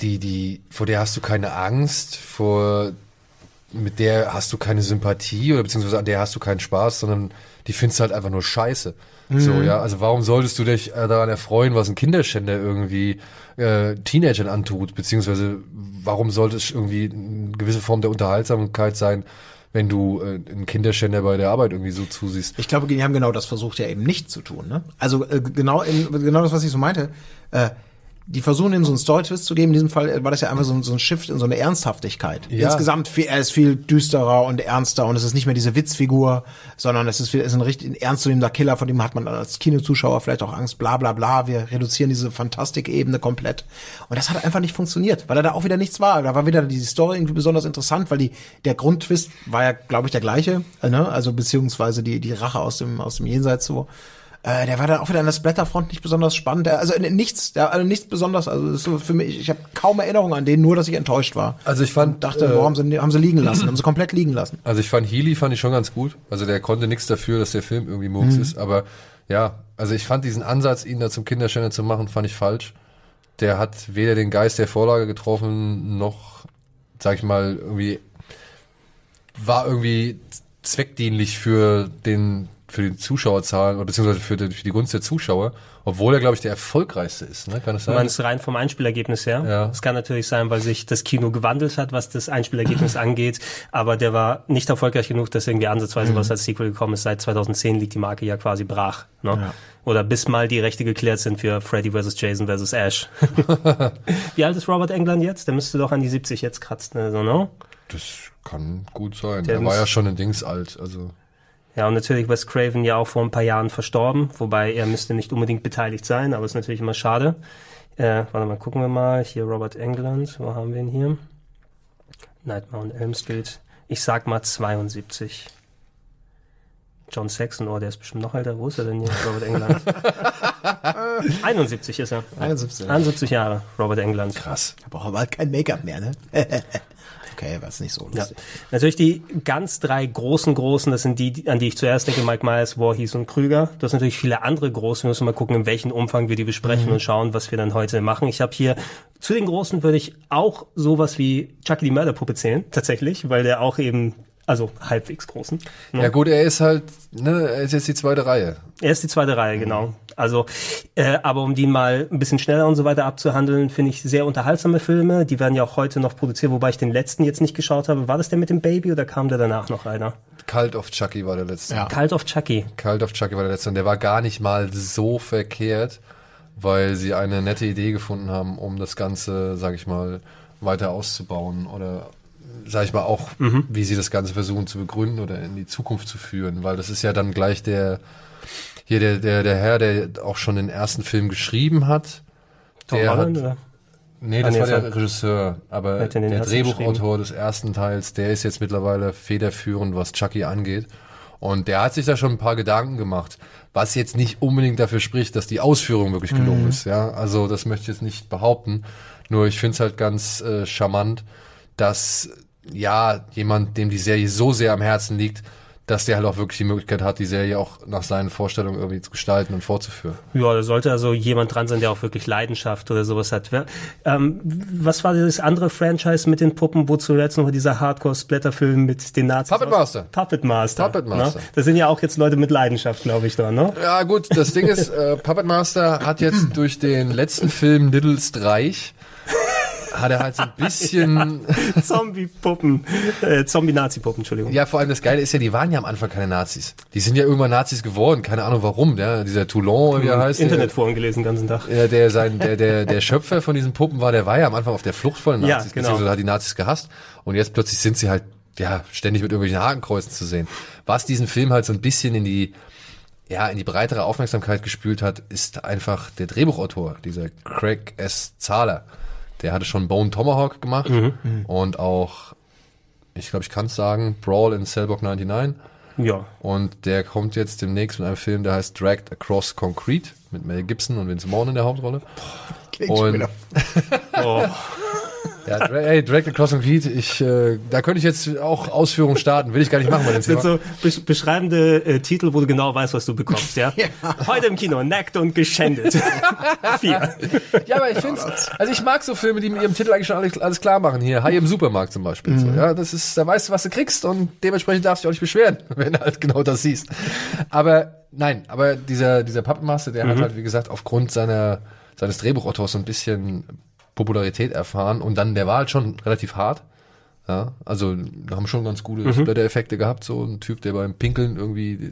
die, die, vor der hast du keine Angst, vor, mit der hast du keine Sympathie oder beziehungsweise an der hast du keinen Spaß, sondern die findest du halt einfach nur scheiße. So, ja, also warum solltest du dich äh, daran erfreuen, was ein Kinderschänder irgendwie äh, Teenagern antut, beziehungsweise warum sollte es irgendwie eine gewisse Form der Unterhaltsamkeit sein, wenn du äh, einen Kinderschänder bei der Arbeit irgendwie so zusiehst? Ich glaube, die haben genau das versucht ja eben nicht zu tun. Ne? Also äh, genau, in, genau das, was ich so meinte. Äh, die versuchen ihm so einen Story-Twist zu geben. In diesem Fall war das ja einfach so, ein- so ein Shift in so eine Ernsthaftigkeit. Ja. Insgesamt, viel, er ist viel düsterer und ernster und es ist nicht mehr diese Witzfigur, sondern es ist, viel- es ist ein richtig ein ernstzunehmender Killer, von dem hat man als Kinozuschauer vielleicht auch Angst, bla bla bla. Wir reduzieren diese Fantastikebene komplett. Und das hat einfach nicht funktioniert, weil er da auch wieder nichts war. Da war wieder die Story irgendwie besonders interessant, weil die, der Grundtwist war ja, glaube ich, der gleiche, ne? Also beziehungsweise die, die Rache aus dem, aus dem Jenseits so. Äh, der war dann auch wieder an der Splatterfront nicht besonders spannend. Also äh, nichts, der, also nichts besonders. Also das ist so für mich, ich habe kaum Erinnerungen an den, nur dass ich enttäuscht war. Also ich fand, Und dachte, äh, wo haben sie, haben sie liegen lassen, haben sie komplett liegen lassen. Also ich fand Healy fand ich schon ganz gut. Also der konnte nichts dafür, dass der Film irgendwie Murks ist. Aber ja, also ich fand diesen Ansatz, ihn da zum Kinderschänder zu machen, fand ich falsch. Der hat weder den Geist der Vorlage getroffen, noch, sag ich mal, irgendwie, war irgendwie zweckdienlich für den, für die Zuschauerzahlen, oder beziehungsweise für die, für die Gunst der Zuschauer, obwohl er, glaube ich, der erfolgreichste ist, ne? Kann das Du sein? meinst rein vom Einspielergebnis her? Ja. Es kann natürlich sein, weil sich das Kino gewandelt hat, was das Einspielergebnis angeht. Aber der war nicht erfolgreich genug, dass irgendwie ansatzweise Mhm. was als Sequel gekommen ist. Seit 2010 liegt die Marke ja quasi brach. Ne? Ja. Oder bis mal die Rechte geklärt sind für Freddy vs. Jason vs. Ash. Wie alt ist Robert England jetzt? Der müsste doch an die 70 jetzt kratzen. Also, ne? Das kann gut sein. Der er war ja schon ein Dings alt, also. Ja, und natürlich Wes Craven ja auch vor ein paar Jahren verstorben, wobei er müsste nicht unbedingt beteiligt sein, aber ist natürlich immer schade. Äh, warte mal, gucken wir mal. Hier Robert England, wo haben wir ihn hier? Nightmare on Elm Street. Ich sag mal 72. John Saxon, oh, der ist bestimmt noch älter. Wo ist er denn hier, Robert England? 71 ist er. 71. 71 Jahre, Robert England. Krass. Da braucht er bald kein Make-up mehr, ne? okay, war es nicht so Ja. lustig. Natürlich die ganz drei großen Großen, das sind die, an die ich zuerst denke, Mike Myers, Voorhees und Krüger. Das sind natürlich viele andere Große. Wir müssen mal gucken, in welchem Umfang wir die besprechen und schauen, was wir dann heute machen. Ich habe hier, zu den Großen würde ich auch sowas wie Chucky die Mörderpuppe zählen, tatsächlich, weil der auch eben Also halbwegs großen. Ja gut, er ist halt, ne, er ist jetzt die zweite Reihe. Er ist die zweite Reihe, genau. Also, äh, aber um die mal ein bisschen schneller und so weiter abzuhandeln, finde ich sehr unterhaltsame Filme. Die werden ja auch heute noch produziert, wobei ich den letzten jetzt nicht geschaut habe. War das der mit dem Baby oder kam der danach noch einer? Cult of Chucky war der letzte. Ja. Cult of Chucky. Cult of Chucky war der letzte und der war gar nicht mal so verkehrt, weil sie eine nette Idee gefunden haben, um das Ganze, sag ich mal, weiter auszubauen oder sag ich mal auch, wie sie das Ganze versuchen zu begründen oder in die Zukunft zu führen, weil das ist ja dann gleich der hier der der der Herr, der auch schon den ersten Film geschrieben hat. Tom Der Holland, hat, oder? Nee, Ah, das nee, war der Regisseur, aber der Drehbuchautor des ersten Teils, der ist jetzt mittlerweile federführend, was Chucky angeht. Und der hat sich da schon ein paar Gedanken gemacht, was jetzt nicht unbedingt dafür spricht, dass die Ausführung wirklich gelungen ist. Ja, also das möchte ich jetzt nicht behaupten. Nur ich finde es halt ganz äh, charmant, dass ja jemand, dem die Serie so sehr am Herzen liegt, dass der halt auch wirklich die Möglichkeit hat, die Serie auch nach seinen Vorstellungen irgendwie zu gestalten und fortzuführen. Ja, da sollte also jemand dran sein, der auch wirklich Leidenschaft oder sowas hat. Ähm, was war das andere Franchise mit den Puppen, wo zuletzt noch dieser Hardcore-Splatter-Film mit den Nazis? Puppet Master. Puppet Master. Puppet Master. Ne? Da sind ja auch jetzt Leute mit Leidenschaft, glaube ich, da, ne? Ja, gut, das Ding ist, äh, Puppet Master hat jetzt durch den letzten Film Little Streich hat er halt so ein bisschen, Zombie-Puppen, äh, Zombie-Nazi-Puppen, Entschuldigung. ja, vor allem das Geile ist ja, die waren ja am Anfang keine Nazis. Die sind ja irgendwann Nazis geworden, keine Ahnung warum, ja, dieser Toulon, wie er heißt. Internetforen gelesen den ganzen Tag. Der, der, sein, der, der, der Schöpfer von diesen Puppen war, der war ja am Anfang auf der Flucht vor den Ja, Nazis, genau. beziehungsweise hat die Nazis gehasst. Und jetzt plötzlich sind sie halt, ja, ständig mit irgendwelchen Hakenkreuzen zu sehen. Was diesen Film halt so ein bisschen in die, ja, in die breitere Aufmerksamkeit gespült hat, ist einfach der Drehbuchautor, dieser Craig S. Zahler. Der hatte schon Bone Tomahawk gemacht und auch, ich glaube, ich kann es sagen, Brawl in Cellblock 99. Ja. Und der kommt jetzt demnächst mit einem Film, der heißt Dragged Across Concrete mit Mel Gibson und Vince Vaughn in der Hauptrolle. Schon Und- wieder. Oh. Ja, Dra ey, Dragged Across Concrete, ich, äh, da könnte ich jetzt auch Ausführungen starten, will ich gar nicht machen Das sind so besch beschreibende äh, Titel, wo du genau weißt, was du bekommst, ja? Heute im Kino, nackt und geschändet. Vier. Ja, aber ich finde also ich mag so Filme, die mit ihrem Titel eigentlich schon alles, alles klar machen. Hier, Hai im Supermarkt zum Beispiel. So, ja, das ist, da weißt du, was du kriegst und dementsprechend darfst du dich auch nicht beschweren, wenn du halt genau das siehst. Aber nein, aber dieser, dieser Puppenmaster, der hat halt, wie gesagt, aufgrund seiner, seines Drehbuchautors so ein bisschen Popularität erfahren und dann, der war halt schon relativ hart. Ja, also haben schon ganz gute Splatter-Effekte gehabt, so ein Typ, der beim Pinkeln irgendwie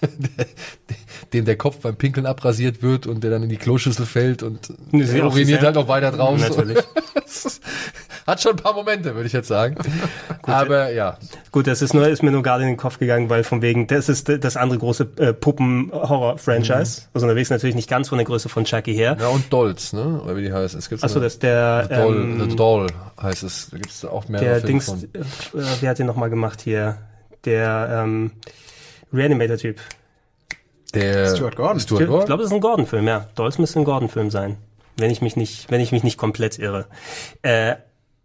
dem der Kopf beim Pinkeln abrasiert wird und der dann in die Kloschüssel fällt und uriniert halt auch weiter drauf. Natürlich. Hat schon ein paar Momente, würde ich jetzt sagen. Aber ja, Gut, das ist nur, ist mir nur gerade in den Kopf gegangen, weil von wegen, das ist das andere große äh, Puppen-Horror-Franchise. Also unterwegs natürlich nicht ganz von der Größe von Chucky her. ja und Dolls, ne? Oder wie die heißt. Es gibt Achso, das ist der, The Doll, ähm, The Doll heißt es. Da gibt es auch mehrere der Dings, von. äh, wer hat den nochmal gemacht hier? Der ähm, Reanimator-Typ. Der Stuart Gordon. Stuart Ich Gordon. glaube, das ist ein Gordon-Film, ja. Dolls müsste ein Gordon-Film sein. Wenn ich mich nicht, wenn ich mich nicht komplett irre. Äh,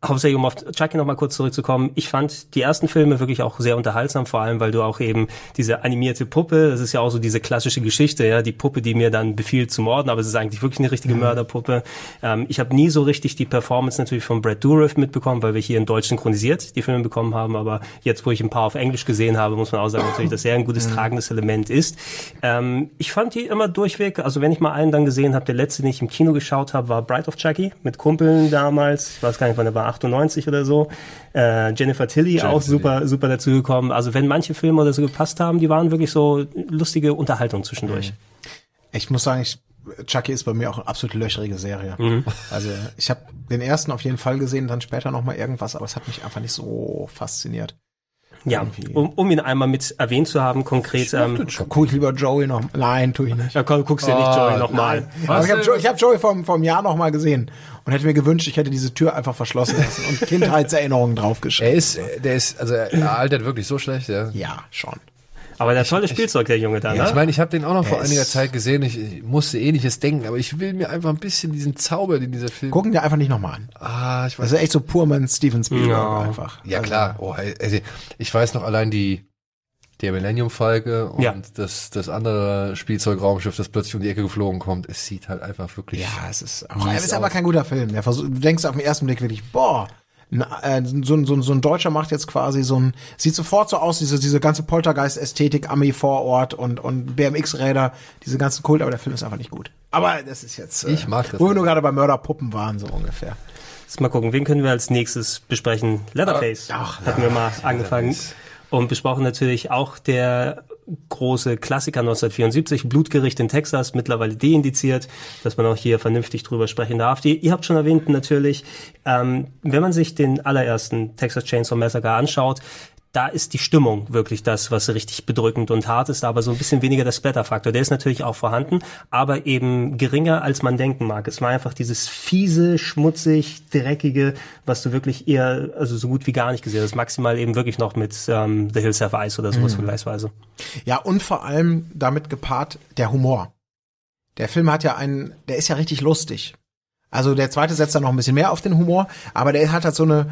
Hauptsächlich, um auf Chucky noch mal kurz zurückzukommen. Ich fand die ersten Filme wirklich auch sehr unterhaltsam, vor allem, weil du auch eben diese animierte Puppe, das ist ja auch so diese klassische Geschichte, ja, die Puppe, die mir dann befiehlt zu morden, aber es ist eigentlich wirklich eine richtige Mörderpuppe. Ähm, ich habe nie so richtig die Performance natürlich von Brad Dourif mitbekommen, weil wir hier in Deutsch synchronisiert die Filme bekommen haben, aber jetzt, wo ich ein paar auf Englisch gesehen habe, muss man auch sagen, natürlich, dass er ein gutes tragendes Element ist. Ähm, ich fand die immer durchweg, also wenn ich mal einen dann gesehen habe, der letzte, den ich im Kino geschaut habe, war Bright of Chucky mit Kumpeln damals, ich weiß gar nicht, wann der war, 98 oder so. Äh, Jennifer Tilly auch Tilly. super, super dazugekommen. Also wenn manche Filme oder so gepasst haben, die waren wirklich so lustige Unterhaltung zwischendurch. Ich muss sagen, ich, Chucky ist bei mir auch eine absolut löcherige Serie. Mhm. Also ich habe den ersten auf jeden Fall gesehen, dann später noch mal irgendwas, aber es hat mich einfach nicht so fasziniert. Ja, um, um ihn einmal mit erwähnt zu haben, konkret. Ähm, Guck ich lieber Joey noch. Nein, tue ich nicht. ja, komm, guckst dir nicht Ah, Joey nochmal. Nein. Aber ich habe Joey, hab Joey vom, vom Jahr noch mal gesehen und hätte mir gewünscht, ich hätte diese Tür einfach verschlossen lassen und Kindheitserinnerungen Er draufgeschrieben. ist, der ist, also er altert wirklich so schlecht, ja. Ja, schon. Aber der tolle Spielzeug, der Junge da, Ja, ne? ich meine, ich habe den auch noch vor Er einiger Zeit gesehen. Ich, ich musste ähnliches denken, aber ich will mir einfach ein bisschen diesen Zauber, den dieser Film. Gucken dir einfach nicht noch mal an. Ah, ich weiß. Das ist echt so purman Steven Spielberg Ja. einfach. ja Also, klar. Oh, also, ich weiß noch allein die der Millennium Falke und Ja. das das andere Spielzeugraumschiff, das plötzlich um die Ecke geflogen kommt. Es sieht halt einfach wirklich. Ja, es ist auch, es ist aber kein guter Film. Der versuch, du denkst auf den ersten Blick wirklich, boah, äh, so, ein- so, ein- so ein Deutscher macht jetzt quasi so ein, sieht sofort so aus, diese, diese ganze Poltergeist-Ästhetik, Ami vor Ort und, und BMX-Räder, diese ganzen Kult, aber der Film ist einfach nicht gut. Aber das ist jetzt, äh, Ich mag das wo wir nur gerade bei Mörderpuppen waren, so ungefähr. Jetzt mal gucken, wen können wir als nächstes besprechen? Leatherface. Ach, hatten wir mal angefangen. Leatherface. Und besprochen natürlich auch der große Klassiker 1974, Blutgericht in Texas, mittlerweile deindiziert, dass man auch hier vernünftig drüber sprechen darf. Die, ihr habt schon erwähnt natürlich, ähm, wenn man sich den allerersten Texas Chainsaw Massacre anschaut, da ist die Stimmung wirklich das, was richtig bedrückend und hart ist, aber so ein bisschen weniger der Splatter-Faktor. Der ist natürlich auch vorhanden, aber eben geringer, als man denken mag. Es war einfach dieses fiese, schmutzig, dreckige, was du wirklich eher, also so gut wie gar nicht gesehen hast. Maximal eben wirklich noch mit ähm, The Hills Have Eyes oder sowas vergleichsweise. Ja, und vor allem damit gepaart der Humor. Der Film hat ja einen, der ist ja richtig lustig. Also der zweite setzt dann noch ein bisschen mehr auf den Humor, aber der hat halt so eine,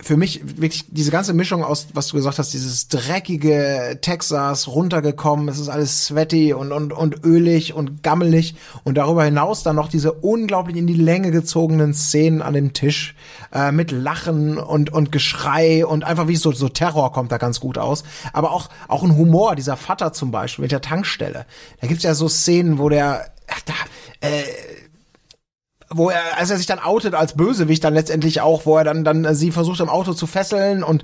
für mich wirklich diese ganze Mischung aus, was du gesagt hast, dieses dreckige Texas runtergekommen, es ist alles sweaty und, und, und ölig und gammelig und darüber hinaus dann noch diese unglaublich in die Länge gezogenen Szenen an dem Tisch äh, mit Lachen und, und Geschrei und einfach wie so, so Terror kommt da ganz gut aus. Aber auch, auch ein Humor, dieser Vater zum Beispiel mit der Tankstelle. Da gibt's ja so Szenen, wo der, ach, da, äh, wo er, als er sich dann outet als Bösewicht dann letztendlich auch, wo er dann dann äh, sie versucht im Auto zu fesseln und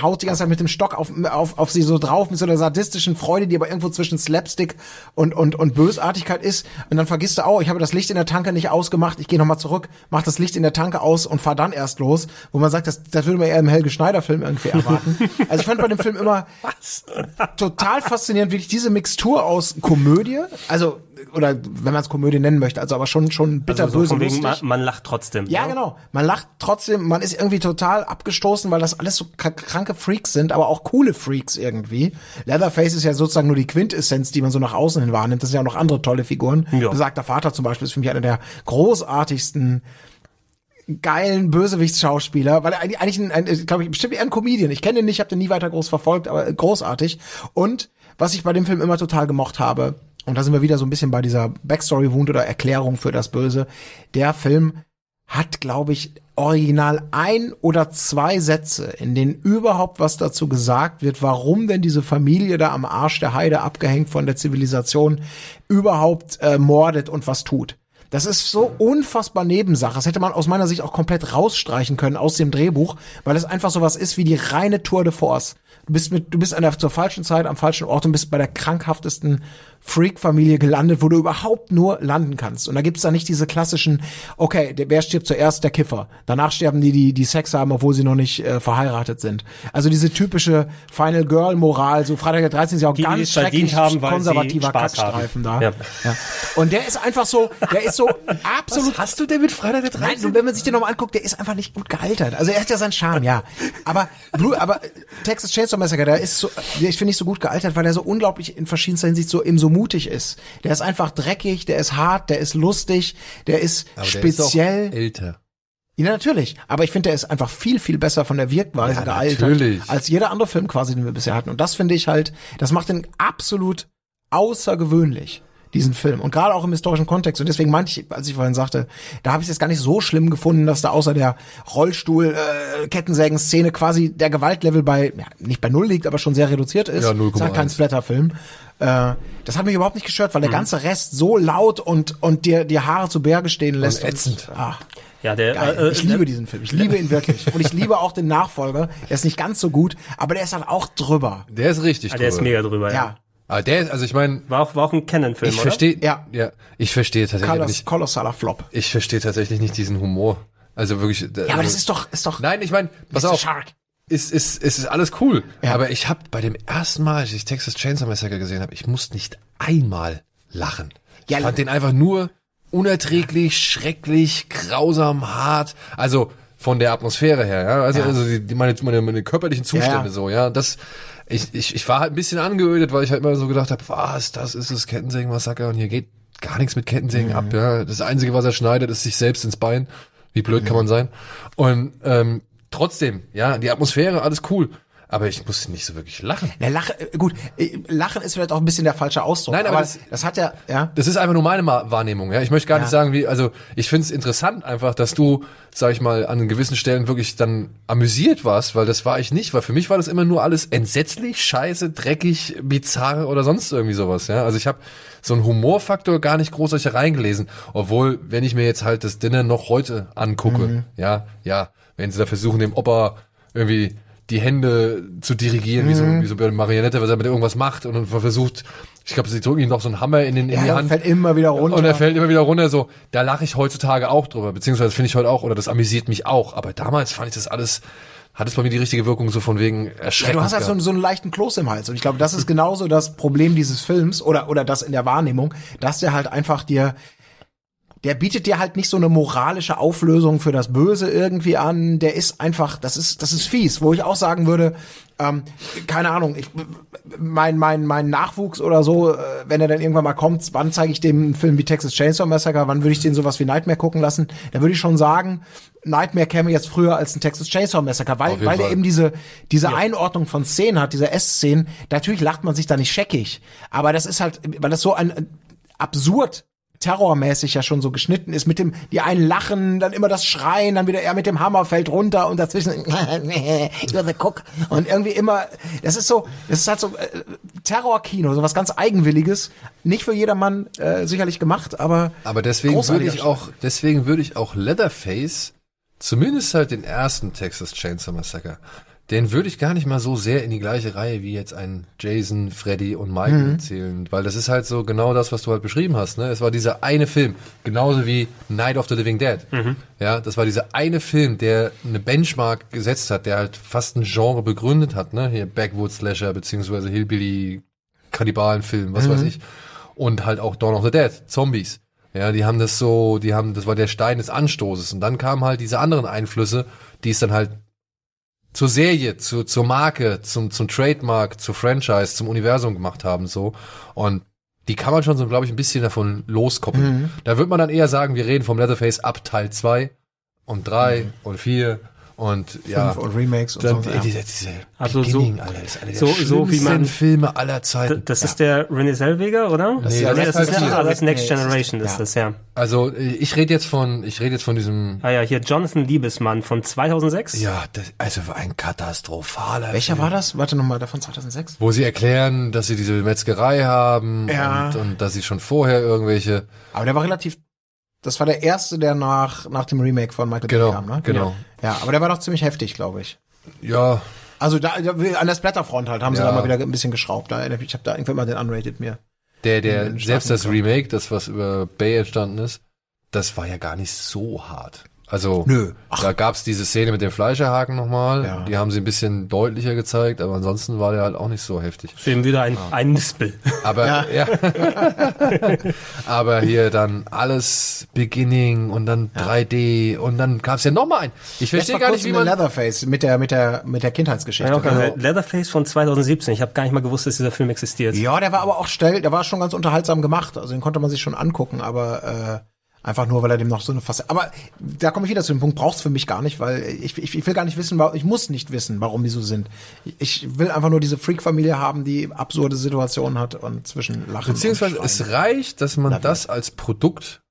haut die ganze Zeit mit dem Stock auf, auf, auf sie so drauf mit so einer sadistischen Freude, die aber irgendwo zwischen Slapstick und und und Bösartigkeit ist. Und dann vergisst du auch, ich habe das Licht in der Tanke nicht ausgemacht, ich gehe nochmal zurück, mach das Licht in der Tanke aus und fahr dann erst los, wo man sagt, das, das würde man eher im Helge Schneider Film irgendwie erwarten. also ich fand bei dem Film immer total faszinierend, wirklich diese Mixtur aus Komödie, also oder wenn man es Komödie nennen möchte, also aber schon schon Also so bitterböse wegen, man, man lacht trotzdem. Ja, ne? genau. Man lacht trotzdem, man ist irgendwie total abgestoßen, weil das alles so kranke Freaks sind, aber auch coole Freaks irgendwie. Leatherface ist ja sozusagen nur die Quintessenz, die man so nach außen hin wahrnimmt. Das sind ja auch noch andere tolle Figuren. Ja. Besagter Vater zum Beispiel ist für mich einer der großartigsten geilen Bösewichtsschauspieler, weil er eigentlich eigentlich ein, ein glaube ich, bestimmt eher ein Comedian. Ich kenne ihn nicht, habe den nie weiter groß verfolgt, aber großartig. Und was ich bei dem Film immer total gemocht habe, und da sind wir wieder so ein bisschen bei dieser Backstory-Wund oder Erklärung für das Böse, der Film hat, glaube ich, original ein oder zwei Sätze, in denen überhaupt was dazu gesagt wird, warum denn diese Familie da am Arsch der Heide abgehängt von der Zivilisation überhaupt äh, mordet und was tut. Das ist so unfassbar Nebensache. Das hätte man aus meiner Sicht auch komplett rausstreichen können aus dem Drehbuch, weil es einfach sowas ist wie die reine Tour de Force. Du bist mit, du bist an der, zur falschen Zeit am falschen Ort und bist bei der krankhaftesten Freak-Familie gelandet, wo du überhaupt nur landen kannst. Und da gibt's da nicht diese klassischen, okay, der, wer stirbt zuerst? Der Kiffer. Danach sterben die, die, die Sex haben, obwohl sie noch nicht äh, verheiratet sind. Also diese typische Final Girl-Moral, so Freitag der 13. ist ja auch Die, ganz schrecklich haben, konservativer Kackstreifen haben. da. Ja. Ja. Und der ist einfach so, der ist so absolut hast du denn mit Freitag der Nein, so, wenn man sich den nochmal anguckt, der ist einfach nicht gut gealtert. Also er hat ja seinen Charme, ja. Aber, Blue, aber Texas Chainsaw Massacre, der ist so, ich finde nicht so gut gealtert, weil er so unglaublich in verschiedenster Hinsicht so eben so mutig ist. Der ist einfach dreckig, der ist hart, der ist lustig, der ist Aber der speziell. Ist auch älter. ja, natürlich. Aber ich finde, der ist einfach viel, viel besser von der Wirkweise Ja, gealtert, natürlich. als jeder andere Film quasi, den wir bisher hatten. Und das finde ich halt, das macht den absolut außergewöhnlich diesen Film und gerade auch im historischen Kontext und deswegen meinte ich, als ich vorhin sagte, da habe ich es jetzt gar nicht so schlimm gefunden, dass da außer der Rollstuhl äh, Kettensägen Szene quasi der Gewaltlevel bei ja, nicht bei null liegt, aber schon sehr reduziert ist. Ja, Ist halt kein 0,1. Splatterfilm. Äh, das hat mich überhaupt nicht gestört, weil der ganze Rest so laut und und dir die Haare zu Berge stehen lässt. ätzend. Und, ah, Ja, der, Geil. äh, ich liebe diesen Film. Ich liebe ihn wirklich. Und ich liebe auch den Nachfolger. Der ist nicht ganz so gut, aber der ist halt auch drüber. Der ist richtig ah, der ist drüber. mega drüber. Ja. Aber der ist, also ich meine, War auch, war auch ein Canon-Film, ich oder? verstehe, Ja. ja, ich verstehe tatsächlich Kolos, nicht, kolossaler Flop. ich verstehe tatsächlich nicht diesen Humor. Also wirklich. Ja, aber das ist doch, ist doch. Nein, ich meine, pass auf. Shark. Ist, ist, ist, ist alles cool. Ja. Aber ich habe bei dem ersten Mal, als ich Texas Chainsaw Massacre gesehen habe, ich musste nicht einmal lachen. Ja, ich fand den einfach nur unerträglich, schrecklich, grausam, hart. Also von der Atmosphäre her, ja. Also, Ja. also die, meine, meine, meine körperlichen Zustände ja. so, ja. Das, ich, ich, ich war halt ein bisschen angeödet, weil ich halt immer so gedacht habe, was, das ist das Kettensägen-Massaker und hier geht gar nichts mit Kettensägen Mhm. ab, ja. Das Einzige, was er schneidet, ist sich selbst ins Bein. Wie blöd kann man sein? Und ähm, trotzdem, ja, die Atmosphäre, alles cool. Aber ich musste nicht so wirklich lachen. Ja, Lachen, äh, gut, äh, Lachen ist vielleicht auch ein bisschen der falsche Ausdruck. Nein, aber das, das- das hat ja, ja. Das ist einfach nur meine Wahrnehmung. Ja, ich möchte gar Ja. nicht sagen, wie. Also ich finde es interessant einfach, dass du, sag ich mal, an gewissen Stellen wirklich dann amüsiert warst, weil das war ich nicht. Weil für mich war das immer nur alles entsetzlich, scheiße, dreckig, bizarr oder sonst irgendwie sowas. Ja, also ich habe so einen Humorfaktor gar nicht großartig reingelesen, obwohl wenn ich mir jetzt halt das Dinner noch heute angucke, Mhm. ja, ja, wenn sie da versuchen, dem Opa irgendwie die Hände zu dirigieren, wie, so, Mhm. wie so bei der Marionette, was er mit irgendwas macht und versucht, ich glaube, sie drücken ihm noch so einen Hammer in, den, in Ja, die Hand. fällt immer wieder runter. Und er fällt immer wieder runter, so, da lache ich heutzutage auch drüber, beziehungsweise finde ich heute auch, oder das amüsiert mich auch. Aber damals fand ich das alles, hat es bei mir die richtige Wirkung, so von wegen Ja, erschreckend. du hast halt so, so einen leichten Kloß im Hals. Und ich glaube, das ist genauso das Problem dieses Films oder, oder das in der Wahrnehmung, dass der halt einfach dir, der bietet dir halt nicht so eine moralische Auflösung für das Böse irgendwie an. Der ist einfach, das ist, das ist fies, wo ich auch sagen würde, ähm, keine Ahnung, ich, mein, mein, mein Nachwuchs oder so, äh, wenn er dann irgendwann mal kommt, wann zeige ich dem einen Film wie Texas Chainsaw Massacre, wann würde ich den sowas wie Nightmare gucken lassen? Da würde ich schon sagen, Nightmare käme jetzt früher als ein Texas Chainsaw Massacre, weil, weil er eben diese, diese Einordnung von Szenen hat, diese S-Szenen. Natürlich lacht man sich da nicht scheckig, aber das ist halt, weil das so ein absurd terrormäßig ja schon so geschnitten ist, mit dem, die einen lachen, dann immer das Schreien, dann wieder er mit dem Hammer fällt runter und dazwischen you're the cook. Und irgendwie immer, das ist so, das ist halt so äh, Terrorkino, so was ganz Eigenwilliges, nicht für jedermann äh, sicherlich gemacht, aber Aber deswegen würde ich auch, deswegen würde ich auch Leatherface, zumindest halt den ersten Texas Chainsaw Massacre, den würde ich gar nicht mal so sehr in die gleiche Reihe wie jetzt ein Jason, Freddy und Michael zählen, weil das ist halt so genau das, was du halt beschrieben hast. Ne? Es war dieser eine Film, genauso wie Night of the Living Dead. Ja, das war dieser eine Film, der eine Benchmark gesetzt hat, der halt fast ein Genre begründet hat. Ne? Hier Backwoods Slasher beziehungsweise Hillbilly Kannibalenfilm, was weiß ich. Und halt auch Dawn of the Dead, Zombies. Ja, die haben das so, die haben, das war der Stein des Anstoßes. Und dann kamen halt diese anderen Einflüsse, die es dann halt zur Serie, zu, zur Marke, zum, zum Trademark, zur Franchise, zum Universum gemacht haben, so. Und die kann man schon so, glaube ich, ein bisschen davon loskoppeln. Da wird man dann eher sagen, wir reden vom Leatherface ab Teil 2 und 3 und 4 und ja. fünf und Remakes und Dann, so. Ja. diese, diese Also so- Beginning, Alter, ist eine der so- so wie man- Filme aller Zeiten. Das ist der René Zellweger, oder? Das ist nee, ja das, ist, vier. ah, das ist Next Nee, das ist- Generation, ist ja. das, ja. Also äh, ich rede jetzt von, ich rede jetzt von diesem, Ah ja, hier Jonathan Liebesmann von 2006. ja, das, also ein katastrophaler Welcher Film. war das? Warte nochmal, der von 2006? Wo sie erklären, dass sie diese Metzgerei haben Ja. und, und dass sie schon vorher irgendwelche, Aber der war relativ, das war der erste, der nach, nach dem Remake von Michael Bay genau, kam, ne? genau. Ja, aber der war doch ziemlich heftig, glaube ich. Ja, Also da, an der Splatterfront halt haben sie Ja. da mal wieder ein bisschen geschraubt. Da, ich habe da irgendwann mal den Unrated mir. der, der, selbst das Remake, das was über Bay entstanden ist, das war ja gar nicht so hart. Also, Nö. da gab's diese Szene mit dem Fleischerhaken nochmal, Ja. die haben sie ein bisschen deutlicher gezeigt, aber ansonsten war der halt auch nicht so heftig. Film wieder ein, ein Nispel. Aber ja. aber hier dann alles Beginning und dann 3D und dann gab's ja noch mal ein. Ich verstehe gar nicht, wie in man Leatherface mit der, mit der, mit der Kindheitsgeschichte. Ja. Also, Leatherface von 2017. Ich habe gar nicht mal gewusst, dass dieser Film existiert. ja, der war aber auch schnell, der war schon ganz unterhaltsam gemacht. Also den konnte man sich schon angucken, aber äh, einfach nur, weil er dem noch so eine Fasse. Aber da komme ich wieder zu dem Punkt, braucht's für mich gar nicht, weil ich, ich, ich will gar nicht wissen, warum, ich muss nicht wissen, warum die so sind. Ich will einfach nur diese Freak-Familie haben, die absurde Situationen hat und zwischen Lachen beziehungsweise und es reicht, dass man das als Produkt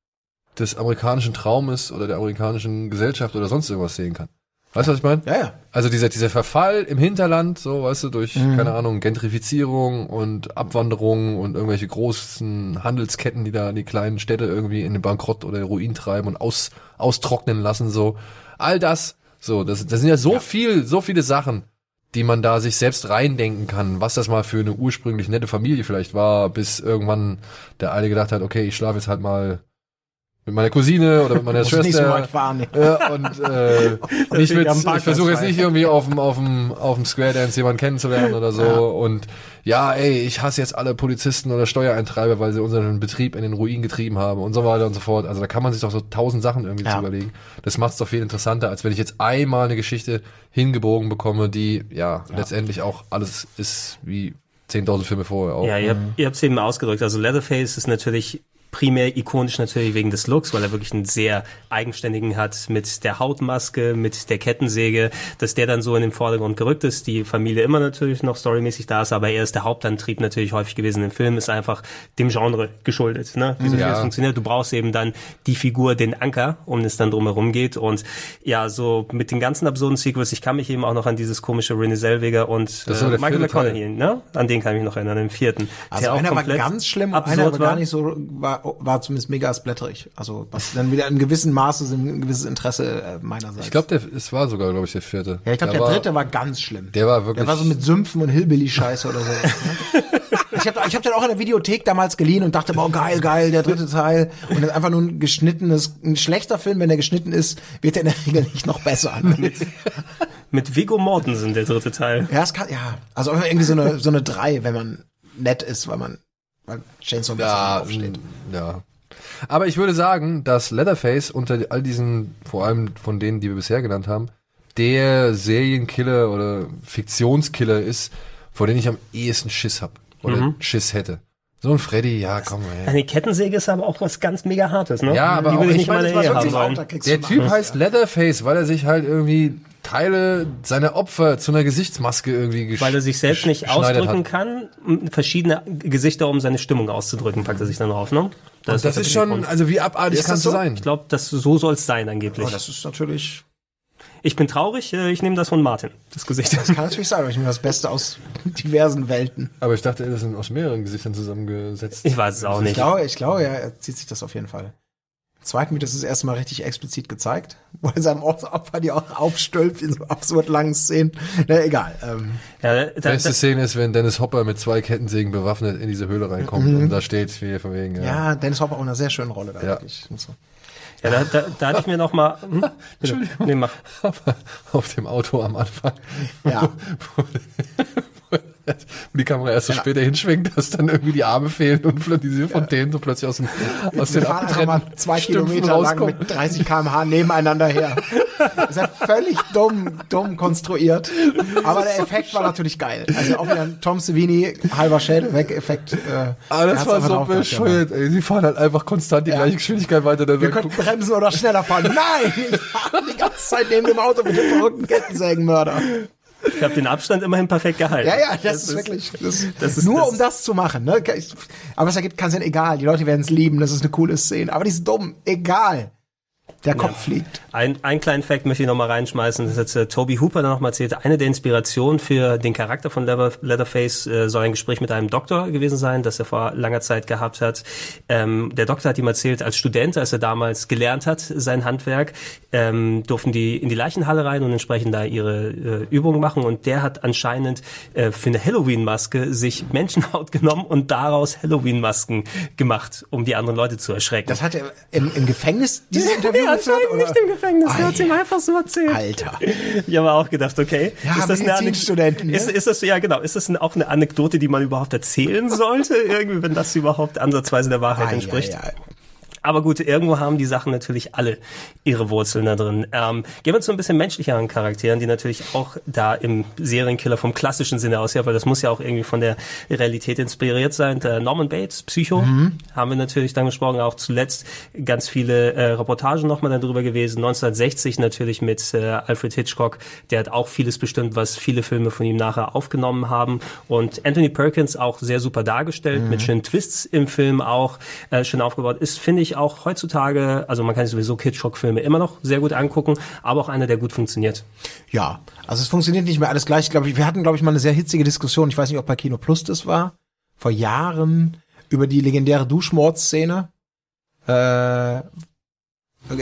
des amerikanischen Traumes oder der amerikanischen Gesellschaft oder sonst irgendwas sehen kann. Weißt du, was ich meine? Ja, ja. Also dieser, dieser Verfall im Hinterland, so, weißt du, durch, Mhm. keine Ahnung, Gentrifizierung und Abwanderung und irgendwelche großen Handelsketten, die da die kleinen Städte irgendwie in den Bankrott oder Ruin treiben und aus, austrocknen lassen, so. All das, so, das, das sind ja so viel, so viele Sachen, die man da sich selbst reindenken kann, was das mal für eine ursprünglich nette Familie vielleicht war, bis irgendwann der eine gedacht hat, okay, ich schlafe jetzt halt mal mit meiner Cousine oder mit meiner Muss nicht so Schwester. weit fahren. Ja, und äh, nicht mit, ich versuche jetzt nicht irgendwie auf dem auf dem auf dem Square Dance jemanden kennenzulernen oder so Ja. und ja, ey, ich hasse jetzt alle Polizisten oder Steuereintreiber, weil sie unseren Betrieb in den Ruin getrieben haben und so weiter und so fort. Also da kann man sich doch so tausend Sachen irgendwie Ja. zu überlegen. Das macht es doch viel interessanter, als wenn ich jetzt einmal eine Geschichte hingebogen bekomme, die ja, letztendlich auch alles ist wie 10.000 Filme vorher auch. Ja, ihr, habt- ihr habt es eben ausgedrückt. Also Leatherface ist natürlich primär ikonisch natürlich wegen des Looks, weil er wirklich einen sehr eigenständigen hat mit der Hautmaske, mit der Kettensäge, dass der dann so in den Vordergrund gerückt ist. Die Familie immer natürlich noch storymäßig da ist, aber er ist der Hauptantrieb natürlich häufig gewesen im Film, ist einfach dem Genre geschuldet, ne? Wie so Ja. vieles funktioniert. Du brauchst eben dann die Figur, den Anker, um es dann drumherum geht und ja, so mit den ganzen absurden Sequels, ich kann mich eben auch noch an dieses komische Renée Zellweger und Das äh, Michael. McConaughey, ne? An den kann ich mich noch erinnern, im vierten. Also der auch einer war ganz schlimm, absurd einer war war. gar nicht so, war, war zumindest mega splätterig. Also was dann wieder in gewissem Maße ein gewisses Interesse äh, meinerseits. Ich glaube, der es war sogar, glaube ich, der vierte. ja, ich glaube, der war- dritte war ganz schlimm. Der war wirklich. Der war so mit Sümpfen und Hillbilly-Scheiße oder so. Ich habe ich hab den auch in der Videothek damals geliehen und dachte, boah, geil, geil, der dritte Teil. Und das ist einfach nur ein geschnittenes, ein schlechter Film, wenn der geschnitten ist, wird er in der Regel nicht noch besser. Mit Viggo Mortensen, der dritte Teil. Ja, es kann, ja. Also irgendwie so eine, so eine drei, wenn man nett ist, weil man, weil Chainsaw ja, aufsteht. mm, ja. Aber ich würde sagen, dass Leatherface unter all diesen, vor allem von denen, die wir bisher genannt haben, der Serienkiller oder Fiktionskiller ist, vor dem ich am ehesten Schiss hab oder Mhm. Schiss hätte. So ein Freddy, ja, komm ey. Eine Kettensäge ist aber auch was ganz mega hartes, ne? Ja, aber die auch- will ich ich nicht mal meine, in das der da Der mal- Typ heißt Leatherface, weil er sich halt irgendwie Teile seiner Opfer zu einer Gesichtsmaske irgendwie gesch Weil er sich selbst nicht ausdrücken hat. kann, verschiedene Gesichter, um seine Stimmung auszudrücken, packt er sich dann drauf, ne? Und das der ist schon, Grund. also wie abartig Ist das du so? sein? Ich glaube, das so soll es sein angeblich. Oh, das ist natürlich, ich bin traurig, äh, ich nehme das von Martin, das Gesicht. das kann natürlich sein, aber ich nehme das Beste aus diversen Welten. Aber ich dachte, das sind aus mehreren Gesichtern zusammengesetzt. Ich weiß es auch Ich nicht. glaube, ich glaube, ja, er zieht sich das auf jeden Fall. Im zweiten wird das das erste Mal richtig explizit gezeigt, wo er seinem Opfer die auch aufstülpt in so absurd langen Szenen. Na, egal. Ähm, Ja, da, Beste da, Szene ist, wenn Dennis Hopper mit zwei Kettensägen bewaffnet in diese Höhle reinkommt und da steht, wie von wegen, ja. ja, Dennis Hopper auch in einer sehr schönen Rolle da Ja. wirklich. Und so. ja, da, da, da hatte ich mir noch mal. Hm? Entschuldigung. Nee, mach. Auf dem Auto am Anfang. Ja. Wo, wo die Kamera erst so Ja. später hinschwenkt, dass dann irgendwie die Arme fehlen und diese Fontänen so plötzlich aus, dem, aus Wir den abgetrennten zwei Stümpfen Kilometer lang mit 30 km/h nebeneinander her. Das ist ja völlig dumm, dumm konstruiert. Aber der Effekt war natürlich geil. Also auch wieder ein Tom Savini, halber Schädel weg Effekt. Äh, Aber er Ah, das war so bescheuert, ey. Sie fahren halt einfach konstant die Ja. gleiche Geschwindigkeit weiter. Dann Wir könnten bremsen oder schneller fahren. Nein, ich fahre die ganze Zeit neben dem Auto mit dem verrückten Kettensägenmörder. Ich habe den Abstand immerhin perfekt gehalten. Ja, ja, das, ist wirklich, das, das ist- nur das- um das zu machen. Ne? Aber es ergibt keinen Sinn, egal. Die Leute werden es lieben, das ist eine coole Szene. Aber die ist dumm, egal. Der Kopf fliegt. Ein, ein kleinen Fact möchte ich noch mal reinschmeißen, das hat jetzt äh, Toby Hooper dann noch mal erzählt. Eine der Inspirationen für den Charakter von Leather, Leatherface äh, soll ein Gespräch mit einem Doktor gewesen sein, das er vor langer Zeit gehabt hat. Ähm, der Doktor hat ihm erzählt, als Student, als er damals gelernt hat, sein Handwerk, ähm, durften die in die Leichenhalle rein und entsprechend da ihre äh, Übungen machen. Und der hat anscheinend äh, für eine Halloween-Maske sich Menschenhaut genommen und daraus Halloween-Masken gemacht, um die anderen Leute zu erschrecken. Das hat er im, im Gefängnis dieses Interview Ja, geführt? anscheinend nicht im Gefängnis. Der hat's Ei. ihm einfach so erzählt. Alter. Ich habe auch gedacht, okay, Ja, ist das eine Medizinstudenten, Anek- ne? ist, ist das ja genau, ist das auch eine Anekdote, die man überhaupt erzählen sollte, irgendwie, wenn das überhaupt ansatzweise der Wahrheit Ei, entspricht? ei, ei. Aber gut, irgendwo haben die Sachen natürlich alle ihre Wurzeln da drin. Ähm, gehen wir zu ein bisschen menschlicheren Charakteren, die natürlich auch da im Serienkiller vom klassischen Sinne aus, ja, weil das muss ja auch irgendwie von der Realität inspiriert sein. Der Norman Bates, Psycho, haben wir natürlich dann gesprochen, auch zuletzt ganz viele äh, Reportagen nochmal darüber gewesen. 1960 natürlich mit äh, Alfred Hitchcock, der hat auch vieles bestimmt, was viele Filme von ihm nachher aufgenommen haben. Und Anthony Perkins auch sehr super dargestellt, mit schönen Twists im Film auch äh, schön aufgebaut. Ist, finde ich, auch heutzutage, also man kann sich sowieso Hitchcock-Filme immer noch sehr gut angucken, aber auch einer, der gut funktioniert. Ja, also es funktioniert nicht mehr alles gleich. Ich glaube, wir hatten, glaube ich, mal eine sehr hitzige Diskussion. Ich weiß nicht, ob bei Kino Plus das war. Vor Jahren über die legendäre Duschmordszene. Äh,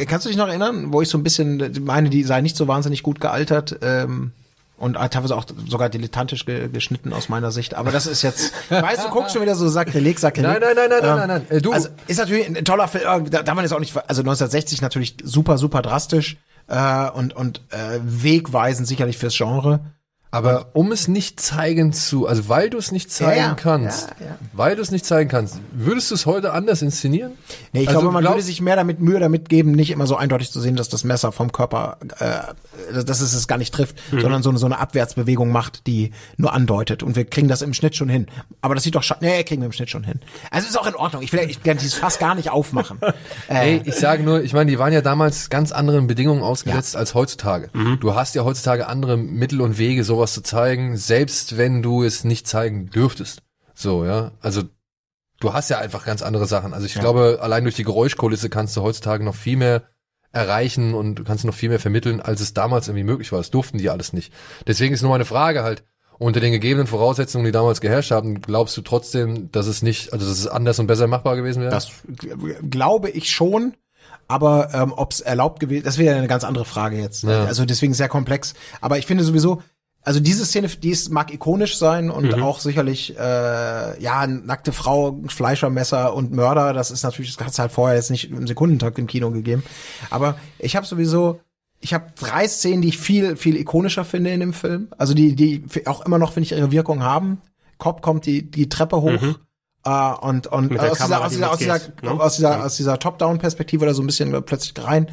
kannst du dich noch erinnern, wo ich so ein bisschen meine, die sei nicht so wahnsinnig gut gealtert ähm, und teilweise auch sogar dilettantisch ge geschnitten aus meiner Sicht. Aber das ist jetzt, weißt du, guckst schon wieder so Sakrileg, Sakrileg. Nein, nein, nein, nein, Ähm, nein, nein, nein. Äh, du, Also ist natürlich ein toller Film. äh, Da, da man jetzt auch nicht, also 1960 natürlich super, super drastisch äh, und und äh, wegweisend sicherlich fürs Genre. Aber um es nicht zeigen zu, also weil du es nicht zeigen Ja, kannst, Ja, ja. weil du es nicht zeigen kannst, würdest du es heute anders inszenieren? Nee, ich Also glaube, man glaub- würde sich mehr damit Mühe damit geben, nicht immer so eindeutig zu sehen, dass das Messer vom Körper, äh, dass es es gar nicht trifft, Mhm. sondern so, eine- so eine Abwärtsbewegung macht, die nur andeutet. Und wir kriegen das im Schnitt schon hin. Aber das sieht doch schon, nee, kriegen wir im Schnitt schon hin. Also ist auch in Ordnung. Ich will, ich will dieses Fass gar nicht aufmachen. Ey, ich sage nur, ich meine, die waren ja damals ganz anderen Bedingungen ausgesetzt als heutzutage. Du hast ja heutzutage andere Mittel und Wege, sowas zu zeigen, selbst wenn du es nicht zeigen dürftest. So, ja. Also du hast ja einfach ganz andere Sachen. Also ich glaube, allein durch die Geräuschkulisse kannst du heutzutage noch viel mehr erreichen und du kannst noch viel mehr vermitteln, als es damals irgendwie möglich war. Das durften die alles nicht. Deswegen ist nur meine Frage halt, unter den gegebenen Voraussetzungen, die damals geherrscht haben, glaubst du trotzdem, dass es nicht, also dass es anders und besser machbar gewesen wäre? Das glaube ich schon. Aber ähm, ob es erlaubt gewesen, das wäre ja eine ganz andere Frage jetzt. Ja. Also deswegen sehr komplex. Aber ich finde sowieso, also diese Szene, die ist, mag ikonisch sein und Mhm. auch sicherlich, äh, ja, nackte Frau, Fleischermesser und Mörder, das ist natürlich, das hat's halt vorher jetzt nicht im Sekundentakt im Kino gegeben. Aber ich habe sowieso, ich habe drei Szenen, die ich viel, viel ikonischer finde in dem Film. Also die, die auch immer noch, finde ich, ihre Wirkung haben. Cobb kommt die, die Treppe hoch. Äh, und und Mit der aus, dieser, Kamera, aus, die dieser, aus, ne? aus dieser aus dieser Top-Down-Perspektive oder so ein bisschen plötzlich rein.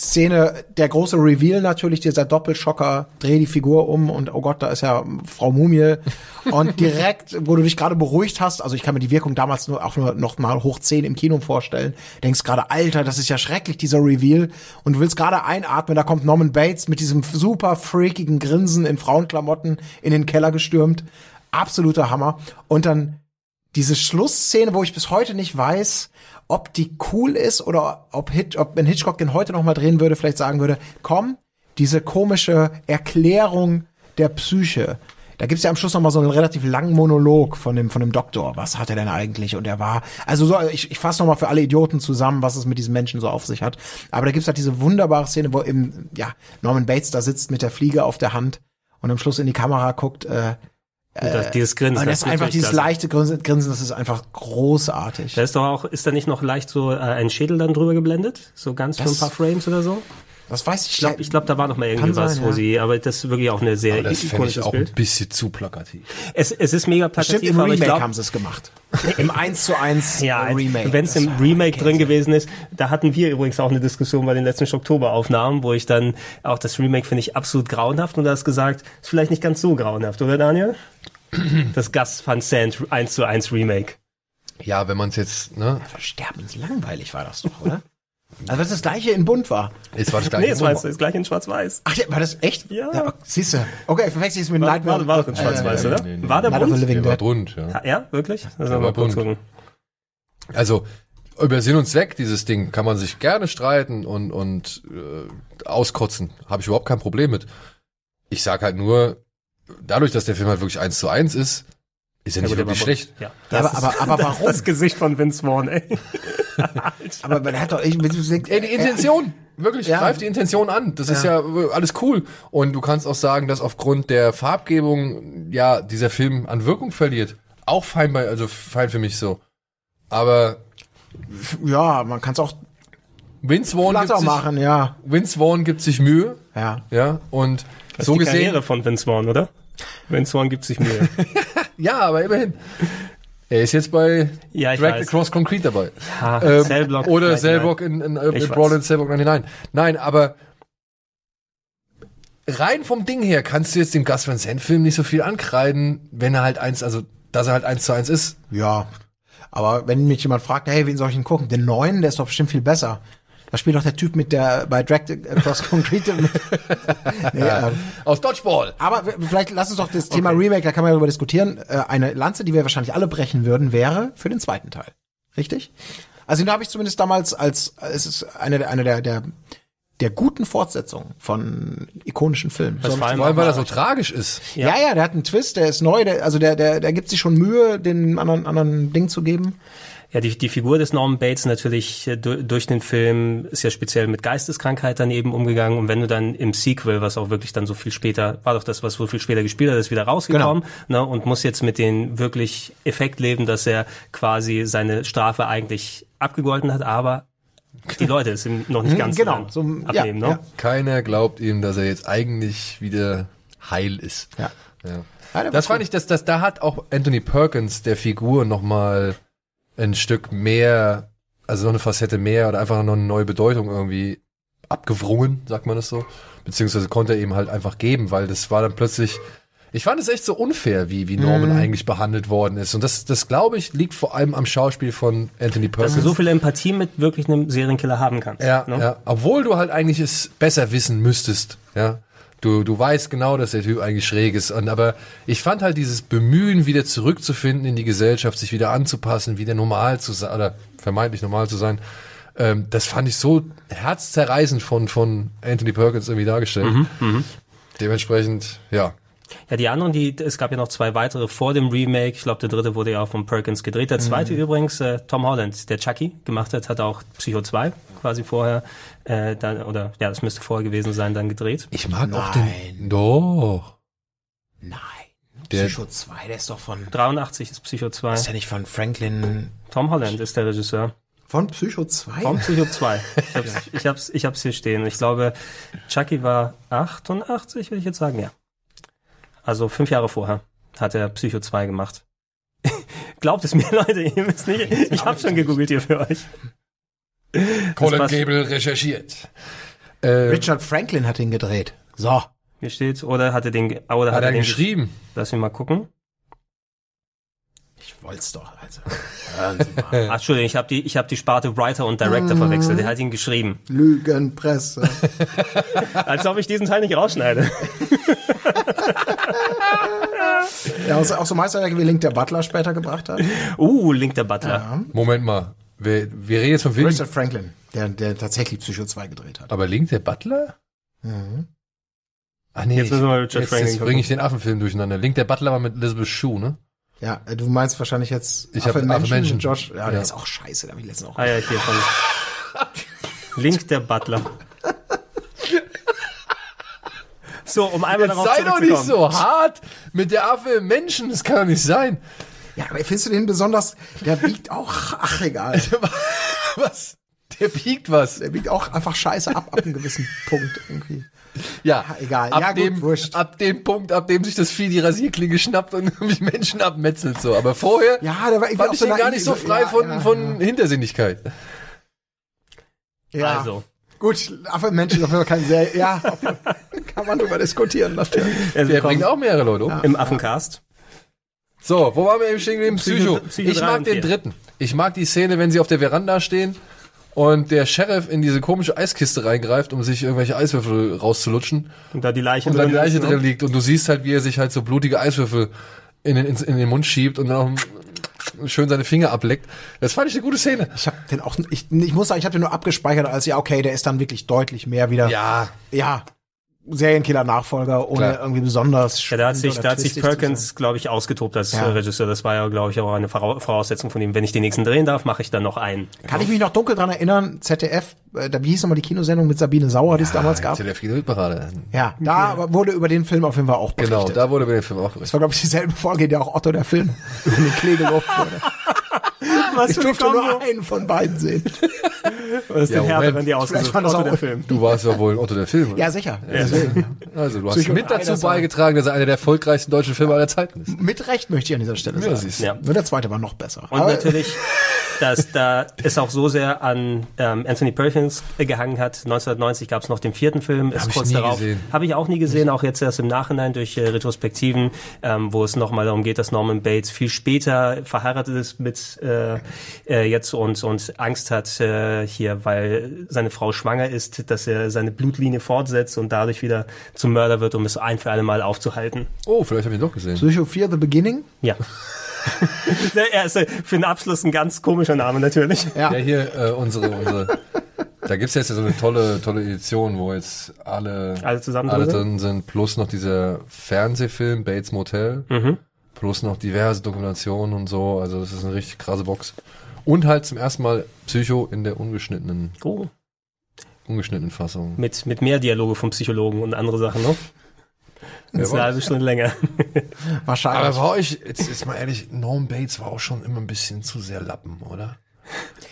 Szene, der große Reveal natürlich, dieser Doppelschocker, dreh die Figur um und oh Gott, da ist ja Frau Mumie. Und direkt, wo du dich gerade beruhigt hast, also ich kann mir die Wirkung damals nur auch nur noch mal hoch 10 im Kino vorstellen, denkst gerade, Alter, das ist ja schrecklich, dieser Reveal. Und du willst gerade einatmen, da kommt Norman Bates mit diesem super freakigen Grinsen in Frauenklamotten in den Keller gestürmt. Absoluter Hammer. Und dann diese Schlussszene, wo ich bis heute nicht weiß, ob die cool ist oder ob, Hitch, ob wenn Hitchcock den heute noch mal drehen würde, vielleicht sagen würde, komm, diese komische Erklärung der Psyche. Da gibt's ja am Schluss noch mal so einen relativ langen Monolog von dem von dem Doktor. Was hat er denn eigentlich? Und er war, also so, ich, ich fasse noch mal für alle Idioten zusammen, was es mit diesen Menschen so auf sich hat. Aber da gibt's halt diese wunderbare Szene, wo eben ja Norman Bates da sitzt mit der Fliege auf der Hand und am Schluss in die Kamera guckt. Äh, das, dieses Grinsen. und das ist einfach dieses klasse. leichte Grinsen, das ist einfach großartig. Da ist doch auch, ist da nicht noch leicht so äh, ein Schädel dann drüber geblendet? So ganz für ein Das- paar Frames oder so? Das weiß ich, Ich glaube, ich glaub, da war noch mal irgendwie was, sein, wo ja. sie, aber das ist wirklich auch eine sehr Aber das fände ich ikonisches auch Bild. ein bisschen zu plakativ. Es, es ist mega Bestimmt plakativ, im aber ich Remake glaube, haben sie es gemacht. Im 1 zu 1 ja, Remake. wenn es im Remake drin gewesen ist, da hatten wir übrigens auch eine Diskussion bei den letzten Oktober-Aufnahmen, wo ich dann auch das Remake finde ich absolut grauenhaft und du hast gesagt, ist vielleicht nicht ganz so grauenhaft, oder Daniel? Das Gus Van Sant 1 zu 1 Remake. Ja, wenn man es jetzt, ne, Sterbenslangweilig war das doch, oder? Also was das gleiche in Bunt war. es war das gleiche. Nee, es war jetzt gleich in Schwarz-Weiß. Ach, ja, war das echt? Ja. siehst du. Okay, verwechsel ich es mit War, Nightmare. war, war doch in Schwarz-Weiß, äh, oder? nee, nee. War der Night bunt? Der war bunt, ja. Ja, ja, wirklich? Also Der mal war bunt. gucken. Also über Sinn und Zweck dieses Ding kann man sich gerne streiten und und äh, auskotzen. Habe ich überhaupt kein Problem mit. Ich sag halt nur, dadurch, dass der Film halt wirklich eins zu eins ist, ist er nicht der wirklich bunt. schlecht. Ja. Ja, Das aber, aber, aber warum? Das Gesicht von Vince Vaughn, ey. aber man hat doch, ich, ich, Ey, die Intention, wirklich, Ja. greif die Intention an. Das ist ja äh, alles cool. Und du kannst auch sagen, dass aufgrund der Farbgebung, ja, dieser Film an Wirkung verliert. Auch fein bei, also fein für mich so. Aber ja, man kann es auch Vince Vaughn, gibt sich, machen, ja. Vince Vaughn gibt sich Mühe, Ja. ja, und Das so ist die gesehen, Karriere von Vince Vaughn, oder? Vince Vaughn gibt sich Mühe. ja, aber immerhin. Er ist jetzt bei Ja, ich Dragged weiß. Across Concrete dabei. Ja, Ähm, Cellblock. oder 99. Cellblock in, in, in, in. Brawl in Cellblock 99. Nein, aber rein vom Ding her kannst du jetzt dem Gus Van Sant Film nicht so viel ankreiden, wenn er halt eins, also dass er halt eins zu eins ist. Ja. Aber wenn mich jemand fragt, hey, wen soll ich denn gucken? Den neuen, der ist doch bestimmt viel besser. Da spielt doch der Typ mit der bei Dragged Across Concrete mit. nee, ähm, Aus Dodgeball. Aber vielleicht lass uns doch das Thema Remake, da kann man ja darüber diskutieren. Äh, eine Lanze, die wir wahrscheinlich alle brechen würden, wäre für den zweiten Teil. Richtig? Also da habe ich zumindest damals als es ist eine, der- eine der, der der guten Fortsetzungen von ikonischen Filmen. Das So- vor allem weil auch er so tragisch ist. ja, ja, der hat einen Twist, der ist neu, der, also der, der, der gibt sich schon Mühe, den anderen, anderen Ding zu geben. Ja, die, die Figur des Norman Bates natürlich äh, du, durch den Film ist ja speziell mit Geisteskrankheit dann eben umgegangen. Und wenn du dann im Sequel, was auch wirklich dann so viel später, war doch das, was so viel später gespielt hat, ist wieder rausgekommen ne, und muss jetzt mit den wirklich Effekt leben, dass er quasi seine Strafe eigentlich abgegolten hat, aber die Leute es ihm noch nicht ganz genau, so abnehmen. ja, ne? ja. Keiner glaubt ihm, dass er jetzt eigentlich wieder heil ist. Ja. Ja. Das fand cool. ich, dass das da hat auch Anthony Perkins der Figur noch mal ein Stück mehr, also noch eine Facette mehr oder einfach noch eine neue Bedeutung irgendwie abgewrungen, sagt man das so, beziehungsweise konnte er eben halt einfach geben, weil das war dann plötzlich ich fand es echt so unfair, wie, wie Norman eigentlich behandelt worden ist. Und das, das glaube ich, liegt vor allem am Schauspiel von Anthony Dass Perkins. du so viel Empathie mit wirklich einem Serienkiller haben kannst. Ja, ne? ja. Obwohl du halt eigentlich es besser wissen müsstest, ja. Du, du weißt genau, dass der Typ eigentlich schräg ist. Und, aber ich fand halt dieses Bemühen, wieder zurückzufinden in die Gesellschaft, sich wieder anzupassen, wieder normal zu sein, oder vermeintlich normal zu sein, ähm, das fand ich so herzzerreißend von, von Anthony Perkins irgendwie dargestellt. Dementsprechend, ja. Ja, die anderen, die, es gab ja noch zwei weitere vor dem Remake. Ich glaube, der dritte wurde ja auch von Perkins gedreht. Der zweite übrigens, äh, Tom Holland, der Chucky gemacht hat, hat auch Psycho 2 quasi vorher, äh, dann, oder ja, das müsste vorher gewesen sein, dann gedreht. Ich mag auch Nein. den. Doch. Nein. Der- Psycho 2, der ist doch von, 83 ist Psycho 2. ist der nicht von Franklin, Tom Holland ist der Regisseur. von Psycho 2? Von Psycho 2. Ich hab's, ich hab's, ich hab's hier stehen. Ich glaube, Chucky war 88, würde ich jetzt sagen, ja. Also fünf Jahre vorher hat er Psycho 2 gemacht. Glaubt es mir, Leute, ihr müsst nicht. Ich habe schon gegoogelt hier für euch. Colin. Gable recherchiert. Äh, Richard Franklin hat ihn gedreht. So. Hier steht, oder hat er den, oder hat, hat er den geschrieben? Lass mich mal gucken. Ich wollt's doch, also. Hören Sie mal. Ach, Entschuldigung, ich habe die, ich habe die Sparte Writer und Director verwechselt. Der hat ihn geschrieben. Lügenpresse. Als ob ich diesen Teil nicht rausschneide. ja, auch so- Meisterwerke wie Link der Butler später gebracht hat. Uh, Link der Butler. Moment mal. Wir, wir reden jetzt von. Richard Franklin, der, der tatsächlich Psycho 2 gedreht hat. Aber Link der Butler? Ach nee, Jetzt müssen wir mal Richard jetzt, Franklin jetzt bringe ich den Affenfilm durcheinander. Link der Butler war mit Elizabeth Shue, ne? Ja, äh, du meinst wahrscheinlich jetzt Ich hab Affe Menschen. Josh, ja, der Ja. ist auch scheiße, da hab ich letztens auch. Ah ja, hier von Link der Butler. So, um einmal Jetzt darauf sei doch nicht so hart mit der Affe im Menschen. Das kann doch nicht sein. Ja, aber findest du den besonders, der biegt auch, ach egal, Was? Der biegt was. der biegt auch einfach scheiße ab, ab einem gewissen Punkt irgendwie. Ja, egal. Ab, Ja, gut, dem, wurscht. ab dem Punkt, ab dem sich das Vieh die Rasierklinge schnappt und irgendwie Menschen abmetzelt so. Aber vorher Ja, der war fand ich so den gar nicht so frei ja, von, ja, von Hintersinnigkeit. Ja. Also, Gut, Affe Menschen auf jeden Fall kein sehr, ja, kann man drüber diskutieren, natürlich. also Der bringt auch mehrere Leute um. im Affencast. So, wo waren wir eben stehen geblieben? Psycho. Psycho- Psycho ich mag den dritten. Ich mag die Szene, wenn sie auf der Veranda stehen und der Sheriff in diese komische Eiskiste reingreift, um sich irgendwelche Eiswürfel rauszulutschen Und da die Leiche und da die Leiche ist, ne? drin liegt und du siehst halt, wie er sich halt so blutige Eiswürfel in den, in den Mund schiebt und dann auch schön seine Finger ableckt. Das fand ich eine gute Szene. Ich habe den auch, ich, ich muss sagen, ich habe den nur abgespeichert als, ja, okay, der ist dann wirklich deutlich mehr wieder, Ja, ja, Serienkiller-Nachfolger, ohne Klar. irgendwie besonders Ja, da hat sich, da hat sich Perkins, glaube ich, ausgetobt als Ja. äh, Regisseur. Das war ja, glaube ich, auch eine Vora- Voraussetzung von ihm. Wenn ich den nächsten drehen darf, mache ich dann noch einen. Kann ich mich noch dunkel dran erinnern, ZDF, äh, da, wie hieß nochmal die Kinosendung mit Sabine Sauer, die es damals gab? der Hitparade. Ja, da wurde über den Film auf jeden Fall auch berichtet. Genau, da wurde mir der Film auch Das berichtet. war, glaube ich, dieselbe Folge, in der auch Otto der Film über den Klee gelobt wurde. Was Ich durfte nur einen von beiden sehen. Was ist Ja, denn härter, wenn die ausgesucht war das Otto der Film? Du warst ja wohl Otto der Film. oder? Ja, sicher. Deswegen. Also, du hast Psycho mit drei, dazu das beigetragen, dass er einer der erfolgreichsten deutschen Filme aller Zeiten ist. Mit Recht möchte ich an dieser Stelle Ja, sagen. siehst. Ja. Nur der zweite war noch besser. Und Aber- natürlich, dass da es auch so sehr an ähm, Anthony Perkins gehangen hat. 1990 gab es noch den vierten Film, ist Hab ich kurz nie darauf. gesehen. Habe ich auch nie gesehen, auch jetzt erst im Nachhinein durch äh, Retrospektiven, ähm, wo es nochmal darum geht, dass Norman Bates viel später verheiratet ist mit äh, äh, jetzt und, und Angst hat äh, hier, weil seine Frau schwanger ist, dass er seine Blutlinie fortsetzt und dadurch wieder zum Mörder wird, um es ein für alle Mal aufzuhalten. Oh, vielleicht habe ich ihn doch gesehen. Psycho 4 The Beginning? Ja. er ist äh, für den Abschluss ein ganz komischer Name natürlich. Ja. Ja, hier äh, unsere, unsere. Da gibt's jetzt ja so eine tolle, tolle Edition, wo jetzt alle, Alle zusammen alle drin drin sind, plus noch dieser Fernsehfilm Bates Motel, Mhm. Plus noch diverse Dokumentationen und so. Also das ist eine richtig krasse Box. Und halt zum ersten Mal Psycho in der ungeschnittenen, Oh. ungeschnittenen Fassung. Mit, mit mehr Dialoge vom Psychologen und andere Sachen, ne? Das ist eine halbe Stunde länger. Wahrscheinlich. Aber war euch, jetzt ist mal ehrlich, Norm Bates war auch schon immer ein bisschen zu sehr Lappen, oder?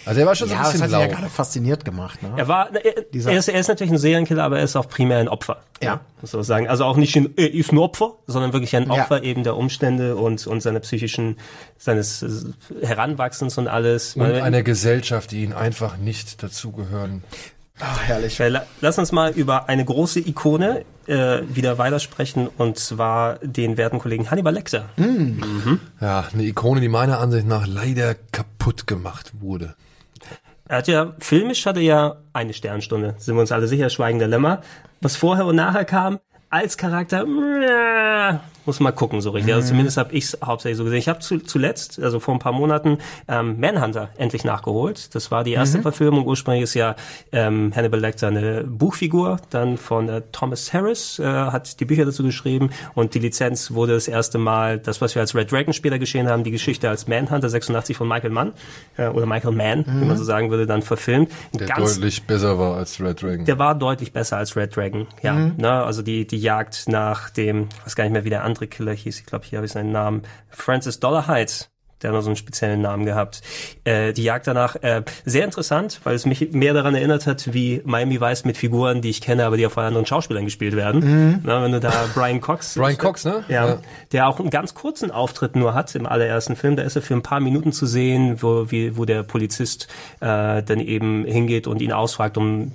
Also er war schon Ja, so das ein hat bisschen ihn ja lau. gerade fasziniert gemacht. Ne? Er war, er, Dieser- er, ist, er ist natürlich ein Serienkiller, aber er ist auch primär ein Opfer. Ja. Muss man sagen. Also auch nicht ein, er ist ein Opfer, sondern wirklich ein Ja. Opfer eben der Umstände und, und seiner psychischen, seines äh, Heranwachsens und alles. Und einer Gesellschaft, die ihn einfach nicht dazugehören. Ach, herrlich. La- Lass uns mal über eine große Ikone äh, wieder weitersprechen und zwar den werten Kollegen Hannibal Lecter. Ja, eine Ikone, die meiner Ansicht nach leider kaputt gemacht wurde. Er hat ja, filmisch hatte er ja eine Sternstunde, sind wir uns alle sicher, Schweigen der Lämmer. Was vorher und nachher kam, als Charakter, muss man gucken so richtig. Also zumindest habe ich es hauptsächlich so gesehen. Ich habe zu, zuletzt, also vor ein paar Monaten, ähm, Manhunter endlich nachgeholt. Das war die erste Verfilmung. Ursprünglich ist ja ähm, Hannibal Lecter eine Buchfigur, dann von äh, Thomas Harris, äh, hat die Bücher dazu geschrieben und die Lizenz wurde das erste Mal, das was wir als Red Dragon später geschehen haben, die Geschichte als Manhunter 86 von Michael Mann äh, oder Michael Mann, wie man so sagen würde, dann verfilmt. Der ganz deutlich besser war als Red Dragon. der war deutlich besser als Red Dragon, ja. Ne, also die, die Jagd nach dem, ich weiß gar nicht mehr, wie der andere Killer hieß, ich glaube, hier habe ich seinen Namen, Francis Dollarhide. Der hat noch so einen speziellen Namen gehabt. Äh, die Jagd danach, äh, sehr interessant, weil es mich mehr daran erinnert hat, wie Miami Vice mit Figuren, die ich kenne, aber die auch von anderen Schauspielern gespielt werden. Na, wenn du da Brian Cox Brian Cox, ne? ja, Ja. der auch einen ganz kurzen Auftritt nur hat im allerersten Film. Da ist er für ein paar Minuten zu sehen, wo, wie, wo der Polizist äh, dann eben hingeht und ihn ausfragt, um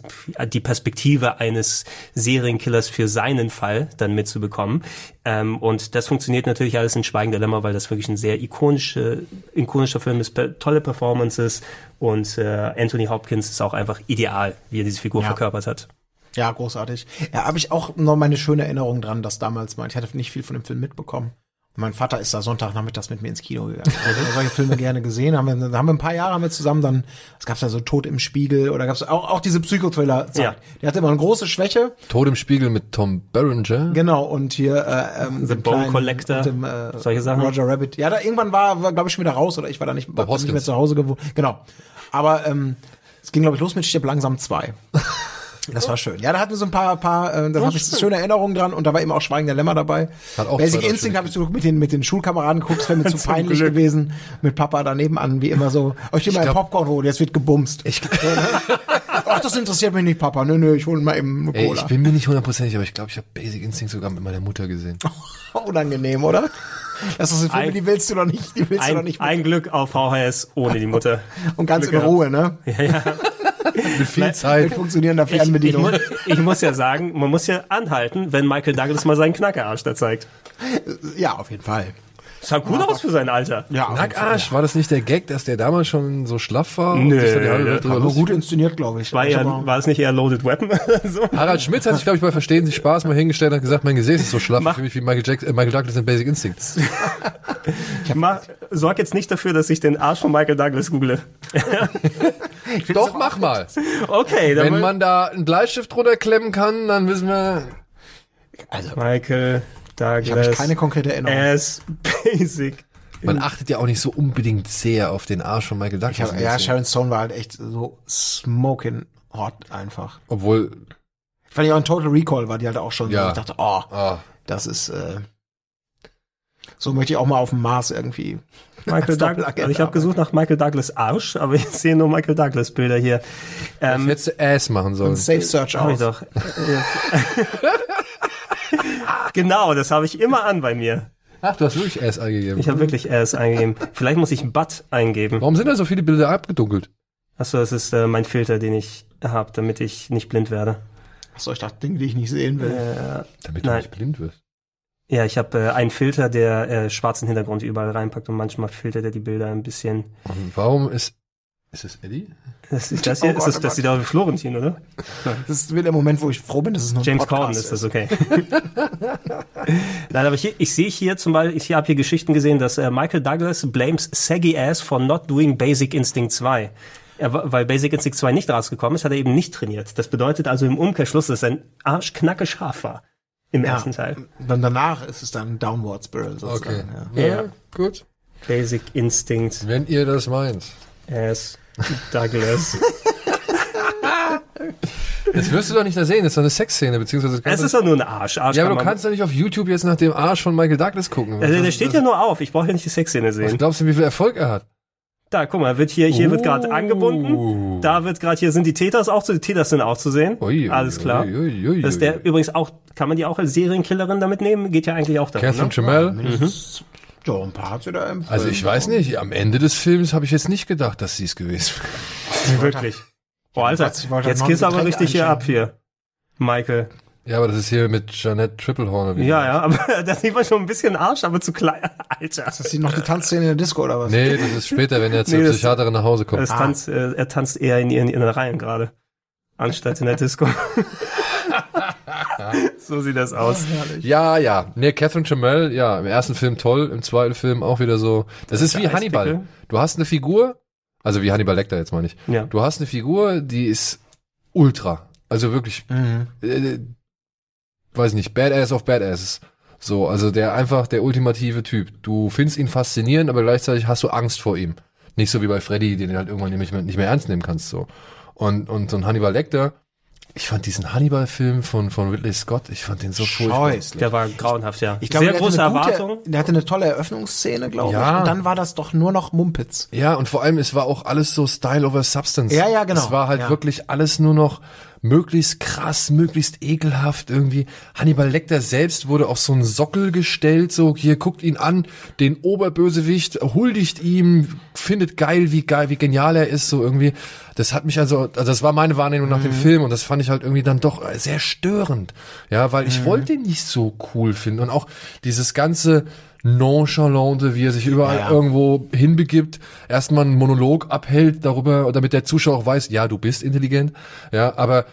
die Perspektive eines Serienkillers für seinen Fall dann mitzubekommen. Ähm, und das funktioniert natürlich alles in Schweigen der Lämmer, weil das wirklich ein sehr ikonische, ikonischer Film ist, tolle Performances und äh, Anthony Hopkins ist auch einfach ideal, wie er diese Figur Ja. verkörpert hat. Ja, großartig. Ja, habe ich auch noch meine schöne Erinnerung dran, dass damals mal, ich hatte nicht viel von dem Film mitbekommen. Mein Vater ist da Sonntagnachmittags mit mir ins Kino gegangen. Ich habe solche Filme gerne gesehen. Haben wir, da haben wir ein paar Jahre haben wir zusammen dann, es gab ja so Tod im Spiegel oder gab es auch, auch diese Psychothriller-Zeit. Ja. Der hatte immer eine große Schwäche. Tod im Spiegel mit Tom Berenger. Genau, und hier äh, ähm, The dem Bone kleinen- Collector, dem, äh, solche Sachen. Roger Rabbit. Ja, da irgendwann war, war glaube ich schon wieder raus oder ich war da nicht, war nicht mehr zu Hause gewohnt. Genau. Aber ähm, es ging glaube ich los mit Stirb langsam zwei. Das war schön. Ja, da hatten wir so ein paar, paar äh, da habe ich schöne Erinnerungen dran und da war eben auch Schweigen der Lämmer dabei. Hat auch Basic Instinct habe ich so mit den, mit den Schulkameraden geguckt, es wäre mir zu peinlich Glück. gewesen. Mit Papa daneben an, wie immer so, oh, ich will mal ein Popcorn holen, jetzt wird gebumst. Ich, Ach, das interessiert mich nicht, Papa. Nö, nö, ich hole mal eben eine ey, Cola. ich bin mir nicht hundertprozentig, aber ich glaube, ich habe Basic Instinct sogar mit meiner Mutter gesehen. Unangenehm, oder? Das ist Filme, Ein- die willst du doch nicht, die willst du doch Ein, nicht ein Glück auf VHS ohne die Mutter. Und ganz Glück in Ruhe, ne? Mit viel Zeit. Mit funktionierender Ich, ich, Fernbedienung. mu ich muss ja sagen, man muss ja anhalten, wenn Michael Douglas mal seinen Knackerarsch da zeigt. ja, auf jeden Fall. Sah gut aus für sein Alter. Ja, auf jeden Fall. Nackarsch, war das nicht der Gag, dass der damals schon so schlaff war? Nö, Aber lustig gut inszeniert, glaube ich. War, Ich eher, aber- war es nicht eher Loaded Weapon? so. Harald Schmidt hat sich, glaube ich, bei Verstehen sich Spaß mal hingestellt und hat gesagt, mein Gesäß ist so schlaff, Mach- für mich wie Michael, Jackson, äh, Michael Douglas in Basic Instinct. Mach, sorg jetzt nicht dafür, dass ich den Arsch von Michael Douglas google. Doch, mach mal. Okay, dann Wenn man da einen Bleistift drunter klemmen kann, dann wissen wir, Michael Douglas Ich habe keine konkrete Erinnerung. as Basic. man achtet ja auch nicht so unbedingt sehr auf den Arsch von Michael Douglas. Ich hab, in ja. Sharon Stone war halt echt so smoking hot einfach. Obwohl, Weil ja auch ein Total Recall war die halt auch schon so. Ja. Ich dachte, oh, ah, das ist, äh, so möchte ich auch mal auf dem Mars irgendwie. Michael Douglas. Also ich habe gesucht nach Michael Douglas Arsch, aber ich sehe nur Michael Douglas Bilder hier. Ähm, hättest du Ass machen sollen. Safe Search ich aus. doch. genau, das habe ich immer an bei mir. Ach, du hast wirklich Ass eingegeben. Ich habe wirklich Ass eingegeben. Vielleicht muss ich Butt eingeben. Warum sind da so viele Bilder abgedunkelt? Achso, das ist äh, mein Filter, den ich habe, damit ich nicht blind werde. Achso, ich dachte, Dinge, die ich nicht sehen will. Äh, Damit Nein. du nicht blind wirst. Ja, ich habe äh, einen Filter, der äh, schwarzen Hintergrund überall reinpackt und manchmal filtert er die Bilder ein bisschen. Und warum ist, ist es Eddie? Das ist das hier, Oh ist das, oh das sieht aus wie Florentin, oder? Das ist wieder der Moment, wo ich froh bin, dass es nur ein James Corden ist das, okay. Nein, aber hier, ich sehe hier zum Beispiel, ich habe hier Geschichten gesehen, dass äh, Michael Douglas blames Saggy Ass for not doing Basic Instinct 2. Er, weil Basic Instinct 2 nicht rausgekommen ist, hat er eben nicht trainiert. Das bedeutet also im Umkehrschluss, dass sein Arsch knacke scharf war. Im Ja. ersten Teil. Dann danach ist es dann Downward Spiral Okay. sozusagen. Ja. Ja. gut. Basic Instinct Wenn ihr das meint. Ass Douglas. Das wirst du doch nicht da sehen, das ist doch eine Sexszene, beziehungsweise. es ist doch nur ein Arsch. Arsch ja, aber du kannst doch nicht auf YouTube jetzt nach dem Arsch von Michael Douglas gucken. Also, der steht ja nur auf. Ich brauche ja nicht die Sexszene Was sehen. glaubst du, wie viel Erfolg er hat? Da, guck mal, wird hier, hier wird gerade Oh. angebunden. Da wird gerade, hier sind die Täters auch zu, die Täters sind auch zu sehen. Ui, ui, Alles klar. ui, ui, ui, das ist der ui. übrigens auch, kann man die auch als Serienkillerin damit nehmen? Geht ja eigentlich auch darum. Catherine Ne? Jamel. Ja, ein paar hat sie da im Also ich weiß nicht, am Ende des Films habe ich jetzt nicht gedacht, dass sie es gewesen wäre. Wirklich. Boah, Alter, jetzt gehst du aber richtig hier ab hier. Michael. Ja, aber das ist hier mit Jeanette Triplehorn. Ja, ja, aber da sieht man schon ein bisschen Arsch, aber zu klein. Alter. Ist das noch die Tanzszene in der Disco oder was? Nee, das ist später, wenn er zur Nee, das- Psychiaterin nach Hause kommt. Es tanzt, äh, er tanzt eher in ihren, in den Reihen gerade. Anstatt in der Disco. so sieht das aus. Ja, ja. Nee, Catherine Jamel, ja, im ersten Film toll, im zweiten Film auch wieder so. Das ist wie Hannibal. Eispickel. Du hast eine Figur, also wie Hannibal Lecter jetzt meine ich. Ja. Du hast eine Figur, die ist ultra. Also wirklich, Mhm. äh, weiß nicht, Badass of Badasses. So, also der einfach der ultimative Typ. Du findest ihn faszinierend, aber gleichzeitig hast du Angst vor ihm. Nicht so wie bei Freddy, den du halt irgendwann nicht mehr, nicht mehr ernst nehmen kannst, so. Und, und so ein Hannibal Lecter, ich fand diesen Hannibal-Film von, von Ridley Scott, ich fand den so furchtbar. Der war grauenhaft, ja. Ich glaube, Sehr der große hatte eine Erwartung. Der hatte eine tolle Eröffnungsszene, glaube Ja. ich. Und dann war das doch nur noch Mumpitz. Ja, und vor allem, es war auch alles so Style over Substance. Ja, ja, genau. Es war halt Ja. wirklich alles nur noch möglichst krass, möglichst ekelhaft irgendwie. Hannibal Lecter selbst wurde auf so einen Sockel gestellt, so hier guckt ihn an, den Oberbösewicht, huldigt ihm, findet geil, wie geil, wie genial er ist, so irgendwie. Das hat mich also, also das war meine Wahrnehmung nach dem Mhm. Film und das fand ich halt irgendwie dann doch sehr störend. Ja, weil Mhm. ich wollte ihn nicht so cool finden und auch dieses ganze Nonchalante, wie er sich überall Ja, irgendwo hinbegibt, erstmal einen Monolog abhält darüber, damit der Zuschauer auch weiß, ja, du bist intelligent, ja, aber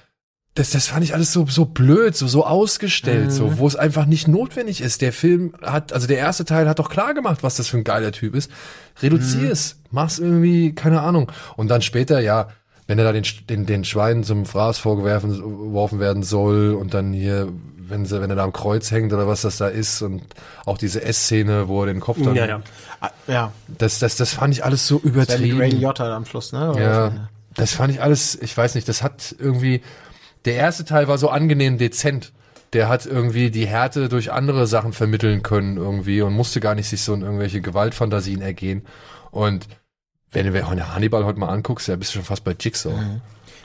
das, das fand ich alles so, so blöd, so, so ausgestellt, Mhm. so, wo es einfach nicht notwendig ist. Der Film hat, also der erste Teil hat doch klar gemacht, was das für ein geiler Typ ist. Reduzier Mhm. es, mach's irgendwie, keine Ahnung. Und dann später, ja, wenn er da den, den, den Schweinen zum Fraß vorgeworfen geworfen werden soll und dann hier, wenn sie, wenn er da am Kreuz hängt oder was das da ist und auch diese Essszene, wo er den Kopf dann, Ja, ja. Ah, Ja, das, das, das fand ich alles so übertrieben. Ray Liotta am Schluss, ne? Oder Ja, das fand ich alles, ich weiß nicht, das hat irgendwie, der erste Teil war so angenehm dezent. Der hat irgendwie die Härte durch andere Sachen vermitteln können irgendwie und musste gar nicht sich so in irgendwelche Gewaltfantasien ergehen. Und wenn du Hannibal heute mal anguckst, ja, bist du schon fast bei Jigsaw.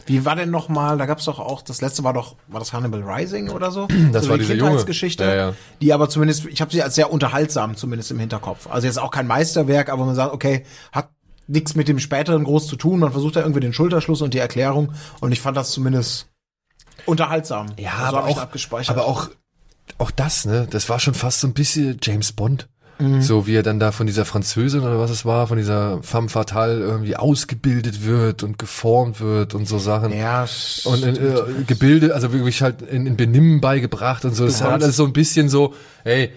Wie war denn noch mal, da gab's doch auch, das letzte war doch, war das Hannibal Rising oder so? Das so war die diese. Kindheitsgeschichte, Ja, ja. die aber zumindest, ich habe sie als sehr unterhaltsam zumindest im Hinterkopf. Also jetzt auch kein Meisterwerk, aber man sagt, okay, hat nichts mit dem späteren groß zu tun. Man versucht da irgendwie den Schulterschluss und die Erklärung und ich fand das zumindest unterhaltsam. Ja, so aber auch, abgespeichert. aber auch, auch das, ne, das war schon fast so ein bisschen James Bond. Mhm. So wie er dann da von dieser Französin oder was es war, von dieser femme fatale irgendwie ausgebildet wird und geformt wird und so Sachen. ja, und in, äh, gebildet, also wirklich halt in, in Benimm beigebracht und so. Das Genau. hat alles so ein bisschen so, hey,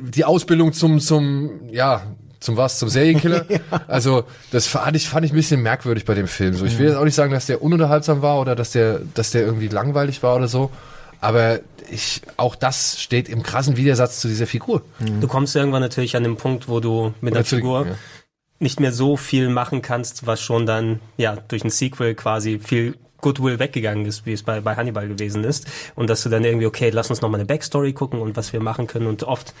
die Ausbildung zum, zum, ja, zum was, zum Serienkiller. Also das fand ich, fand ich ein bisschen merkwürdig bei dem Film. So, ich will jetzt auch nicht sagen, dass der ununterhaltsam war oder dass der, dass der irgendwie langweilig war oder so. Aber ich, auch das steht im krassen Widersatz zu dieser Figur. Du kommst irgendwann natürlich an den Punkt, wo du mit der Natürlich, Figur ja. nicht mehr so viel machen kannst, was schon dann ja durch ein Sequel quasi viel Goodwill weggegangen ist, wie es bei, bei Hannibal gewesen ist. Und dass du dann irgendwie, okay, lass uns noch mal eine Backstory gucken und was wir machen können. Und oft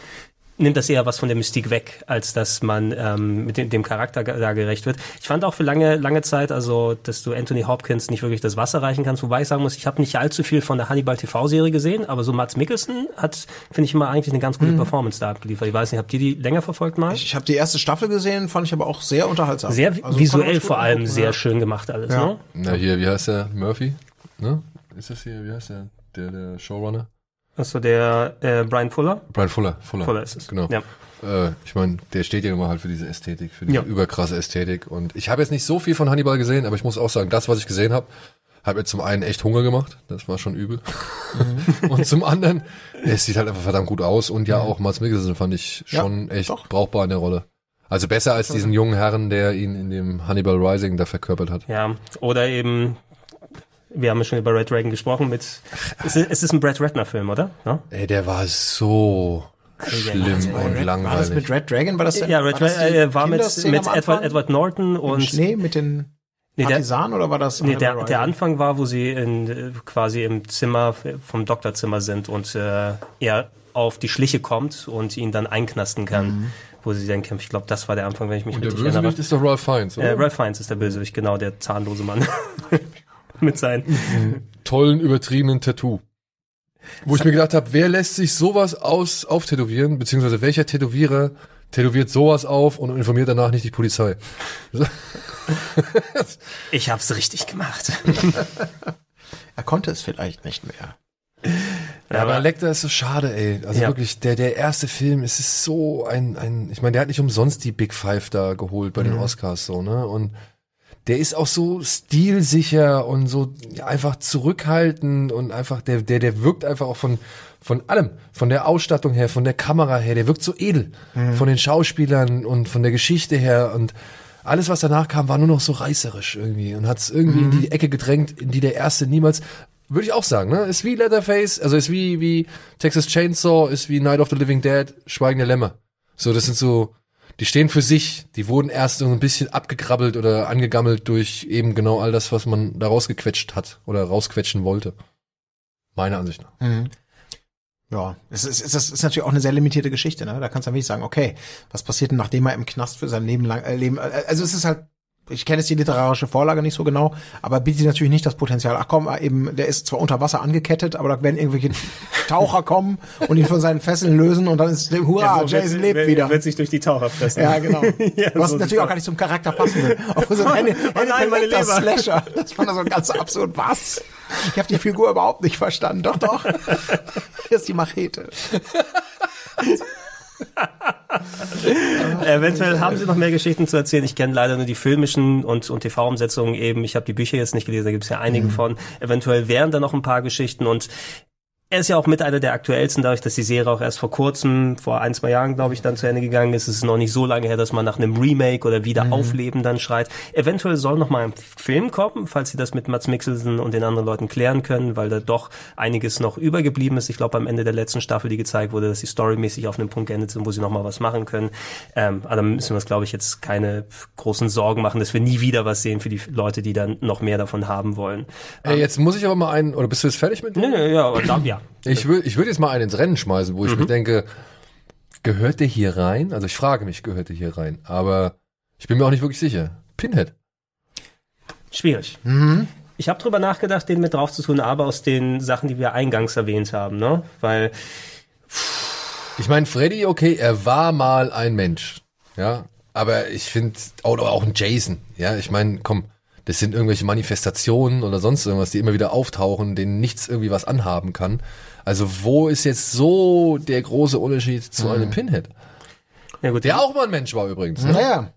nimmt das eher was von der Mystik weg, als dass man ähm, mit dem, dem Charakter da gerecht wird. Ich fand auch für lange, lange Zeit, also, dass du Anthony Hopkins nicht wirklich das Wasser reichen kannst, wobei ich sagen muss, ich habe nicht allzu viel von der Hannibal TV-Serie gesehen, aber so Mats Mikkelsen hat, finde ich immer eigentlich eine ganz gute Performance da abgeliefert. Ich weiß nicht, habt ihr die länger verfolgt mal? ich habe die erste Staffel gesehen, fand ich aber auch sehr unterhaltsam. Sehr Also, visuell vor allem angucken, sehr ja. schön gemacht alles, Ja. ne? Na hier, wie heißt der? Murphy? Ne? Ist das hier, wie heißt der? Der, der Showrunner? Also der äh, Brian Fuller. Brian Fuller. Fuller, Fuller ist es. Genau. Ja. Äh, ich meine, der steht ja immer halt für diese Ästhetik, für diese Ja. überkrasse Ästhetik. Und ich habe jetzt nicht so viel von Hannibal gesehen, aber ich muss auch sagen, das, was ich gesehen habe, hat mir zum einen echt Hunger gemacht. Das war schon übel. Mhm. und zum anderen, es sieht halt einfach verdammt gut aus. Und ja, auch Mats Mikkelsen fand ich Ja, schon echt doch. brauchbar in der Rolle. Also besser als diesen jungen Herrn, der ihn in dem Hannibal Rising da verkörpert hat. ja. Oder eben, wir haben ja schon über Red Dragon gesprochen mit, es ist, es ist ein Brad Ratner-Film, oder? Ne? Ey, der war so schlimm und Red, war das langweilig. mit Red Dragon? War das denn, Ja, Red war Dragon äh, war mit, mit Edward? Edward Norton Im und Schnee mit den nee, der, Partisanen oder war das nee, der, der Anfang war, wo sie in, äh, quasi im Zimmer vom Doktorzimmer sind und äh, er auf die Schliche kommt und ihn dann einknasten kann. wo sie dann kämpft. Ich glaube, das war der Anfang, wenn ich mich Und der richtig erinnere. Bösewicht ist doch Ralph Fiennes, oder? Äh, Ralph Fiennes ist der Bösewicht, genau, der zahnlose Mann. Mit seinen. tollen, übertriebenen Tattoo. Wo ich mir gedacht habe, wer lässt sich sowas aus auftätowieren, beziehungsweise welcher Tätowierer tätowiert sowas auf und informiert danach nicht die Polizei? Ich hab's richtig gemacht. Er konnte es vielleicht nicht mehr. Ja, aber Lecter ist so schade, ey. Also Ja. wirklich, der, der erste Film, es ist so ein, ein, ich meine, der hat nicht umsonst die Big Five da geholt bei den Oscars, so, ne? Und der ist auch so stilsicher und so einfach zurückhaltend und einfach, der, der, der wirkt einfach auch von, von allem, von der Ausstattung her, von der Kamera her, der wirkt so edel. Von den Schauspielern und von der Geschichte her und alles, was danach kam, war nur noch so reißerisch irgendwie und hat es irgendwie in die Ecke gedrängt, in die der erste niemals, würde ich auch sagen, ne? Ist wie Leatherface, also ist wie, wie Texas Chainsaw, ist wie Night of the Living Dead, Schweigen der Lämmer. So, das sind so, die stehen für sich, die wurden erst so ein bisschen abgekrabbelt oder angegammelt durch eben genau all das, was man da rausgequetscht hat oder rausquetschen wollte. Meiner Ansicht nach. Ja, es ist, es ist, ist natürlich auch eine sehr limitierte Geschichte, ne? Da kannst du ja wirklich sagen, okay, was passiert denn, nachdem er im Knast für sein Leben lang, äh, Leben, äh, also es ist halt, ich kenne jetzt die literarische Vorlage nicht so genau, aber bietet natürlich nicht das Potenzial. Ach komm, äh, eben, der ist zwar unter Wasser angekettet, aber da werden irgendwelche Taucher kommen und ihn von seinen Fesseln lösen und dann ist, hurra, Jason lebt wieder. Wird sich durch die Taucher fressen. Ja, genau. Ja, Was so natürlich auch gar nicht zum Charakter passen will. Auch so ein Hannibal Oh nein, meine Leber. Slasher. Das fand er so ganz absurd. Was? Ich habe die Figur überhaupt nicht verstanden. Doch, doch. Hier ist die Machete. Eventuell haben sie noch mehr Geschichten zu erzählen. Ich kenne leider nur die filmischen und, und TV-Umsetzungen eben. Ich habe die Bücher jetzt nicht gelesen, da gibt es ja einige von. Eventuell wären da noch ein paar Geschichten und er ist ja auch mit einer der aktuellsten, dadurch, dass die Serie auch erst vor kurzem, vor ein, zwei Jahren, glaube ich, dann zu Ende gegangen ist. Es ist noch nicht so lange her, dass man nach einem Remake oder Wiederaufleben dann schreit. Eventuell soll noch mal ein Film kommen, falls sie das mit Mats Mikkelsen und den anderen Leuten klären können, weil da doch einiges noch übergeblieben ist. Ich glaube, am Ende der letzten Staffel, die gezeigt wurde, dass sie storymäßig auf einem Punkt geendet sind, wo sie noch mal was machen können. Ähm, aber da müssen wir uns, glaube ich, jetzt keine großen Sorgen machen, dass wir nie wieder was sehen für die Leute, die dann noch mehr davon haben wollen. Ey, jetzt muss ich aber mal einen, oder bist du jetzt fertig mit? Nö, nö, ja, aber da, ja. Ich würde ich würd jetzt mal einen ins Rennen schmeißen, wo ich mir denke, gehört der hier rein? Also ich frage mich, gehört der hier rein? Aber ich bin mir auch nicht wirklich sicher. Pinhead. Schwierig. Ich habe drüber nachgedacht, den mit drauf zu tun, aber aus den Sachen, die wir eingangs erwähnt haben, ne? Weil Ich meine, Freddy, okay, er war mal ein Mensch. Ja. Aber ich finde, oder auch ein Jason. Ja, ich meine, komm, das sind irgendwelche Manifestationen oder sonst irgendwas, die immer wieder auftauchen, denen nichts irgendwie was anhaben kann. Also wo ist jetzt so der große Unterschied zu einem Pinhead? ja gut, Der auch mal ein Mensch war übrigens. Ne? Naja.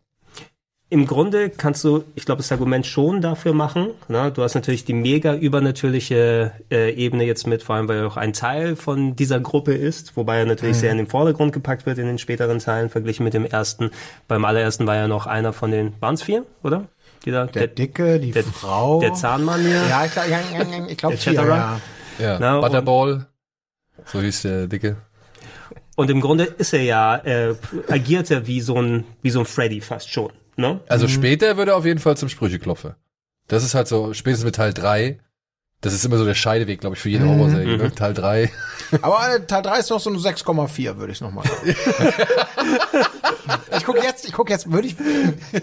im Grunde kannst du, ich glaube, das Argument schon dafür machen. Ne? Du hast natürlich die mega übernatürliche äh, Ebene jetzt mit, vor allem weil er auch ein Teil von dieser Gruppe ist, wobei er natürlich sehr in den Vordergrund gepackt wird in den späteren Teilen verglichen mit dem ersten. Beim allerersten war er noch einer von den, waren es vier, oder? Die da, Der Dicke, die der, Frau. der Zahnmann hier. Ja, ich glaube, ja, ja, ich glaub, Der vier, ja. Ja, Na, und- Butterball. So hieß der Dicke. Und im Grunde ist er ja, äh, agiert er wie so ein, wie so ein Freddy fast schon. Ne? Also später wird er auf jeden Fall zum Sprücheklopfer. Das ist halt so, spätestens mit Teil 3. Das ist immer so der Scheideweg, glaube ich, für jede Horrorserie. Ne? Teil 3. Aber äh, Teil 3 ist noch so eine 6,4, würde ich nochmal sagen. ich guck jetzt, ich guck jetzt, würde ich.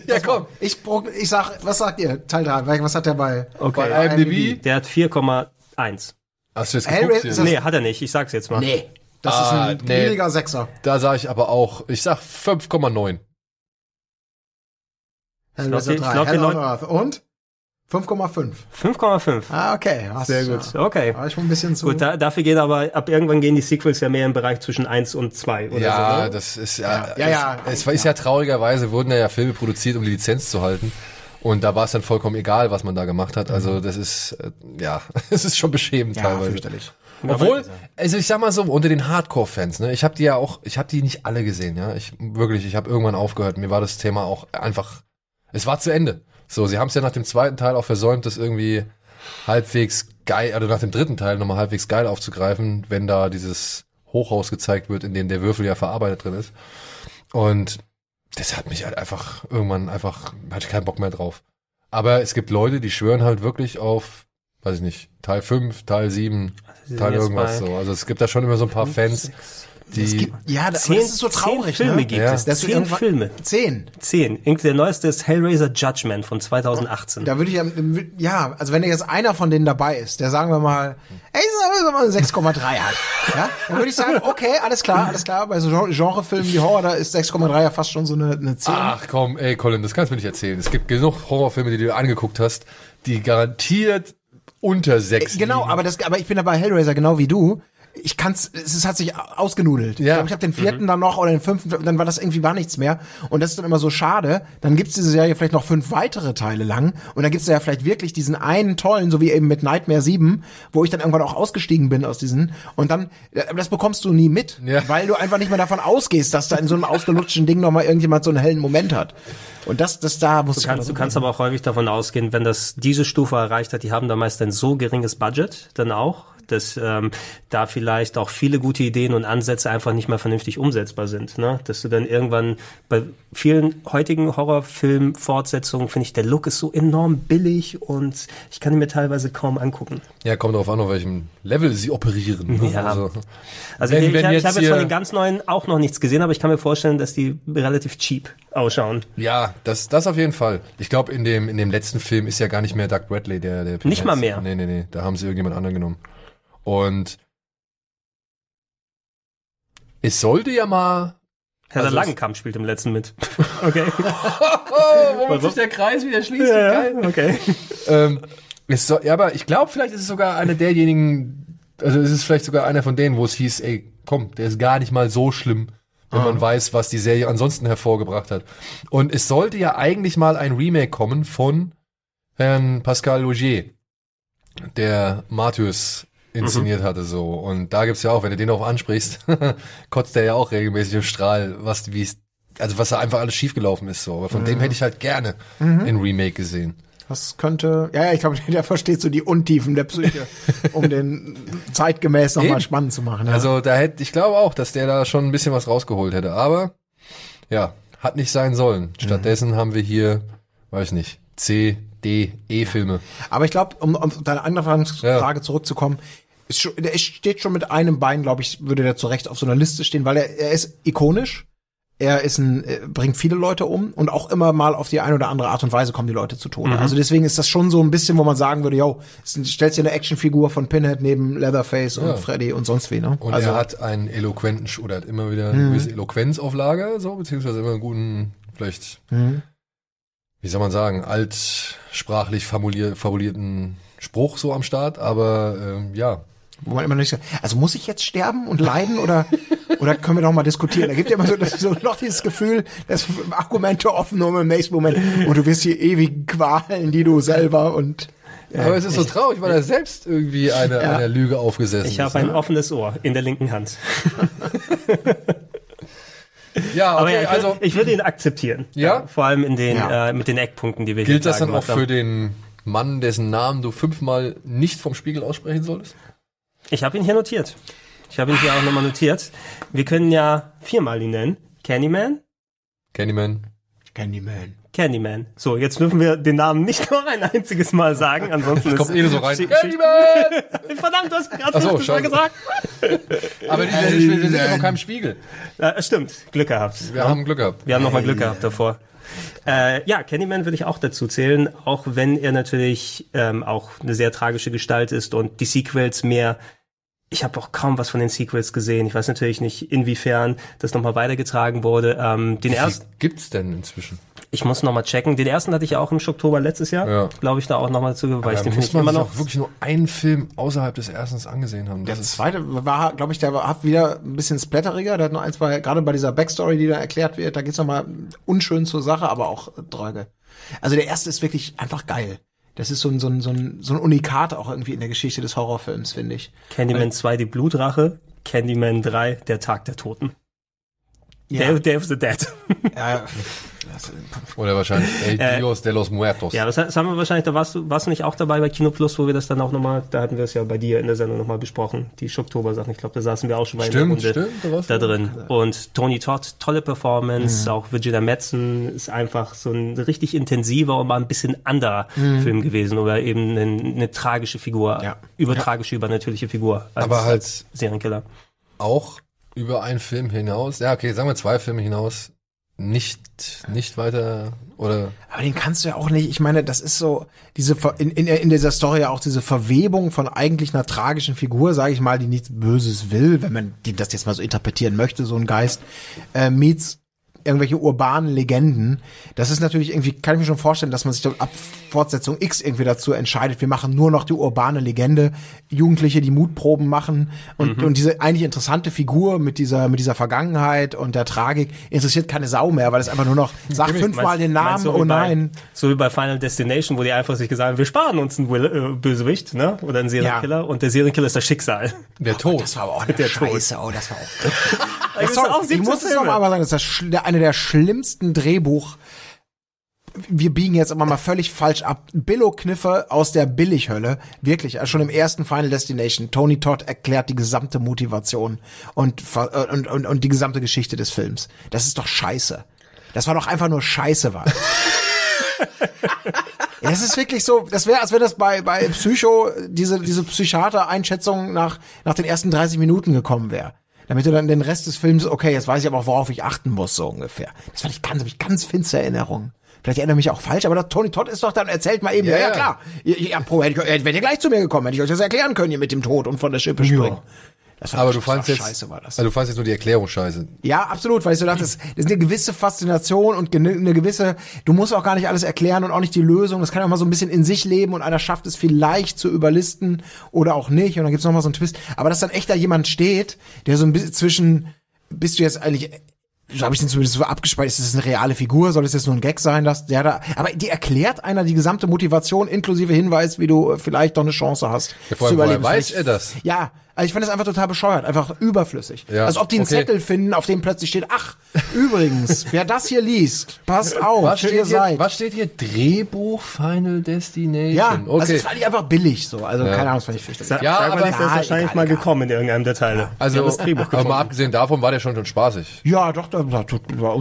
Ja, komm. Ich, ich sag, was sagt ihr? Teil 3, was hat der bei? Okay. Bei IMDb. Der hat 4,1. Hast du jetzt geguckt? das- Nee, hat er nicht. Ich sag's jetzt mal. Nee. Das Ah, ist ein nee. billiger Sechser. Da sage ich aber auch, ich sag 5,9. Hellraiser die- ich 3, glaub, die Hell on Leute- Earth. Und? 5,5. 5,5. Ah, okay. Was, Sehr gut. Ja. Okay. War ich schon ein bisschen zu. Gut, da, dafür gehen aber, ab irgendwann gehen die Sequels ja mehr im Bereich zwischen 1 und 2 oder Ja, so. Ne? das ist ja, Ja, ja. Es, es ist ja traurigerweise wurden ja Filme produziert, um die Lizenz zu halten. Und da war es dann vollkommen egal, was man da gemacht hat. Also das ist, äh, ja, es ist schon beschämend ja, teilweise. fürchterlich. Obwohl, also ich sag mal so, unter den Hardcore-Fans, ne, ich habe die ja auch, ich habe die nicht alle gesehen, ja. Ich wirklich, ich habe irgendwann aufgehört. Mir war das Thema auch einfach, es war zu Ende. So, sie haben es ja nach dem zweiten Teil auch versäumt, das irgendwie halbwegs geil, also nach dem dritten Teil nochmal halbwegs geil aufzugreifen, wenn da dieses Hochhaus gezeigt wird, in dem der Würfel ja verarbeitet drin ist. Und das hat mich halt einfach irgendwann einfach, hatte ich keinen Bock mehr drauf. Aber es gibt Leute, die schwören halt wirklich auf, weiß ich nicht, Teil 5, Teil 7, Sie sind Teil irgendwas so. Also es gibt da schon immer so ein paar Fans. Es Die, gibt, ja, aber Zehn, das ist so zehn traurig. Filme ne? gibt Ja. es. Das zehn Filme. Zehn. Zehn. Irgendwie Der neueste ist Hellraiser Judgment von 2018. Da würde ich, ja, also wenn jetzt einer von denen dabei ist, der sagen wir mal, ey, sagen wir mal eine 6,3 hat, ja, dann würde ich sagen, okay, alles klar, alles klar, bei so Gen- Genrefilmen wie Horror, da ist 6,3 ja fast schon so eine, eine 10. ach komm, ey Colin, das kannst du mir nicht erzählen. Es gibt genug Horrorfilme, die du angeguckt hast, die garantiert unter sechs Genau, liegen. aber das, aber ich bin dabei Hellraiser genau wie du. Ich kann's, es hat sich ausgenudelt. Ja. Ich glaube, ich habe den vierten dann noch oder den fünften, dann war das irgendwie war nichts mehr. Und das ist dann immer so schade. Dann gibt's diese Serie vielleicht noch fünf weitere Teile lang. Und dann gibt's ja vielleicht wirklich diesen einen tollen, so wie eben mit Nightmare 7, wo ich dann irgendwann auch ausgestiegen bin aus diesen. Und dann, aber das bekommst du nie mit, Ja. weil du einfach nicht mehr davon ausgehst, dass da in so einem ausgelutschten Ding nochmal irgendjemand so einen hellen Moment hat. Und das, das da muss Du kannst, du kannst aber auch häufig davon ausgehen, wenn das diese Stufe erreicht hat, die haben da meist ein so geringes Budget dann auch, dass ähm, da vielleicht auch viele gute Ideen und Ansätze einfach nicht mehr vernünftig umsetzbar sind. Ne? Dass du dann irgendwann bei vielen heutigen Horrorfilm-Fortsetzungen finde ich, der Look ist so enorm billig und ich kann ihn mir teilweise kaum angucken. ja, kommt darauf an, auf welchem Level sie operieren. Ne? Ja. Also, Also Wenn- ich, ich, hab- ich jetzt habe jetzt von den ganz neuen auch noch nichts gesehen, aber ich kann mir vorstellen, dass die relativ cheap ausschauen. ja, das, das auf jeden Fall. Ich glaube, in dem, in dem letzten Film ist ja gar nicht mehr Doug Bradley, der, der Nicht mal mehr. Nee, nee, nee. Da haben sie irgendjemand anderen genommen. Und es sollte ja mal. Herr Also Langenkamp spielt im letzten mit. Okay. Oh, womit sich der Kreis wieder schließt. Geil. okay. ähm, es soll, ja, aber ich glaube, vielleicht ist es sogar einer derjenigen, also es ist vielleicht sogar einer von denen, wo es hieß, ey, komm, der ist gar nicht mal so schlimm, wenn man weiß, was die Serie ansonsten hervorgebracht hat. Und es sollte ja eigentlich mal ein Remake kommen von Herrn Pascal Logier, der Martyrs inszeniert hatte so. Und da gibt's ja auch, wenn du den auch ansprichst, kotzt der ja auch regelmäßig im Strahl, was, wie also was da einfach alles schiefgelaufen ist so. Aber von dem hätte ich halt gerne ein Remake gesehen. Das könnte, ja, ja, ich glaube, der versteht so die Untiefen der Psyche, um den zeitgemäß nochmal spannend zu machen. Ja. Also da hätte, ich glaube auch, dass der da schon ein bisschen was rausgeholt hätte. Aber ja, hat nicht sein sollen. Stattdessen haben wir hier, weiß nicht, C, D, E-Filme. Aber ich glaube, um, um auf deine andere Ja. Frage zurückzukommen, ist schon, der steht schon mit einem Bein, glaube ich, würde der zu Recht auf so einer Liste stehen, weil er, er ist ikonisch. Er ist ein, bringt viele Leute um und auch immer mal auf die eine oder andere Art und Weise kommen die Leute zu Tode. Also deswegen ist das schon so ein bisschen, wo man sagen würde, yo, es- stellst dir eine Actionfigur von Pinhead neben Leatherface und Ja. Freddy und sonst wie, ne? Und also, er hat einen eloquenten, oder hat immer wieder eine gewisse Eloquenz auf Lager, so, beziehungsweise immer einen guten, vielleicht, wie soll man sagen, altsprachlich formulier, formulierten Spruch so am Start, aber ähm, ja. wo man immer nicht sagt, also muss ich jetzt sterben und leiden oder oder können wir doch mal diskutieren? Da gibt ja immer so, das, so noch dieses Gefühl, dass Argumente offen um im nächsten Moment und du wirst hier ewigen Qualen, die du selber und aber es ist so traurig, weil er selbst irgendwie eine, Ja. eine Lüge aufgesessen Ich ist. habe ein ne? offenes Ohr in der linken Hand. Ja, Aber okay, ja, ich, also würde, ich würde ihn akzeptieren. Ja? Vor allem in den, Ja. äh, mit den Eckpunkten, die wir gilt hier das dann auch für den Mann, dessen Namen du fünfmal nicht vom Spiegel aussprechen solltest? Ich habe ihn hier notiert. Ich habe ihn hier auch nochmal notiert. Wir können ja viermal ihn nennen. Candyman, Candyman. Candyman. Candyman. So, jetzt dürfen wir den Namen nicht noch ein einziges Mal sagen, ansonsten Kommt ist eh nur so rein. Candyman! Verdammt, du hast gerade so, 50 Mal scheiße. gesagt. Aber die, wir, wir sind ja noch keinem Spiegel. Äh, stimmt, Glück gehabt. Wir haben Glück gehabt. Wir haben nochmal Glück gehabt davor. Äh, ja, Candyman würde ich auch dazu zählen, auch wenn er natürlich ähm, auch eine sehr tragische Gestalt ist und die Sequels mehr. Ich habe auch kaum was von den Sequels gesehen. Ich weiß natürlich nicht, inwiefern das nochmal weitergetragen wurde. Ähm, den ersten, Was gibt's denn inzwischen? Ich muss nochmal checken. Den ersten hatte ich ja auch im Oktober letztes Jahr, Ja. glaube ich, da auch nochmal zu, weil ich den finde muss ich man immer noch. auch wirklich nur einen Film außerhalb des ersten angesehen haben. Das Der zweite war, glaube ich, der war, hat wieder ein bisschen splatteriger. Der hat noch ein, zwei, gerade bei dieser Backstory, die da erklärt wird, da geht's nochmal unschön zur Sache, aber auch Drage. Also der erste ist wirklich einfach geil. Das ist so ein, so ein, so ein, so ein Unikat auch irgendwie in der Geschichte des Horrorfilms, finde ich. Candyman 2, die Blutrache. Candyman 3, der Tag der Toten. Day, Day of the Dead. Ja, oder wahrscheinlich El Äh, Dios de los Muertos. Ja, das, das haben wir wahrscheinlich, da warst du, warst du nicht auch dabei bei Kino Plus, wo wir das dann auch nochmal, da hatten wir es ja bei dir in der Sendung nochmal besprochen, die Schocktober-Sachen. Ich glaube, da saßen wir auch schon mal Stimmt, in der Runde stimmt, da da drin. Und Tony Todd, tolle Performance, Mhm. auch Virginia Madsen ist einfach so ein richtig intensiver und mal ein bisschen anderer Film gewesen oder eben eine, eine tragische Figur, Ja. übertragische, übernatürliche Figur als, Aber halt als Serienkiller. auch über einen Film hinaus, ja, okay, sagen wir zwei Filme hinaus, nicht, nicht weiter, oder, Aber den kannst du ja auch nicht. Ich meine, das ist so diese in, in, in dieser Story ja auch diese Verwebung von eigentlich einer tragischen Figur, sage ich mal, die nichts Böses will, wenn man das jetzt mal so interpretieren möchte, so ein Geist, äh, meets irgendwelche urbanen Legenden. Das ist natürlich irgendwie, kann ich mir schon vorstellen, dass man sich dort ab Fortsetzung X irgendwie dazu entscheidet, wir machen nur noch die urbane Legende, Jugendliche, die Mutproben machen und, und diese eigentlich interessante Figur mit dieser, mit dieser Vergangenheit und der Tragik interessiert keine Sau mehr, weil es einfach nur noch sagt fünfmal den Namen, wie oh bei- nein. So wie bei Final Destination, wo die einfach sich gesagt haben, wir sparen uns einen Will, äh, Bösewicht, ne? Oder einen Serienkiller. Und der Serienkiller ist das Schicksal. der Tod. Das war aber auch eine Der Tod. Scheiße, oh, das war auch. Das Sorry, sind auch ich 17 muss es Filme. noch mal sagen, das ist das der- eine der schlimmsten Drehbuch. Wir biegen jetzt aber mal völlig falsch ab. Billo-Kniffe aus der Billighölle. Wirklich, also schon im ersten Final Destination. Tony Todd erklärt die gesamte Motivation und, äh, und, und, und die gesamte Geschichte des Films. Das ist doch scheiße. Das war doch einfach nur scheiße, war. Ja, Das ist wirklich so, das wäre, als wenn das bei, bei Psycho, diese, diese Psychiater-Einschätzung nach, nach den ersten 30 Minuten gekommen wäre. Damit du dann den Rest des Films, okay, jetzt weiß ich aber auch, worauf ich achten muss, so ungefähr. Das fand ich ganz, hab ich ganz finstere Erinnerungen. Vielleicht erinnere ich mich auch falsch, aber der Tony Todd ist doch dann erzählt mal eben, ja, Ja, ja, ja. klar. Ja, ja, Pro, hätte ich, wärt ihr gleich zu mir gekommen, hätte ich euch das erklären können hier mit dem Tod und von der Schippe springen. War, Aber du fandst jetzt, scheiße war das. also du fandst jetzt nur die Erklärung scheiße. Ja, absolut, weil ich so dachte, das, das ist eine gewisse Faszination und eine gewisse, du musst auch gar nicht alles erklären und auch nicht die Lösung. Das kann auch mal so ein bisschen in sich leben und einer schafft es vielleicht zu überlisten oder auch nicht und dann gibt's noch mal so einen Twist. Aber dass dann echt da jemand steht, der so ein bisschen zwischen, bist du jetzt eigentlich, so habe ich den zumindest so abgespeichert, ist das eine reale Figur, soll es jetzt nur ein Gag sein, dass der da, aber die erklärt einer die gesamte Motivation inklusive Hinweis, wie du vielleicht doch eine Chance hast. Ja, vor allem, zu überleben. weiß er das? Ja, also ich finde das einfach total bescheuert, einfach überflüssig. Ja, Als ob die einen okay. Zettel finden, auf dem plötzlich steht, ach, übrigens, wer das hier liest, passt auf, Was wer steht, ihr hier, seid. was steht hier? Drehbuch Final Destination. ja, also okay. das fand ich einfach billig so. Also keine Ahnung, das fand ich fürchterlich. Ja, mal aber- ist Ah, wahrscheinlich egal, mal gekommen in irgendeinem der Teile. also, das Drehbuch aber mal abgesehen davon war der schon schon spaßig. Ja, doch, das war,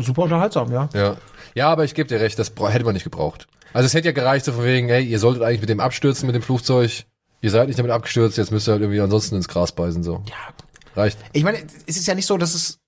super unterhaltsam, ja. Ja. Ja, aber ich gebe dir recht, das hätte man nicht gebraucht. Also es hätte ja gereicht, so von wegen, hey, ihr solltet eigentlich mit dem abstürzen, mit dem Flugzeug. Ihr seid nicht damit abgestürzt, jetzt müsst ihr halt irgendwie ansonsten ins Gras beißen, so. Ja. Reicht. Ich meine, es ist ja nicht so, dass es,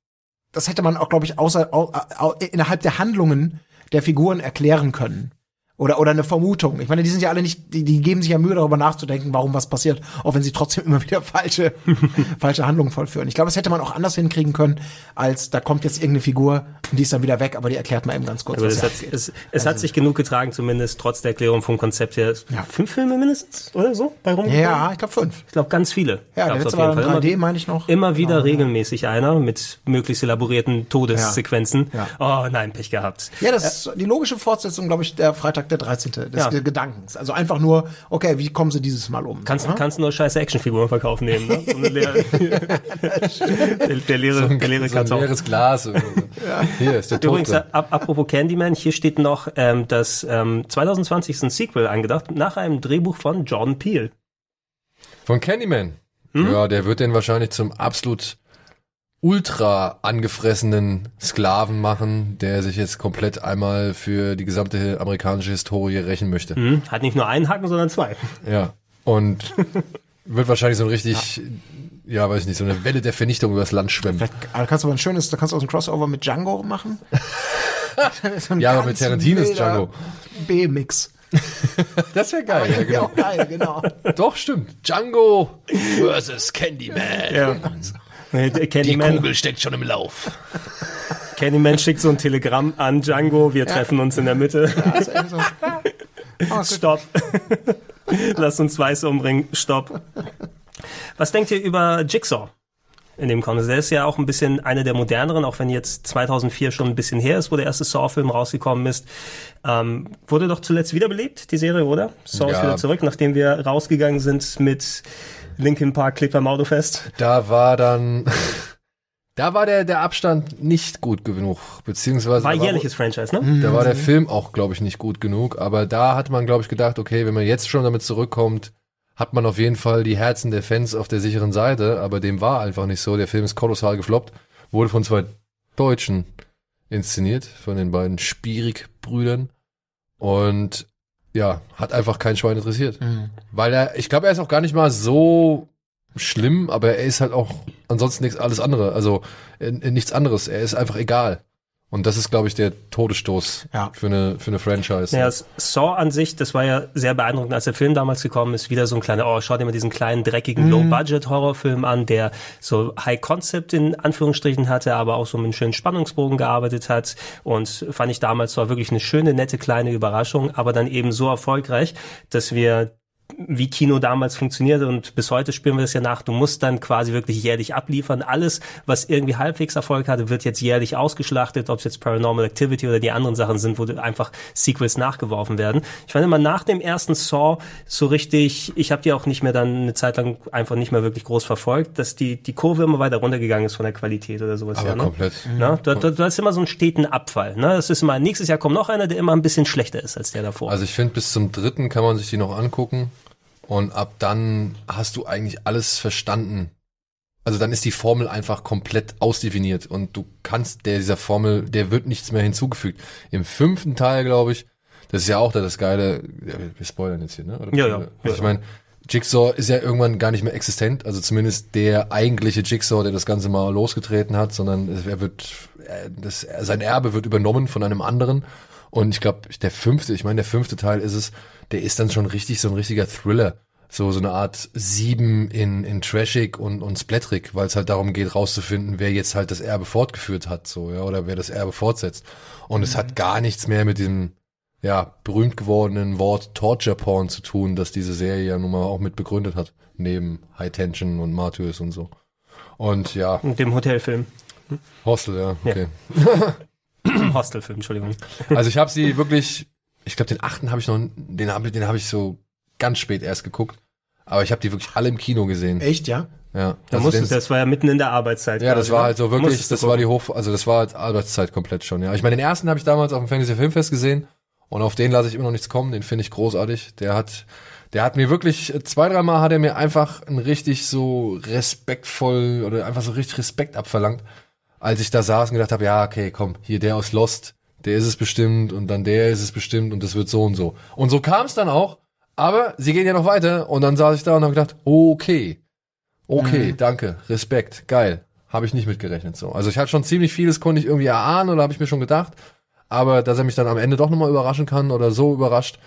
das hätte man auch, glaube ich, außer, au, au, innerhalb der Handlungen der Figuren erklären können. Oder, oder eine Vermutung. Ich meine, die sind ja alle nicht, die, die geben sich ja Mühe, darüber nachzudenken, warum was passiert, auch wenn sie trotzdem immer wieder falsche, falsche Handlungen vollführen. Ich glaube, das hätte man auch anders hinkriegen können, als da kommt jetzt irgendeine Figur und die ist dann wieder weg, aber die erklärt man eben ganz kurz, Aber was hat, es, es hat sich genug getragen, zumindest trotz der Erklärung vom Konzept her. Ja. Fünf Filme mindestens, oder so? Bei rumgekommen? Ja, ich glaube fünf. Ich glaube, ganz viele. Ja, der letzte war in Fall. 3D, Immer- meine ich noch. Immer wieder Genau, ja. regelmäßig einer mit möglichst elaborierten Todessequenzen. Ja. Oh nein, Pech gehabt. Ja, das ist die logische Fortsetzung, glaube ich, der Freitag der 13. des Ja. Gedankens. Also einfach nur, okay, wie kommen sie dieses Mal um? Kannst, Ja? kannst nur scheiße Actionfiguren verkaufen nehmen, ne? So eine leere, der, der leere, der leere so ein Karton. leeres Glas. so. Hier ist der Tod Übrigens, ap apropos Candyman, hier steht noch, ähm, dass ähm, 2020 ist ein Sequel angedacht, nach einem Drehbuch von Jordan Peele. Von Candyman. Hm? Ja, der wird den wahrscheinlich zum absolut ultra angefressenen Sklaven machen, der sich jetzt komplett einmal für die gesamte amerikanische Historie rächen möchte. Hm? Hat nicht nur einen Haken, sondern zwei. Ja. Und wird wahrscheinlich so ein richtig, ja. weiß ich nicht, so eine Welle der Vernichtung übers Land schwemmen. Vielleicht da kannst du aber ein schönes, da kannst du auch ein Crossover mit Django machen. so Ja, aber mit Tarantinos wilder Django. B-Mix. Das wäre geil. Ja, Ja, genau. geil, genau. Doch, stimmt. Django versus Candyman. Ja. Nee, der Candyman, steckt schon im Lauf. Candyman schickt so ein Telegramm an Django, wir treffen uns in der Mitte. Also, irgendwie so. Oh. Stopp. Lass uns Weiß umbringen. Stopp. Was denkt ihr über Jigsaw in dem Kontext? Der ist ja auch ein bisschen einer der moderneren, auch wenn jetzt 2004 schon ein bisschen her ist, wo der erste Saw-Film rausgekommen ist. Ähm, wurde doch zuletzt wiederbelebt, die Serie, oder? Saw ist Ja. wieder zurück, nachdem wir rausgegangen sind mit Linkin Park klebt beim Auto fest. Da war dann, da war der, der Abstand nicht gut genug, beziehungsweise War jährliches Franchise, ne? Da war der Film auch, glaube ich, nicht gut genug. Aber da hat man, glaube ich, gedacht, okay, wenn man jetzt schon damit zurückkommt, hat man auf jeden Fall die Herzen der Fans auf der sicheren Seite. Aber dem war einfach nicht so. Der Film ist kolossal gefloppt. Wurde von zwei Deutschen inszeniert, von den beiden Spierig-Brüdern. Und ja, hat einfach kein Schwein interessiert. Mhm. Weil er, ich glaube, er ist auch gar nicht mal so schlimm, aber er ist halt auch ansonsten nichts alles andere, also äh, nichts anderes. Er ist einfach egal. Und das ist, glaube ich, der Todesstoß Ja. für eine für eine Franchise. Ja, Saw an sich, das war ja sehr beeindruckend, als der Film damals gekommen ist. Wieder so ein kleiner, oh, schau dir mal diesen kleinen, dreckigen Low-Budget-Horrorfilm an, der so High-Concept in Anführungsstrichen hatte, aber auch so mit einem schönen Spannungsbogen gearbeitet hat. Und fand ich damals zwar wirklich eine schöne, nette, kleine Überraschung, aber dann eben so erfolgreich, dass wir wie Kino damals funktionierte und bis heute spüren wir das ja nach. Du musst dann quasi wirklich jährlich abliefern. Alles, was irgendwie halbwegs Erfolg hatte, wird jetzt jährlich ausgeschlachtet, ob es jetzt Paranormal Activity oder die anderen Sachen sind, wo einfach Sequels nachgeworfen werden. Ich fand immer nach dem ersten Saw so richtig, ich habe die auch nicht mehr dann eine Zeit lang einfach nicht mehr wirklich groß verfolgt, dass die, die Kurve immer weiter runtergegangen ist von der Qualität oder sowas. Aber ja, ne? komplett. Na, du, du, du hast immer so einen steten Abfall. Ne? Das ist immer, nächstes Jahr kommt noch einer, der immer ein bisschen schlechter ist als der davor. Also ich finde, bis zum dritten kann man sich die noch angucken. Und ab dann hast du eigentlich alles verstanden. Also dann ist die Formel einfach komplett ausdefiniert und du kannst der dieser Formel, der wird nichts mehr hinzugefügt. Im fünften Teil, glaube ich, das ist ja auch da das Geile, wir spoilern jetzt hier, ne? Oder? Ja, ja. Also Ja, ich meine, Jigsaw ist ja irgendwann gar nicht mehr existent, also zumindest der eigentliche Jigsaw, der das Ganze mal losgetreten hat, sondern er wird, äh, das, sein Erbe wird übernommen von einem anderen. Und ich glaube, der fünfte, ich meine, der fünfte Teil ist es, der ist dann schon richtig so ein richtiger Thriller. So, so eine Art sieben in, in Trashig und, und Splatterig, weil es halt darum geht, rauszufinden, wer jetzt halt das Erbe fortgeführt hat, so, ja, oder wer das Erbe fortsetzt. Und es hat gar nichts mehr mit diesem, ja, berühmt gewordenen Wort Torture Porn zu tun, das diese Serie ja nun mal auch mit begründet hat. Neben High Tension und Martyrs und so. Und ja, Und dem Hotelfilm. Hostel, ja, okay. Hostelfilm, Entschuldigung. Also ich habe sie wirklich, ich glaube den achten habe ich noch, den habe den habe ich so ganz spät erst geguckt, aber ich habe die wirklich alle im Kino gesehen. Echt, ja? Ja, Da also musste, den- das war ja mitten in der Arbeitszeit. ja, das quasi, war ne? halt so wirklich, Musstest das war die gucken. Hoch, also das war halt Arbeitszeit komplett schon. Ja, ich meine den ersten habe ich damals auf dem Fantasy Filmfest gesehen und auf den lasse ich immer noch nichts kommen. Den finde ich großartig. Der hat, der hat mir wirklich zwei, dreimal hat er mir einfach ein richtig so respektvoll oder einfach so richtig Respekt abverlangt, als ich da saß und gedacht habe, ja okay, komm, hier der aus Lost, der ist es bestimmt und dann der ist es bestimmt und das wird so und so. Und so kam es dann auch. Aber sie gehen ja noch weiter und dann saß ich da und habe gedacht, okay, okay, danke, Respekt, geil, habe ich nicht mitgerechnet so. Also ich hatte schon ziemlich vieles, konnte ich irgendwie erahnen oder habe ich mir schon gedacht, aber dass er mich dann am Ende doch nochmal überraschen kann oder so überrascht,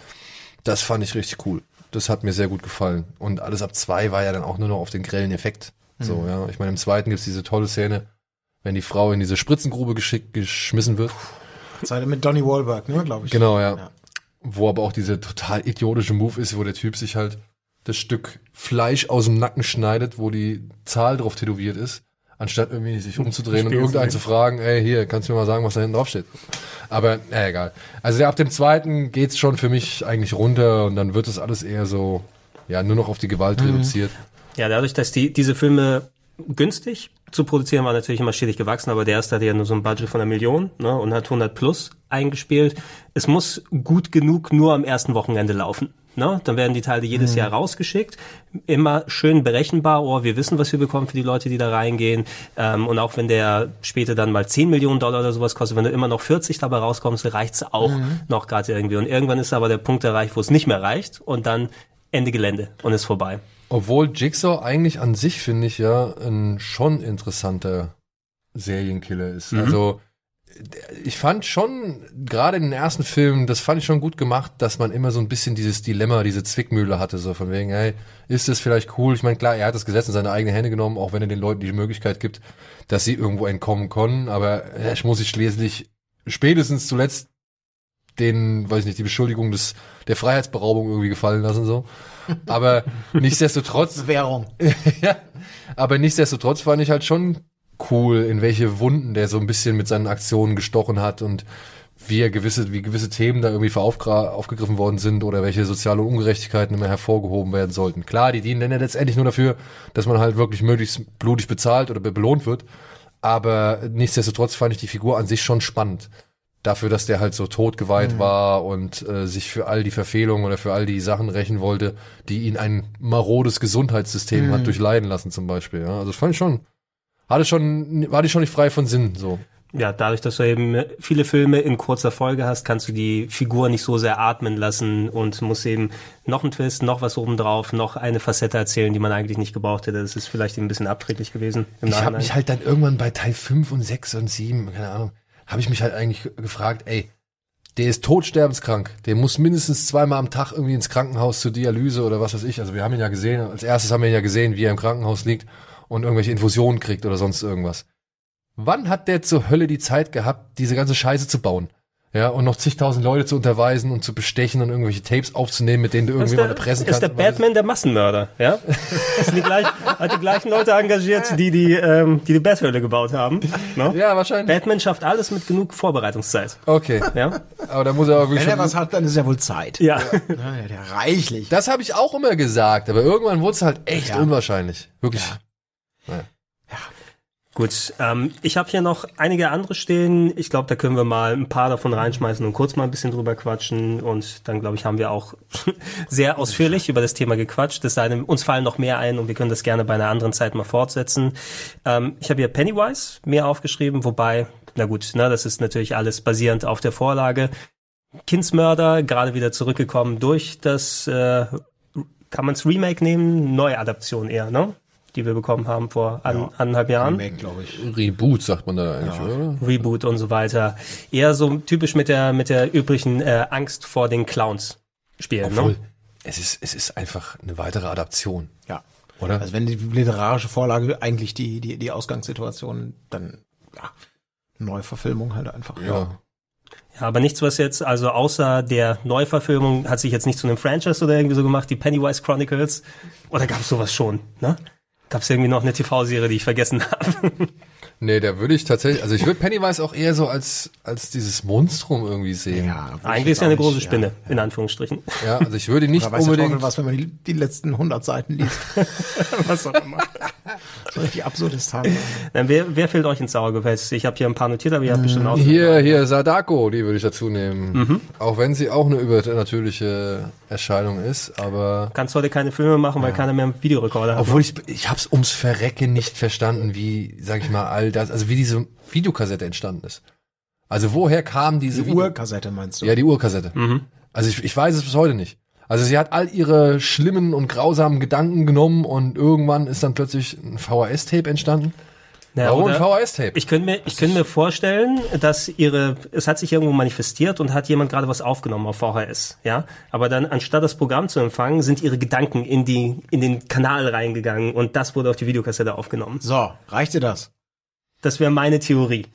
das fand ich richtig cool. Das hat mir sehr gut gefallen. Und alles ab zwei war ja dann auch nur noch auf den grellen Effekt. So, ja. Ich meine, im zweiten gibt's diese tolle Szene, wenn die Frau in diese Spritzengrube geschickt, geschmissen wird. Seite mit Donny Wahlberg, ne, glaube ich. Genau, ja. Ja. Wo aber auch diese total idiotische Move ist, wo der Typ sich halt das Stück Fleisch aus dem Nacken schneidet, wo die Zahl drauf tätowiert ist, anstatt irgendwie sich umzudrehen und irgendeinen zu fragen, ey, hier, kannst du mir mal sagen, was da hinten drauf steht? Aber, na, egal. Also ja, ab dem zweiten geht's schon für mich eigentlich runter und dann wird es alles eher so, ja, nur noch auf die Gewalt reduziert. Ja, dadurch, dass die, diese Filme günstig zu produzieren war natürlich immer stetig gewachsen, aber der erste hatte ja nur so ein Budget von einer Million ne, und hat 100 plus eingespielt. Es muss gut genug nur am ersten Wochenende laufen. Ne? Dann werden die Teile jedes Jahr rausgeschickt. Immer schön berechenbar. Oh, wir wissen, was wir bekommen für die Leute, die da reingehen. Ähm, und auch wenn der später dann mal 10 Millionen Dollar oder sowas kostet, wenn du immer noch 40 dabei rauskommst, reicht's auch noch gerade irgendwie. Und irgendwann ist aber der Punkt erreicht, wo es nicht mehr reicht und dann Ende Gelände und ist vorbei. Obwohl Jigsaw eigentlich an sich, finde ich, ja, ein schon interessanter Serienkiller ist. Also, der- ich fand schon, gerade in den ersten Filmen, das fand ich schon gut gemacht, dass man immer so ein bisschen dieses Dilemma, diese Zwickmühle hatte, so von wegen, hey, ist das vielleicht cool? Ich meine, klar, er hat das Gesetz in seine eigenen Hände genommen, auch wenn er den Leuten die Möglichkeit gibt, dass sie irgendwo entkommen können, aber er muss sich schließlich spätestens zuletzt den, weiß ich nicht, die Beschuldigung des, der Freiheitsberaubung irgendwie gefallen lassen, so. Aber nichtsdestotrotz, Währung. ja, aber nichtsdestotrotz fand ich halt schon cool, in welche Wunden der so ein bisschen mit seinen Aktionen gestochen hat und wie er gewisse, wie gewisse Themen da irgendwie aufgegriffen worden sind oder welche soziale Ungerechtigkeiten immer hervorgehoben werden sollten. Klar, die dienen dann ja letztendlich nur dafür, dass man halt wirklich möglichst blutig bezahlt oder be- belohnt wird. Aber nichtsdestotrotz fand ich die Figur an sich schon spannend. Dafür, dass der halt so totgeweiht war und äh, sich für all die Verfehlungen oder für all die Sachen rächen wollte, die ihn ein marodes Gesundheitssystem hat durchleiden lassen zum Beispiel. Ja. Also das fand ich schon, hatte schon, war die schon nicht frei von Sinn, so. ja, dadurch, dass du eben viele Filme in kurzer Folge hast, kannst du die Figur nicht so sehr atmen lassen und musst eben noch einen Twist, noch was obendrauf, noch eine Facette erzählen, die man eigentlich nicht gebraucht hätte. Das ist vielleicht ein bisschen abträglich gewesen Ich habe mich halt dann irgendwann bei Teil 5 und 6 und 7, keine Ahnung, habe ich mich halt eigentlich gefragt, ey, der ist todsterbenskrank. Der muss mindestens zweimal am Tag irgendwie ins Krankenhaus zur Dialyse oder was weiß ich. Also wir haben ihn ja gesehen, als erstes haben wir ihn ja gesehen, wie er im Krankenhaus liegt und irgendwelche Infusionen kriegt oder sonst irgendwas. Wann hat der zur Hölle die Zeit gehabt, diese ganze Scheiße zu bauen? Ja, und noch zigtausend Leute zu unterweisen und zu bestechen und irgendwelche Tapes aufzunehmen, mit denen du irgendwie ist mal der, erpressen ist kannst. der Batman der Massenmörder, ja? Das sind die gleich, hat die gleichen Leute engagiert, die die, ähm, die, die Bathöhle gebaut haben. Ne? Ja, wahrscheinlich. Batman schafft alles mit genug Vorbereitungszeit. Okay. Ja? Aber da muss er auch wirklich Wenn er was hat, dann ist ja wohl Zeit. Ja. Ja, der, der reichlich. Das habe ich auch immer gesagt, aber irgendwann wurde es halt echt Ja. unwahrscheinlich. Wirklich. Gut, ähm, ich habe hier noch einige andere stehen. Ich glaube, da können wir mal ein paar davon reinschmeißen und kurz mal ein bisschen drüber quatschen. Und dann, glaube ich, haben wir auch sehr ausführlich über das Thema gequatscht. Es sei denn, uns fallen noch mehr ein und wir können das gerne bei einer anderen Zeit mal fortsetzen. Ähm, ich habe hier Pennywise mehr aufgeschrieben, wobei, na gut, ne, das ist natürlich alles basierend auf der Vorlage. Kindsmörder, gerade wieder zurückgekommen durch das, äh, kann man es Remake nehmen? Neuadaption eher, ne? Die wir bekommen haben vor an, anderthalb Jahren. Remake, glaube ich. Reboot sagt man da eigentlich, oder? Reboot und so weiter. Eher so typisch mit der mit der üblichen äh, Angst vor den Clowns spielen. Obwohl, Ne? es ist, es ist einfach eine weitere Adaption, Ja. oder? Also wenn die literarische Vorlage eigentlich die, die, die Ausgangssituation, dann, ja, Neuverfilmung halt einfach. ja. Ja, aber nichts, was jetzt, also außer der Neuverfilmung, hat sich jetzt nicht zu einem Franchise oder irgendwie so gemacht, die Pennywise Chronicles. Oder gab es sowas schon, ne? Gab es irgendwie noch eine TV-Serie, die ich vergessen habe? Nee, da würde ich tatsächlich, also ich würde Pennywise auch eher so als, als dieses Monstrum irgendwie sehen. Ja, Ja, Eigentlich ist ja eine große Spinne, in Anführungsstrichen. also ich würde ihn nicht Da weiß unbedingt, Teufel was, wenn man die, die letzten 100 Seiten liest. was auch immer. So richtig Absurdistan. Dann, wer, wer fehlt euch ins Auge? gefällt? Ich habe hier ein paar notiert, aber ihr habt bestimmt auch. hier, hier, Sadako, die würde ich dazu nehmen. Mhm. Auch wenn sie auch eine übernatürliche Erscheinung ist, aber Kannst heute keine Filme machen, weil keiner mehr einen Videorekorder hat. Obwohl ich, ich hab's ums Verrecken nicht verstanden, wie, sag ich mal, all das, also wie diese Videokassette entstanden ist. Also woher kam diese Die Video- Urkassette meinst du? Ja, die Urkassette. Also ich, ich weiß es bis heute nicht. Also sie hat all ihre schlimmen und grausamen Gedanken genommen und irgendwann ist dann plötzlich ein VHS-Tape entstanden. Ja, Warum ein VHS-Tape? Ich könnte mir, ich könnte mir vorstellen, dass ihre, es hat sich irgendwo manifestiert und hat jemand gerade was aufgenommen auf VHS, ja. Aber dann, anstatt das Programm zu empfangen, sind ihre Gedanken in die, in den Kanal reingegangen und das wurde auf die Videokassette aufgenommen. So, reicht dir das? Das wäre meine Theorie,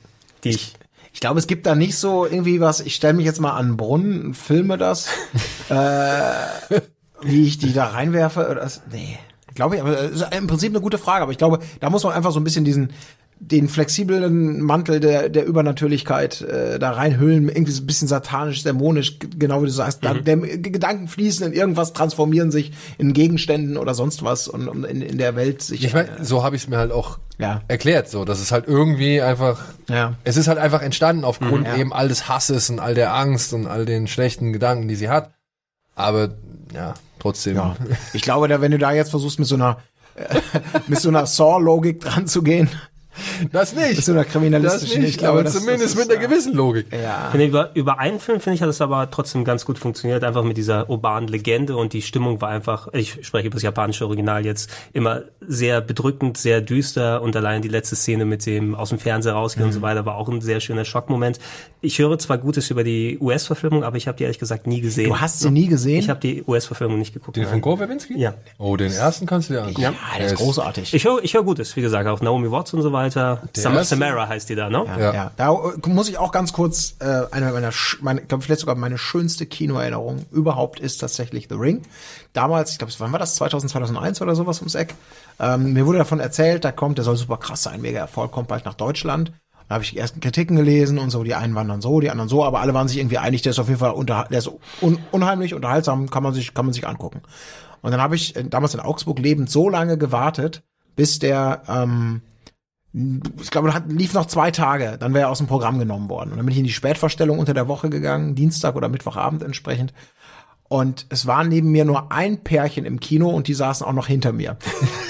die ich, Ich glaube, es gibt da nicht so irgendwie was, ich stelle mich jetzt mal an einen Brunnen, filme das, äh, wie ich die da reinwerfe. Oder das, nee, glaube ich, aber das ist im Prinzip eine gute Frage, aber ich glaube, da muss man einfach so ein bisschen diesen den flexiblen Mantel der, der Übernatürlichkeit äh, da reinhüllen, irgendwie so ein bisschen satanisch, dämonisch, genau wie du sagst. Da, der, G- Gedanken fließen in irgendwas, transformieren sich in Gegenständen oder sonst was und, und in, in der Welt sich. Ich mein, so habe ich es mir halt auch Ja. erklärt, so, dass es halt irgendwie einfach, Ja. es ist halt einfach entstanden aufgrund Ja. eben all des Hasses und all der Angst und all den schlechten Gedanken, die sie hat. Aber ja, trotzdem. Ja. Ich glaube, da, wenn du da jetzt versuchst, mit so einer mit so einer Saw-Logik dran zu gehen, Das nicht. mit so einer das kriminalistischen, nicht, ich glaube, aber das, zumindest das ist, mit einer ja. gewissen Logik. Ja. finde, über, über einen Film, finde ich, hat es aber trotzdem ganz gut funktioniert, einfach mit dieser urbanen Legende und die Stimmung war einfach, ich spreche über das japanische Original jetzt, immer sehr bedrückend, sehr düster und allein die letzte Szene mit dem aus dem Fernseher rausgehen und so weiter war auch ein sehr schöner Schockmoment. Ich höre zwar Gutes über die US-Verfilmung, aber ich habe die ehrlich gesagt nie gesehen. Du hast sie nie gesehen? Ich habe die US-Verfilmung nicht geguckt. Den nein. von Gore Verbinski? Ja. Oh, den ersten kannst du dir anschauen. ja, der ist großartig. Ich höre ich hör Gutes, wie gesagt, auch Naomi Watts und so weiter. Sam erste- Samara heißt die da, ne? ja. Ja. ja. Da äh, muss ich auch ganz kurz äh, eine meiner, meine, ich glaube vielleicht sogar meine schönste Kinoerinnerung überhaupt ist tatsächlich The Ring. Damals, ich glaube, wann war das? 2000, 2001 oder sowas ums Eck. Ähm, mir wurde davon erzählt, da kommt, der soll super krass sein, mega Erfolg, kommt bald nach Deutschland. Da habe ich die ersten Kritiken gelesen und so, die einen waren dann so, die anderen so, aber alle waren sich irgendwie einig, der ist auf jeden Fall unter, der ist un, unheimlich, unterhaltsam, kann man sich, kann man sich angucken. Und dann habe ich äh, damals in Augsburg lebend so lange gewartet, bis der, ähm, ich glaube, hat, lief noch zwei Tage, dann wäre er aus dem Programm genommen worden. Und dann bin ich in die Spätvorstellung unter der Woche gegangen, Dienstag oder Mittwochabend entsprechend. Und es war neben mir nur ein Pärchen im Kino und die saßen auch noch hinter mir.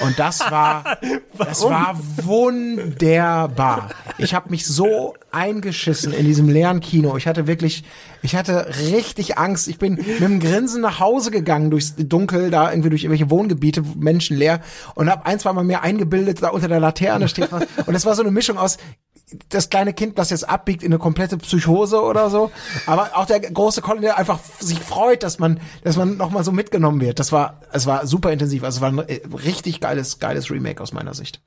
Und das war, das war wunderbar. Ich habe mich so eingeschissen in diesem leeren Kino. Ich hatte wirklich, ich hatte richtig Angst. Ich bin mit einem Grinsen nach Hause gegangen durchs Dunkel, da irgendwie durch irgendwelche Wohngebiete, menschenleer und habe ein, zwei Mal mehr eingebildet, da unter der Laterne steht was. Und es war so eine Mischung aus das kleine Kind, das jetzt abbiegt in eine komplette Psychose oder so, aber auch der große Colin, der einfach sich freut, dass man, dass man nochmal so mitgenommen wird. Das war, es war super intensiv. Also es war ein äh, richtig geiles, geiles Remake aus meiner Sicht.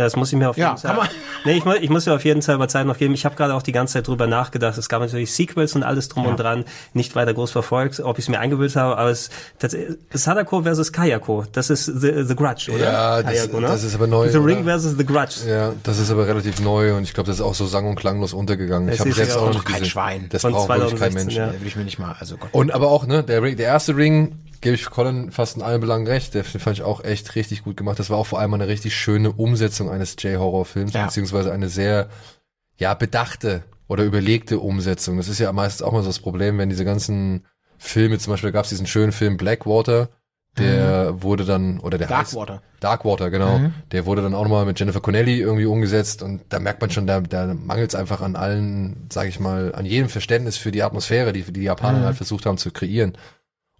Ja, das muss ich mir auf jeden Ja, Fall. kann man- Nee, ich, mu- ich muss dir auf jeden Fall über Zeit noch geben. Ich habe gerade auch die ganze Zeit drüber nachgedacht. Es gab natürlich Sequels und alles drum und dran. Nicht weiter groß verfolgt, ob ich es mir eingebildet habe, aber es das, Sadako versus Kayako. Das ist The, the Grudge, oder? Ja, das- Kayako, ne? das ist aber neu, The Ring oder? versus The Grudge. Ja, das ist aber relativ neu und ich glaube, das ist auch so sang- und klanglos untergegangen. Es Ich habe ist selbst ja auch noch kein. Schwein. Das Von braucht wirklich kein 2016, Mensch. ja. Will ich mir nicht mal, also Gott. Und aber auch, ne, der, Ring, der erste Ring, gebe ich Colin fast in allen Belangen recht, der fand ich auch echt richtig gut gemacht. Das war auch vor allem eine richtig schöne Umsetzung eines J-Horror-Films, Ja. beziehungsweise eine sehr, ja, bedachte oder überlegte Umsetzung. Das ist ja meistens auch mal so das Problem, wenn diese ganzen Filme, zum Beispiel gab es diesen schönen Film Blackwater, der wurde dann, oder der heißt- Darkwater. Darkwater, genau. Der wurde dann auch nochmal mit Jennifer Connelly irgendwie umgesetzt und da merkt man schon, da, da mangelt es einfach an allen, sag ich mal, an jedem Verständnis für die Atmosphäre, die die Japaner halt versucht haben zu kreieren.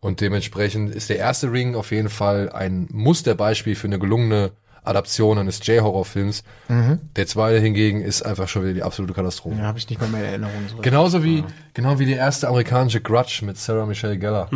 Und dementsprechend ist der erste Ring auf jeden Fall ein Musterbeispiel für eine gelungene Adaption eines J-Horror-Films. Der zweite hingegen ist einfach schon wieder die absolute Katastrophe. Ja, habe ich nicht mehr mehr in Erinnerung. So. Genauso wie, genau wie der erste amerikanische Grudge mit Sarah Michelle Gellar.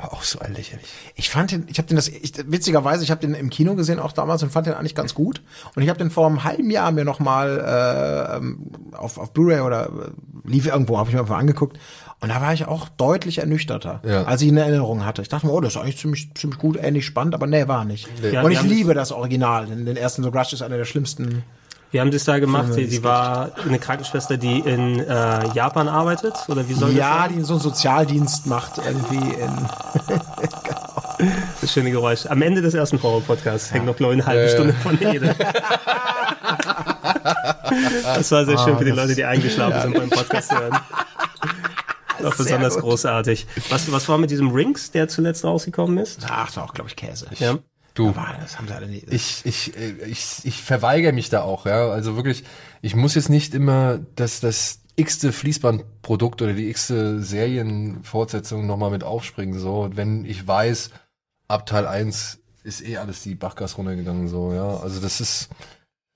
Aber auch so lächerlich. Ich fand den, ich habe den das, ich, witzigerweise, ich habe den im Kino gesehen auch damals und fand den eigentlich ganz gut. Und ich habe den vor einem halben Jahr mir noch mal äh, ähm, auf, auf Blu-ray oder äh, lief irgendwo, habe ich mir einfach angeguckt. Und da war ich auch deutlich ernüchterter, Ja. als ich in Erinnerung hatte. Ich dachte mir, oh, das ist eigentlich ziemlich, ziemlich gut, ähnlich spannend, aber nee, war nicht. Ja, und ich liebe das Original. denn Den ersten The Grudge ist einer der schlimmsten. Wir haben das da gemacht. Sie, war eine Krankenschwester, die in äh, Japan arbeitet, oder wie soll Ja, die so einen Sozialdienst macht irgendwie in. Das schöne Geräusch. Am Ende des ersten Horror-Podcasts hängt noch nur eine halbe Ja, ja. Stunde von Ede. das war sehr schön für die Ah, Leute, die eingeschlafen sind beim Podcast zu hören. War besonders gut. großartig. Was, was war mit diesem Rings, der zuletzt rausgekommen ist? Ach, das war auch, glaube ich, Käse. Ja. Du, Aber das haben sie alle nicht. ich, ich, äh, ich, ich verweigere mich da auch, ja. Also wirklich, ich muss jetzt nicht immer das, das x-te Fließbandprodukt oder die x-te Serienfortsetzung nochmal mit aufspringen, so. Wenn ich weiß, ab Teil 1 ist eh alles die Bachgas runtergegangen, so, ja. Also das ist,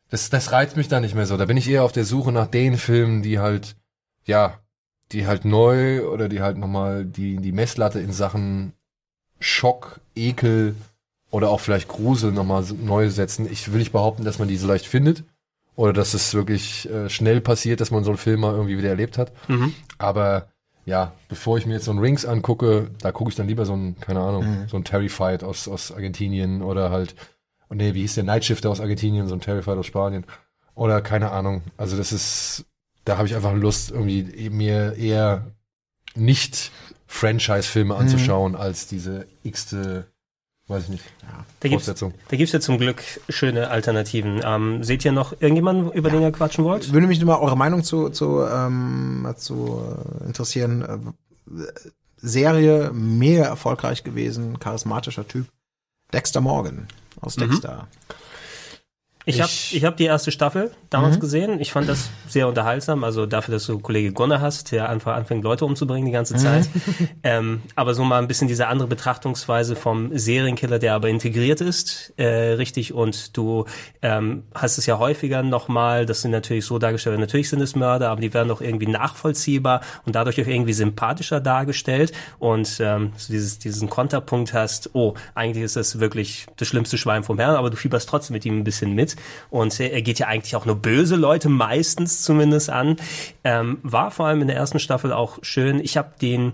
das, das reizt mich da nicht mehr so. Da bin ich eher auf der Suche nach den Filmen, die halt, ja, die halt neu oder die halt nochmal die, die Messlatte in Sachen Schock, Ekel oder auch vielleicht Grusel nochmal neu setzen. Ich will nicht behaupten, dass man die so leicht findet oder dass es wirklich äh, schnell passiert, dass man so einen Film mal irgendwie wieder erlebt hat. Mhm. Aber ja, bevor ich mir jetzt so einen Rings angucke, da gucke ich dann lieber so einen, keine Ahnung, so einen Terrified aus, aus Argentinien oder halt, oh nee, wie hieß der Nightshifter aus Argentinien, so ein Terrified aus Spanien. Oder keine Ahnung. Also das ist, da habe ich einfach Lust, irgendwie mir eher nicht Franchise-Filme anzuschauen, als diese x-te, weiß ich nicht, Da gibt's, Fortsetzung. da gibt's ja zum Glück schöne Alternativen. Ähm, seht ihr noch irgendjemanden, über den ihr quatschen wollt? Würde mich mal eure Meinung zu, zu, ähm, zu äh, interessieren. Äh, Serie mega erfolgreich gewesen, charismatischer Typ. Dexter Morgan aus Dexter. Ich habe Ich- hab die erste Staffel damals gesehen. Ich fand das sehr unterhaltsam. Also dafür, dass du Kollege Gunnar hast, der einfach anfängt, Leute umzubringen die ganze Zeit. ähm, aber so mal ein bisschen diese andere Betrachtungsweise vom Serienkiller, der aber integriert ist, äh, richtig. Und du ähm, hast es ja häufiger nochmal, dass sie natürlich so dargestellt werden. Natürlich sind es Mörder, aber die werden auch irgendwie nachvollziehbar und dadurch auch irgendwie sympathischer dargestellt. Und ähm, so dieses, diesen Konterpunkt hast, oh, eigentlich ist das wirklich das schlimmste Schwein vom Herrn, aber du fieberst trotzdem mit ihm ein bisschen mit. Und er geht ja eigentlich auch nur böse Leute meistens zumindest an. Ähm, war vor allem in der ersten Staffel auch schön. Ich habe den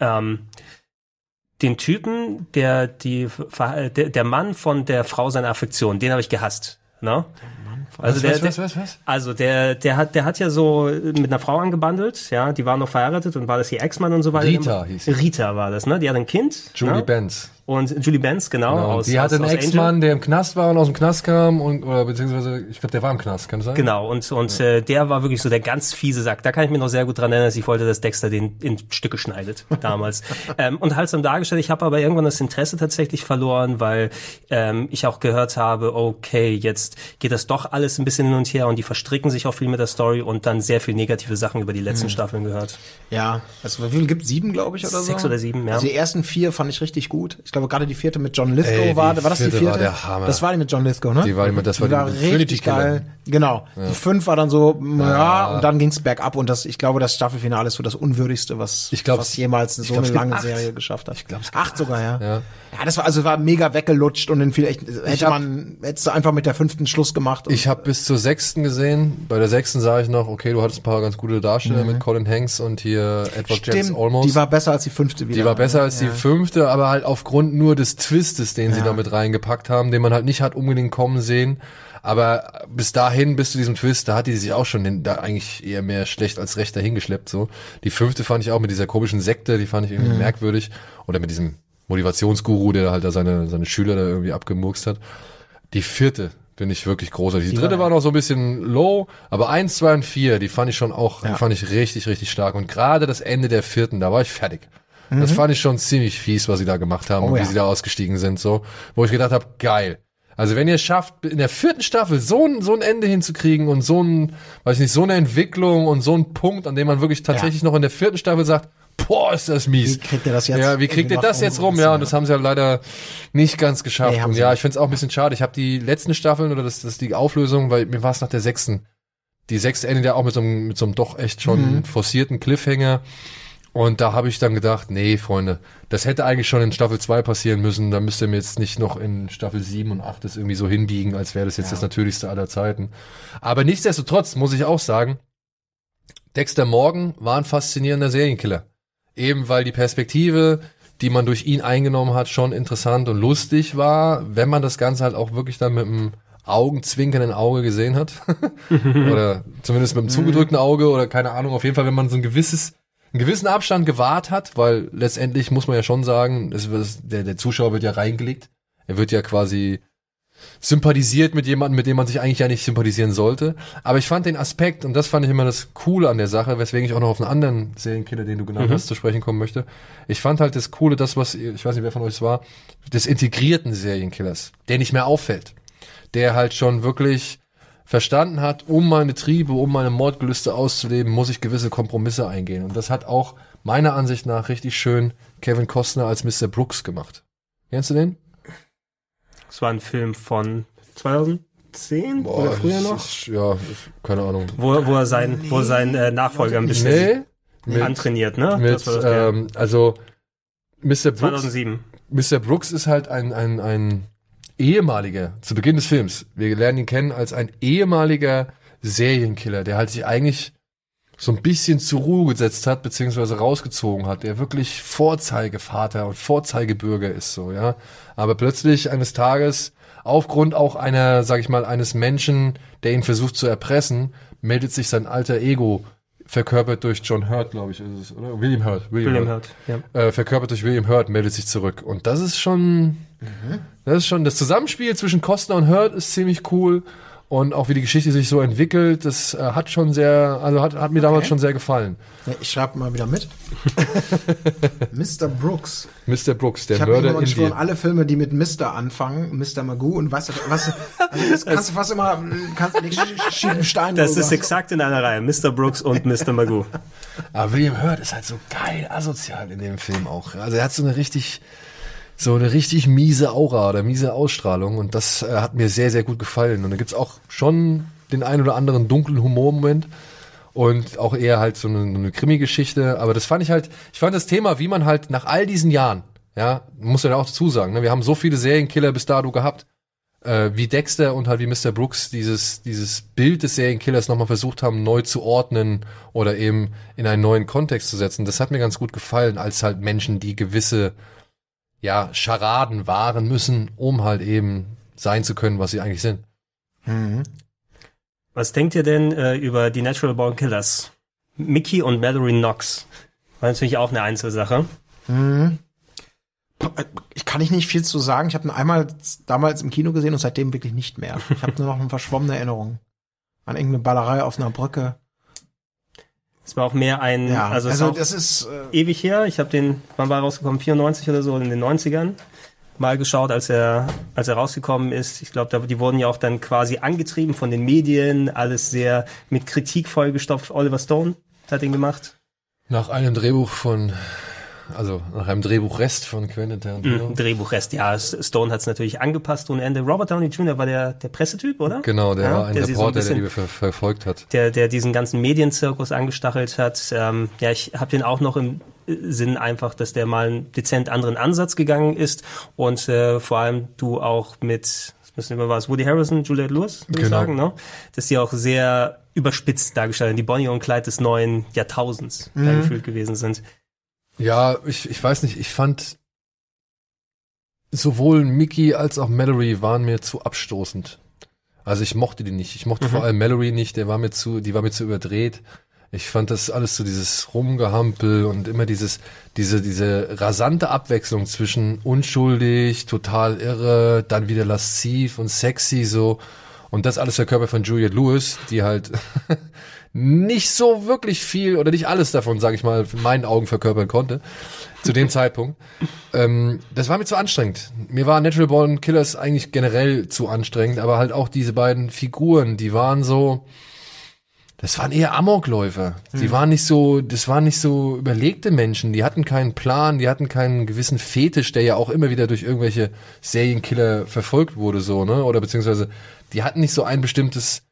ähm, den Typen, der die der, Mann von der Frau seiner Affektion, den habe ich gehasst. Ne? Der, was, was, der, was, was? also der, der hat, der hat ja so mit einer Frau angebandelt, ja, die war noch verheiratet und war das ihr Ex-Mann und so weiter. Rita hieß sie. Rita war das, ne? Die hat ein Kind. Julie ne? Benz. Und Julie Benz, genau. Genau. aus, die hatte aus, einen. Ex-Mann, der im Knast war und aus dem Knast kam und oder beziehungsweise ich glaube, der war im Knast, kann das sein? Genau, und, und äh, der war wirklich so der ganz fiese Sack. Da kann ich mich noch sehr gut dran erinnern, dass ich wollte, dass Dexter den in Stücke schneidet damals. ähm, und halt dann dargestellt, ich habe aber irgendwann das Interesse tatsächlich verloren, weil ähm, ich auch gehört habe, okay, jetzt geht das doch alles alles ein bisschen hin und her und die verstricken sich auch viel mit der Story und dann sehr viel negative Sachen über die letzten Staffeln gehört. Ja, also wie viel gibt Sieben, glaube ich, oder so? Sechs oder sieben, ja. Also die ersten vier fand ich richtig gut. Ich glaube, gerade die vierte mit John Lithgow Ey, die war, war das die vierte war der Hammer. Das war die mit John Lithgow, ne? Die war die- das war die mit Trinity richtig geil. Genau. Die fünf war dann so, ja, und dann ging's bergab und das, ich glaube, das Staffelfinale ist so das unwürdigste, was, Ich glaub, was jemals so glaub, eine es lange acht. Serie geschafft hat. Ich glaub, es gibt acht sogar, ja. Ja. Ja, das war also war mega weggelutscht und dann vielleicht hätte hab- man hättest du einfach mit der fünften Schluss gemacht. Und, Ich habe bis zur sechsten gesehen. Bei der sechsten sah ich noch, okay, du hattest ein paar ganz gute Darsteller mit Colin Hanks und hier Edward James Mhm. stimmt, Olmos. die war besser als die fünfte wieder. Die war besser als die Ja. fünfte, aber halt aufgrund nur des Twistes, den sie Ja. da mit reingepackt haben, den man halt nicht hat unbedingt kommen sehen. Aber bis dahin, bis zu diesem Twist, da hat die sich auch schon den, da eigentlich eher mehr schlecht als recht dahingeschleppt, so. Die fünfte fand ich auch mit dieser komischen Sekte, die fand ich irgendwie merkwürdig. Oder mit diesem Motivationsguru, der halt da seine, seine Schüler da irgendwie abgemurkst hat. Die vierte finde ich wirklich großartig. Die, dritte war noch so ein bisschen low, aber eins, zwei und vier, die fand ich schon auch, die Ja. fand ich richtig, richtig stark. Und gerade das Ende der vierten, da war ich fertig. Das fand ich schon ziemlich fies, was sie da gemacht haben Mhm. Oh und wie ja. sie da ausgestiegen sind, so. Wo ich gedacht habe, geil. Also wenn ihr es schafft, in der vierten Staffel so ein, so ein Ende hinzukriegen und so ein, weiß ich nicht, so eine Entwicklung und so ein Punkt, an dem man wirklich tatsächlich noch in der vierten Staffel sagt, boah, ist das mies. Wie kriegt ihr das jetzt Ja, wie kriegt ihr das jetzt rum? Ja, und das haben sie ja leider nicht ganz geschafft. Nee, und ja, ich finde es auch ein bisschen schade. Ich habe die letzten Staffeln oder das, das ist die Auflösung, weil mir war es nach der sechsten. Die sechste endet ja auch mit so einem, mit so einem doch echt schon Mhm. forcierten Cliffhanger. Und da habe ich dann gedacht, nee, Freunde, das hätte eigentlich schon in Staffel 2 passieren müssen. Da müsst ihr mir jetzt nicht noch in Staffel 7 und 8 das irgendwie so hinbiegen, als wäre das jetzt das Natürlichste aller Zeiten. Aber nichtsdestotrotz muss ich auch sagen, Dexter Morgan war ein faszinierender Serienkiller. Eben weil die Perspektive, die man durch ihn eingenommen hat, schon interessant und lustig war, wenn man das Ganze halt auch wirklich dann mit einem augenzwinkernden Auge gesehen hat. oder zumindest mit einem zugedrückten Auge oder keine Ahnung, auf jeden Fall, wenn man so ein gewisses, einen gewissen Abstand gewahrt hat, weil letztendlich muss man ja schon sagen, es, es, der, der Zuschauer wird ja reingelegt. Er wird ja quasi sympathisiert mit jemandem, mit dem man sich eigentlich ja nicht sympathisieren sollte. Aber ich fand den Aspekt, und das fand ich immer das Coole an der Sache, weswegen ich auch noch auf einen anderen Serienkiller, den du genannt hast, zu sprechen kommen möchte. Ich fand halt das Coole, das, was, ich weiß nicht, wer von euch es war, des integrierten Serienkillers, der nicht mehr auffällt. Der halt schon wirklich verstanden hat, um meine Triebe, um meine Mordgelüste auszuleben, muss ich gewisse Kompromisse eingehen. Und das hat auch meiner Ansicht nach richtig schön Kevin Costner als Mr. Brooks gemacht. Kennst du den? Es war ein Film von 2010 oder früher noch, Ist, ja, keine Ahnung. wo, wo er sein, wo er seinen äh, Nachfolger ein bisschen Nee, mit, antrainiert, ne? mit Das das, ähm, also Mr. Brooks, 2007. Mr. Brooks ist halt ein, ein, ein ehemaliger, zu Beginn des Films, wir lernen ihn kennen als ein ehemaliger Serienkiller, der halt sich eigentlich so ein bisschen zur Ruhe gesetzt hat, beziehungsweise rausgezogen hat, der wirklich Vorzeigevater und Vorzeigebürger ist, so, ja. Aber plötzlich eines Tages, aufgrund auch einer, sag ich mal, eines Menschen, der ihn versucht zu erpressen, meldet sich sein alter Ego, verkörpert durch John Hurt, glaube ich, ist es, oder? William Hurt. William Hurt. Ja. Äh, verkörpert durch William Hurt, meldet sich zurück. Und das ist schon, das ist schon, das Zusammenspiel zwischen Costner und Hurt ist ziemlich cool. Und auch wie die Geschichte sich so entwickelt, das äh, hat schon sehr, also hat, hat mir damals schon sehr gefallen. Ja, ich schreibe mal wieder mit. Mr. Brooks. Mr. Brooks, der Ich habe Mörder immer in geschworen, dir. alle Filme, die mit Mr. anfangen, Mr. Magoo und weißt du, was, also das kannst du fast immer, kannst du nicht sch- schieben Stein Das ist exakt in einer Reihe. Mr. Brooks und Mr. Magoo. Aber William Hurt ist halt so geil asozial in dem Film auch. Also er hat so eine richtig, so eine richtig miese Aura oder miese Ausstrahlung und das äh, hat mir sehr, sehr gut gefallen. Und da gibt's auch schon den ein oder anderen dunklen Humormoment und auch eher halt so eine, eine Krimi-Geschichte. Aber das fand ich halt, ich fand das Thema, wie man halt nach all diesen Jahren, ja, muss ja auch dazu sagen, ne, wir haben so viele Serienkiller bis dato gehabt, äh, wie Dexter und halt wie Mr. Brooks dieses, dieses Bild des Serienkillers nochmal versucht haben, neu zu ordnen oder eben in einen neuen Kontext zu setzen. Das hat mir ganz gut gefallen, als halt Menschen, die gewisse, ja, Scharaden wahren müssen, um halt eben sein zu können, was sie eigentlich sind. Was denkt ihr denn äh, über die Natural Born Killers? Mickey und Mallory Knox. War natürlich auch eine Einzelsache. Ich kann ich nicht viel zu sagen. Ich habe ihn einmal damals im Kino gesehen und seitdem wirklich nicht mehr. Ich habe nur noch eine verschwommene Erinnerung an irgendeine Ballerei auf einer Brücke. Es war auch mehr ein, Ja, also, also, es ist auch das ist äh, ewig her. Ich habe den, wann war er rausgekommen? 94 oder so in den 90ern. mal geschaut, als er, als er rausgekommen ist. Ich glaube, die wurden ja auch dann quasi angetrieben von den Medien, alles sehr mit Kritik vollgestopft. Oliver Stone hat ihn gemacht. Nach einem Drehbuch von also nach einem Drehbuchrest von Quentin Tarantino. Mm, Drehbuchrest, ja. Stone hat es natürlich angepasst ohne Ende. Robert Downey Jr. war der, der Pressetyp, oder? Genau, der Ja, war ein der sie so ein Reporter, bisschen- der die ver verfolgt hat. der, der diesen ganzen Medienzirkus angestachelt hat. Ähm, ja, ich habe den auch noch im äh, Sinn einfach, dass der mal einen dezent anderen Ansatz gegangen ist und äh, vor allem du auch mit, müssen wir was, Woody Harrison, Juliette Lewis, würde ich Genau. sagen, ne? dass die auch sehr überspitzt dargestellt die Bonnie und Clyde des neuen Jahrtausends Mhm. gefühlt gewesen sind. Ja, ich, ich weiß nicht, ich fand sowohl Mickey als auch Mallory waren mir zu abstoßend. Also ich mochte die nicht. Ich mochte vor allem Mallory nicht, der war mir zu, die war mir zu überdreht. Ich fand das alles so dieses Rumgehampel und immer dieses, diese, diese rasante Abwechslung zwischen unschuldig, total irre, dann wieder lasziv und sexy so. Und das alles der Körper von Juliette Lewis, die halt nicht so wirklich viel oder nicht alles davon, sage ich mal, in meinen Augen verkörpern konnte zu dem Zeitpunkt. Ähm, das war mir zu anstrengend. Mir war Natural Born Killers eigentlich generell zu anstrengend, aber halt auch diese beiden Figuren, die waren so, das waren eher Amokläufer. Die waren nicht so, das waren nicht so überlegte Menschen. Die hatten keinen Plan, die hatten keinen gewissen Fetisch, der ja auch immer wieder durch irgendwelche Serienkiller verfolgt wurde, so, ne? Oder beziehungsweise, die hatten nicht so ein bestimmtes,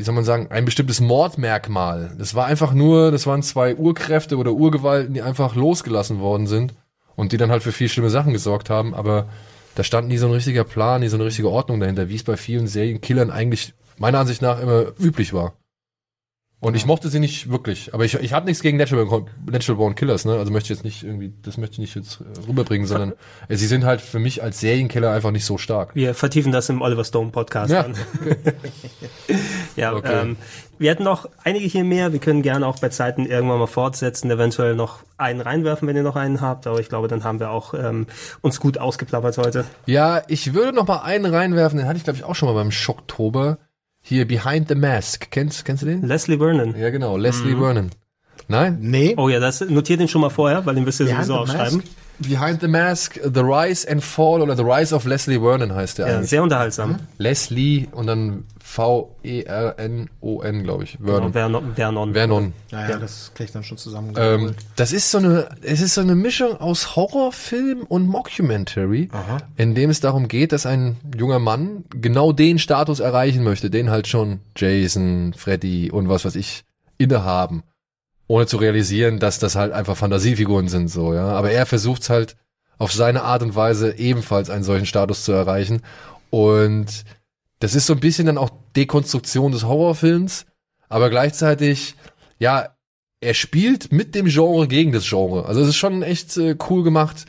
wie soll man sagen, ein bestimmtes Mordmerkmal. Das war einfach nur, das waren zwei Urkräfte oder Urgewalten, die einfach losgelassen worden sind und die dann halt für viel schlimme Sachen gesorgt haben, aber da stand nie so ein richtiger Plan, nie so eine richtige Ordnung dahinter, wie es bei vielen Serienkillern eigentlich meiner Ansicht nach immer üblich war. Und ich mochte sie nicht wirklich, aber ich, ich habe nichts gegen Natural, Born- Natural Born Killers, ne? Also möchte ich jetzt nicht irgendwie, das möchte ich nicht jetzt rüberbringen, sondern äh, sie sind halt für mich als Serienkiller einfach nicht so stark. Wir vertiefen das im Oliver Stone Podcast. Ja. ja, Okay. ähm, wir hätten noch einige hier mehr. Wir können gerne auch bei Zeiten irgendwann mal fortsetzen, eventuell noch einen reinwerfen, wenn ihr noch einen habt. Aber ich glaube, dann haben wir auch ähm, uns gut ausgeplappert heute. Ja, ich würde noch mal einen reinwerfen, den hatte ich glaube ich auch schon mal beim Schocktober. Hier Behind the Mask. Kennst, kennst du den? Leslie Vernon. Ja, genau, Leslie Vernon. Nein? Nee. Oh ja, das notiert den schon mal vorher, weil den wirst du Behind sowieso the aufschreiben. Mask? Behind the Mask, The Rise and Fall oder The Rise of Leslie Vernon heißt der Ja, eigentlich. sehr unterhaltsam. Leslie und dann V-E-R-N-O-N, glaube ich. Genau, Vernon. Vernon. Vernon. Vernon. Naja, das krieg ich dann schon zusammen. Ähm, das ist so eine, es ist so eine Mischung aus Horrorfilm und Mockumentary, in dem es darum geht, dass ein junger Mann genau den Status erreichen möchte, den halt schon Jason, Freddy und was weiß ich innehaben, ohne zu realisieren, dass das halt einfach Fantasiefiguren sind, so, ja. Aber er versucht halt auf seine Art und Weise ebenfalls einen solchen Status zu erreichen und das ist so ein bisschen dann auch Dekonstruktion des Horrorfilms, aber gleichzeitig, ja, er spielt mit dem Genre gegen das Genre. Also es ist schon echt äh, cool gemacht.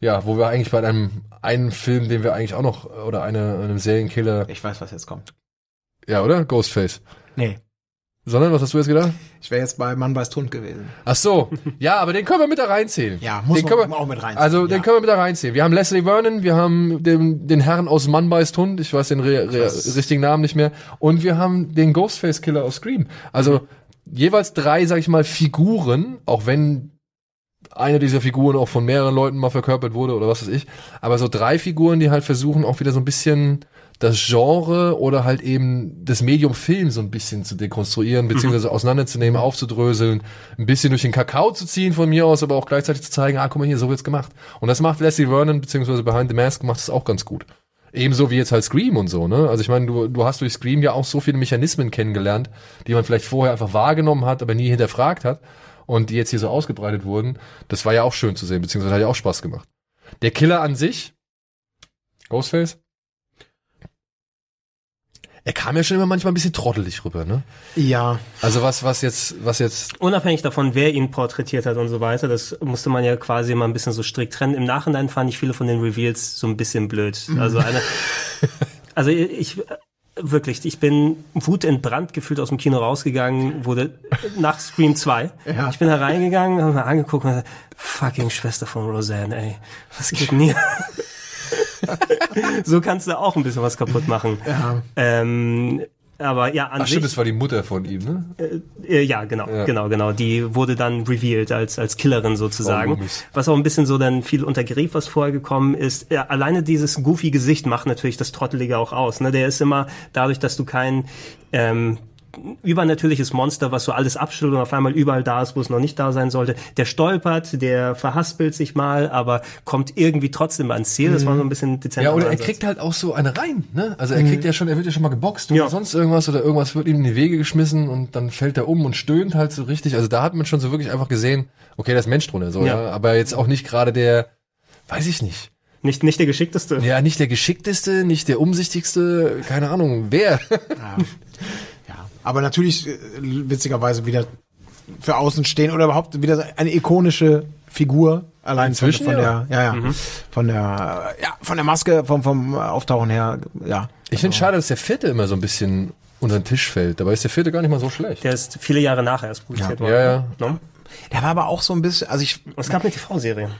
Ja, wo wir eigentlich bei einem einen Film, den wir eigentlich auch noch oder eine, einem Serienkiller, ich weiß, was jetzt kommt. ja, oder? Ghostface. Nee. Sondern was hast du jetzt gedacht? Ich wäre jetzt bei Mann weiß Hund gewesen. Ach so, ja, aber den können wir mit da reinzählen. Ja, muss den man können wir, auch mit reinziehen, Also den ja. können wir mit da reinziehen. Wir haben Leslie Vernon, wir haben den, den Herrn aus Mann beißt Hund, ich weiß den re, re, weiß. richtigen Namen nicht mehr, und wir haben den Ghostface Killer aus Scream. Also jeweils drei, sag ich mal, Figuren, auch wenn eine dieser Figuren auch von mehreren Leuten mal verkörpert wurde oder was weiß ich, aber so drei Figuren, die halt versuchen auch wieder so ein bisschen das Genre oder halt eben das Medium Film so ein bisschen zu dekonstruieren, beziehungsweise auseinanderzunehmen, aufzudröseln, ein bisschen durch den Kakao zu ziehen von mir aus, aber auch gleichzeitig zu zeigen, ah, guck mal hier, so wird's gemacht. Und das macht Leslie Vernon, beziehungsweise Behind the Mask macht es auch ganz gut. Ebenso wie jetzt halt Scream und so, ne? Also ich meine, du, du hast durch Scream ja auch so viele Mechanismen kennengelernt, die man vielleicht vorher einfach wahrgenommen hat, aber nie hinterfragt hat und die jetzt hier so ausgebreitet wurden. Das war ja auch schön zu sehen, beziehungsweise hat ja auch Spaß gemacht. Der Killer an sich, Ghostface, er kam ja schon immer manchmal ein bisschen trottelig rüber, ne? Ja. Also was, was jetzt, was jetzt, Unabhängig davon, wer ihn porträtiert hat und so weiter, das musste man ja quasi immer ein bisschen so strikt trennen. Im Nachhinein fand ich viele von den Reveals so ein bisschen blöd. Also eine, also ich, wirklich, ich bin wutentbrannt gefühlt aus dem Kino rausgegangen, wurde nach Scream 2. Ja. Ich bin hereingegangen, habe mir angeguckt und gesagt, fucking Schwester von Roseanne, ey. Was geht denn hier? so kannst du auch ein bisschen was kaputt machen. Ja. Ähm, Aber ja, an Ach sich. stimmt, das war die Mutter von ihm, ne? Äh, ja, genau, Ja. genau, genau. Die wurde dann revealed als als Killerin sozusagen. Oh, was auch ein bisschen so dann viel untergerief, was vorher gekommen ist. Ja, alleine dieses goofy Gesicht macht natürlich das Trottelige auch aus. Ne? Der ist immer dadurch, dass du kein ähm, übernatürliches Monster, was so alles abschüttelt und auf einmal überall da ist, wo es noch nicht da sein sollte. Der stolpert, der verhaspelt sich mal, aber kommt irgendwie trotzdem ans Ziel. Das war so ein bisschen dezent. Ja, oder er kriegt halt auch so eine rein, ne? Also er kriegt ja schon, er wird ja schon mal geboxt oder Ja. sonst irgendwas oder irgendwas wird ihm in die Wege geschmissen und dann fällt er um und stöhnt halt so richtig. Also da hat man schon so wirklich einfach gesehen, okay, da ist Mensch drunter, so, ja. Ja. Aber jetzt auch nicht gerade der, weiß ich nicht. nicht nicht der geschickteste. Ja, nicht der geschickteste, nicht der umsichtigste, keine Ahnung, wer. Ja, aber natürlich äh, witzigerweise wieder für außen stehen oder überhaupt wieder eine ikonische Figur allein von, Inzwischen, von ja. der ja ja von der ja von der Maske vom vom Auftauchen her ja Ich finde schade, dass der vierte immer so ein bisschen unter den Tisch fällt. Dabei ist der vierte gar nicht mal so schlecht. Der ist viele Jahre nachher erst produziert worden. Ja, ja. Ne? der war aber auch so ein bisschen also ich es gab eine TV-Serie.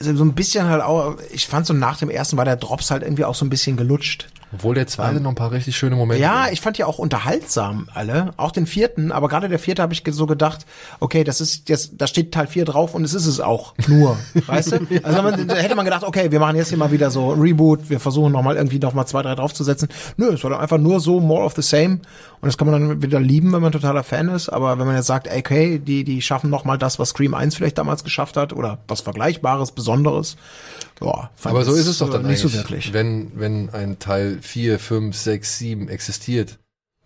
also so ein bisschen halt auch ich fand so nach dem ersten war der Drops halt irgendwie auch so ein bisschen gelutscht Obwohl der zweite noch ein paar richtig schöne Momente Ja, hat. ich fand ja auch unterhaltsam alle, auch den vierten, aber gerade der vierte habe ich so gedacht, okay, das ist jetzt, da steht Teil 4 drauf und es ist es auch nur, weißt du? Also man, da hätte man gedacht, okay, wir machen jetzt hier mal wieder so Reboot, wir versuchen nochmal irgendwie nochmal zwei, drei draufzusetzen. Nö, es war dann einfach nur so more of the same und das kann man dann wieder lieben, wenn man totaler Fan ist, aber wenn man jetzt sagt, ey, okay, die, die schaffen nochmal das, was Scream 1 vielleicht damals geschafft hat oder was Vergleichbares, Besonderes, ja, fand Aber so ist es doch dann nicht so wirklich. Wenn, wenn ein Teil 4, 5, 6, 7 existiert,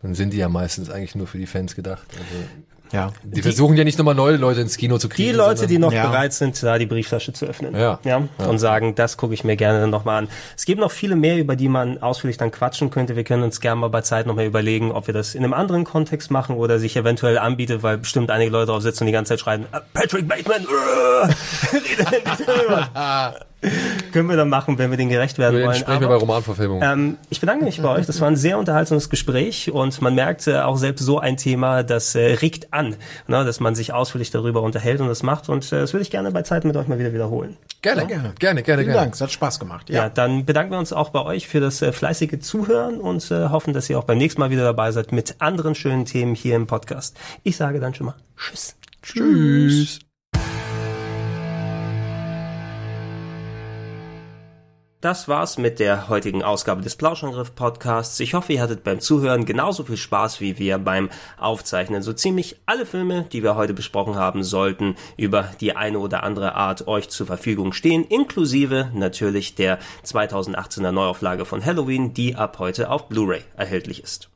dann sind die ja meistens eigentlich nur für die Fans gedacht. Also, Ja. die, versuchen ja nicht nochmal neue Leute ins Kino zu kriegen. Die Leute, sondern- die noch Ja. bereit sind, da die Brieftasche zu öffnen. Ja. Und sagen, das gucke ich mir gerne nochmal an. Es gibt noch viele mehr, über die man ausführlich dann quatschen könnte. Wir können uns gerne mal bei Zeit nochmal überlegen, ob wir das in einem anderen Kontext machen oder sich eventuell anbietet, weil bestimmt einige Leute drauf sitzen und die ganze Zeit schreien, "Ah, Patrick Bateman, äh, rede endlich darüber." Können wir dann machen, wenn wir den gerecht werden Den wollen. sprechen wir bei Romanverfilmung. ähm, ich bedanke mich bei euch. Das war ein sehr unterhaltsames Gespräch und man merkt äh, auch selbst so ein Thema, das äh, regt an, ne, dass man sich ausführlich darüber unterhält und das macht. Und äh, das würde ich gerne bei Zeit mit euch mal wieder wiederholen. gerne, gerne. gerne, gerne, Vielen gerne. Dank, es hat Spaß gemacht. Ja, dann bedanken wir uns auch bei euch für das äh, fleißige Zuhören und äh, hoffen, dass ihr auch beim nächsten Mal wieder dabei seid mit anderen schönen Themen hier im Podcast. Ich sage dann schon mal Tschüss. Tschüss. Das war's mit der heutigen Ausgabe des Plauschangriff Podcasts. Ich hoffe, ihr hattet beim Zuhören genauso viel Spaß wie wir beim Aufzeichnen. So ziemlich alle Filme, die wir heute besprochen haben, sollten über die eine oder andere Art euch zur Verfügung stehen, inklusive natürlich der 2018er Neuauflage von Halloween, die ab heute auf Blu-ray erhältlich ist.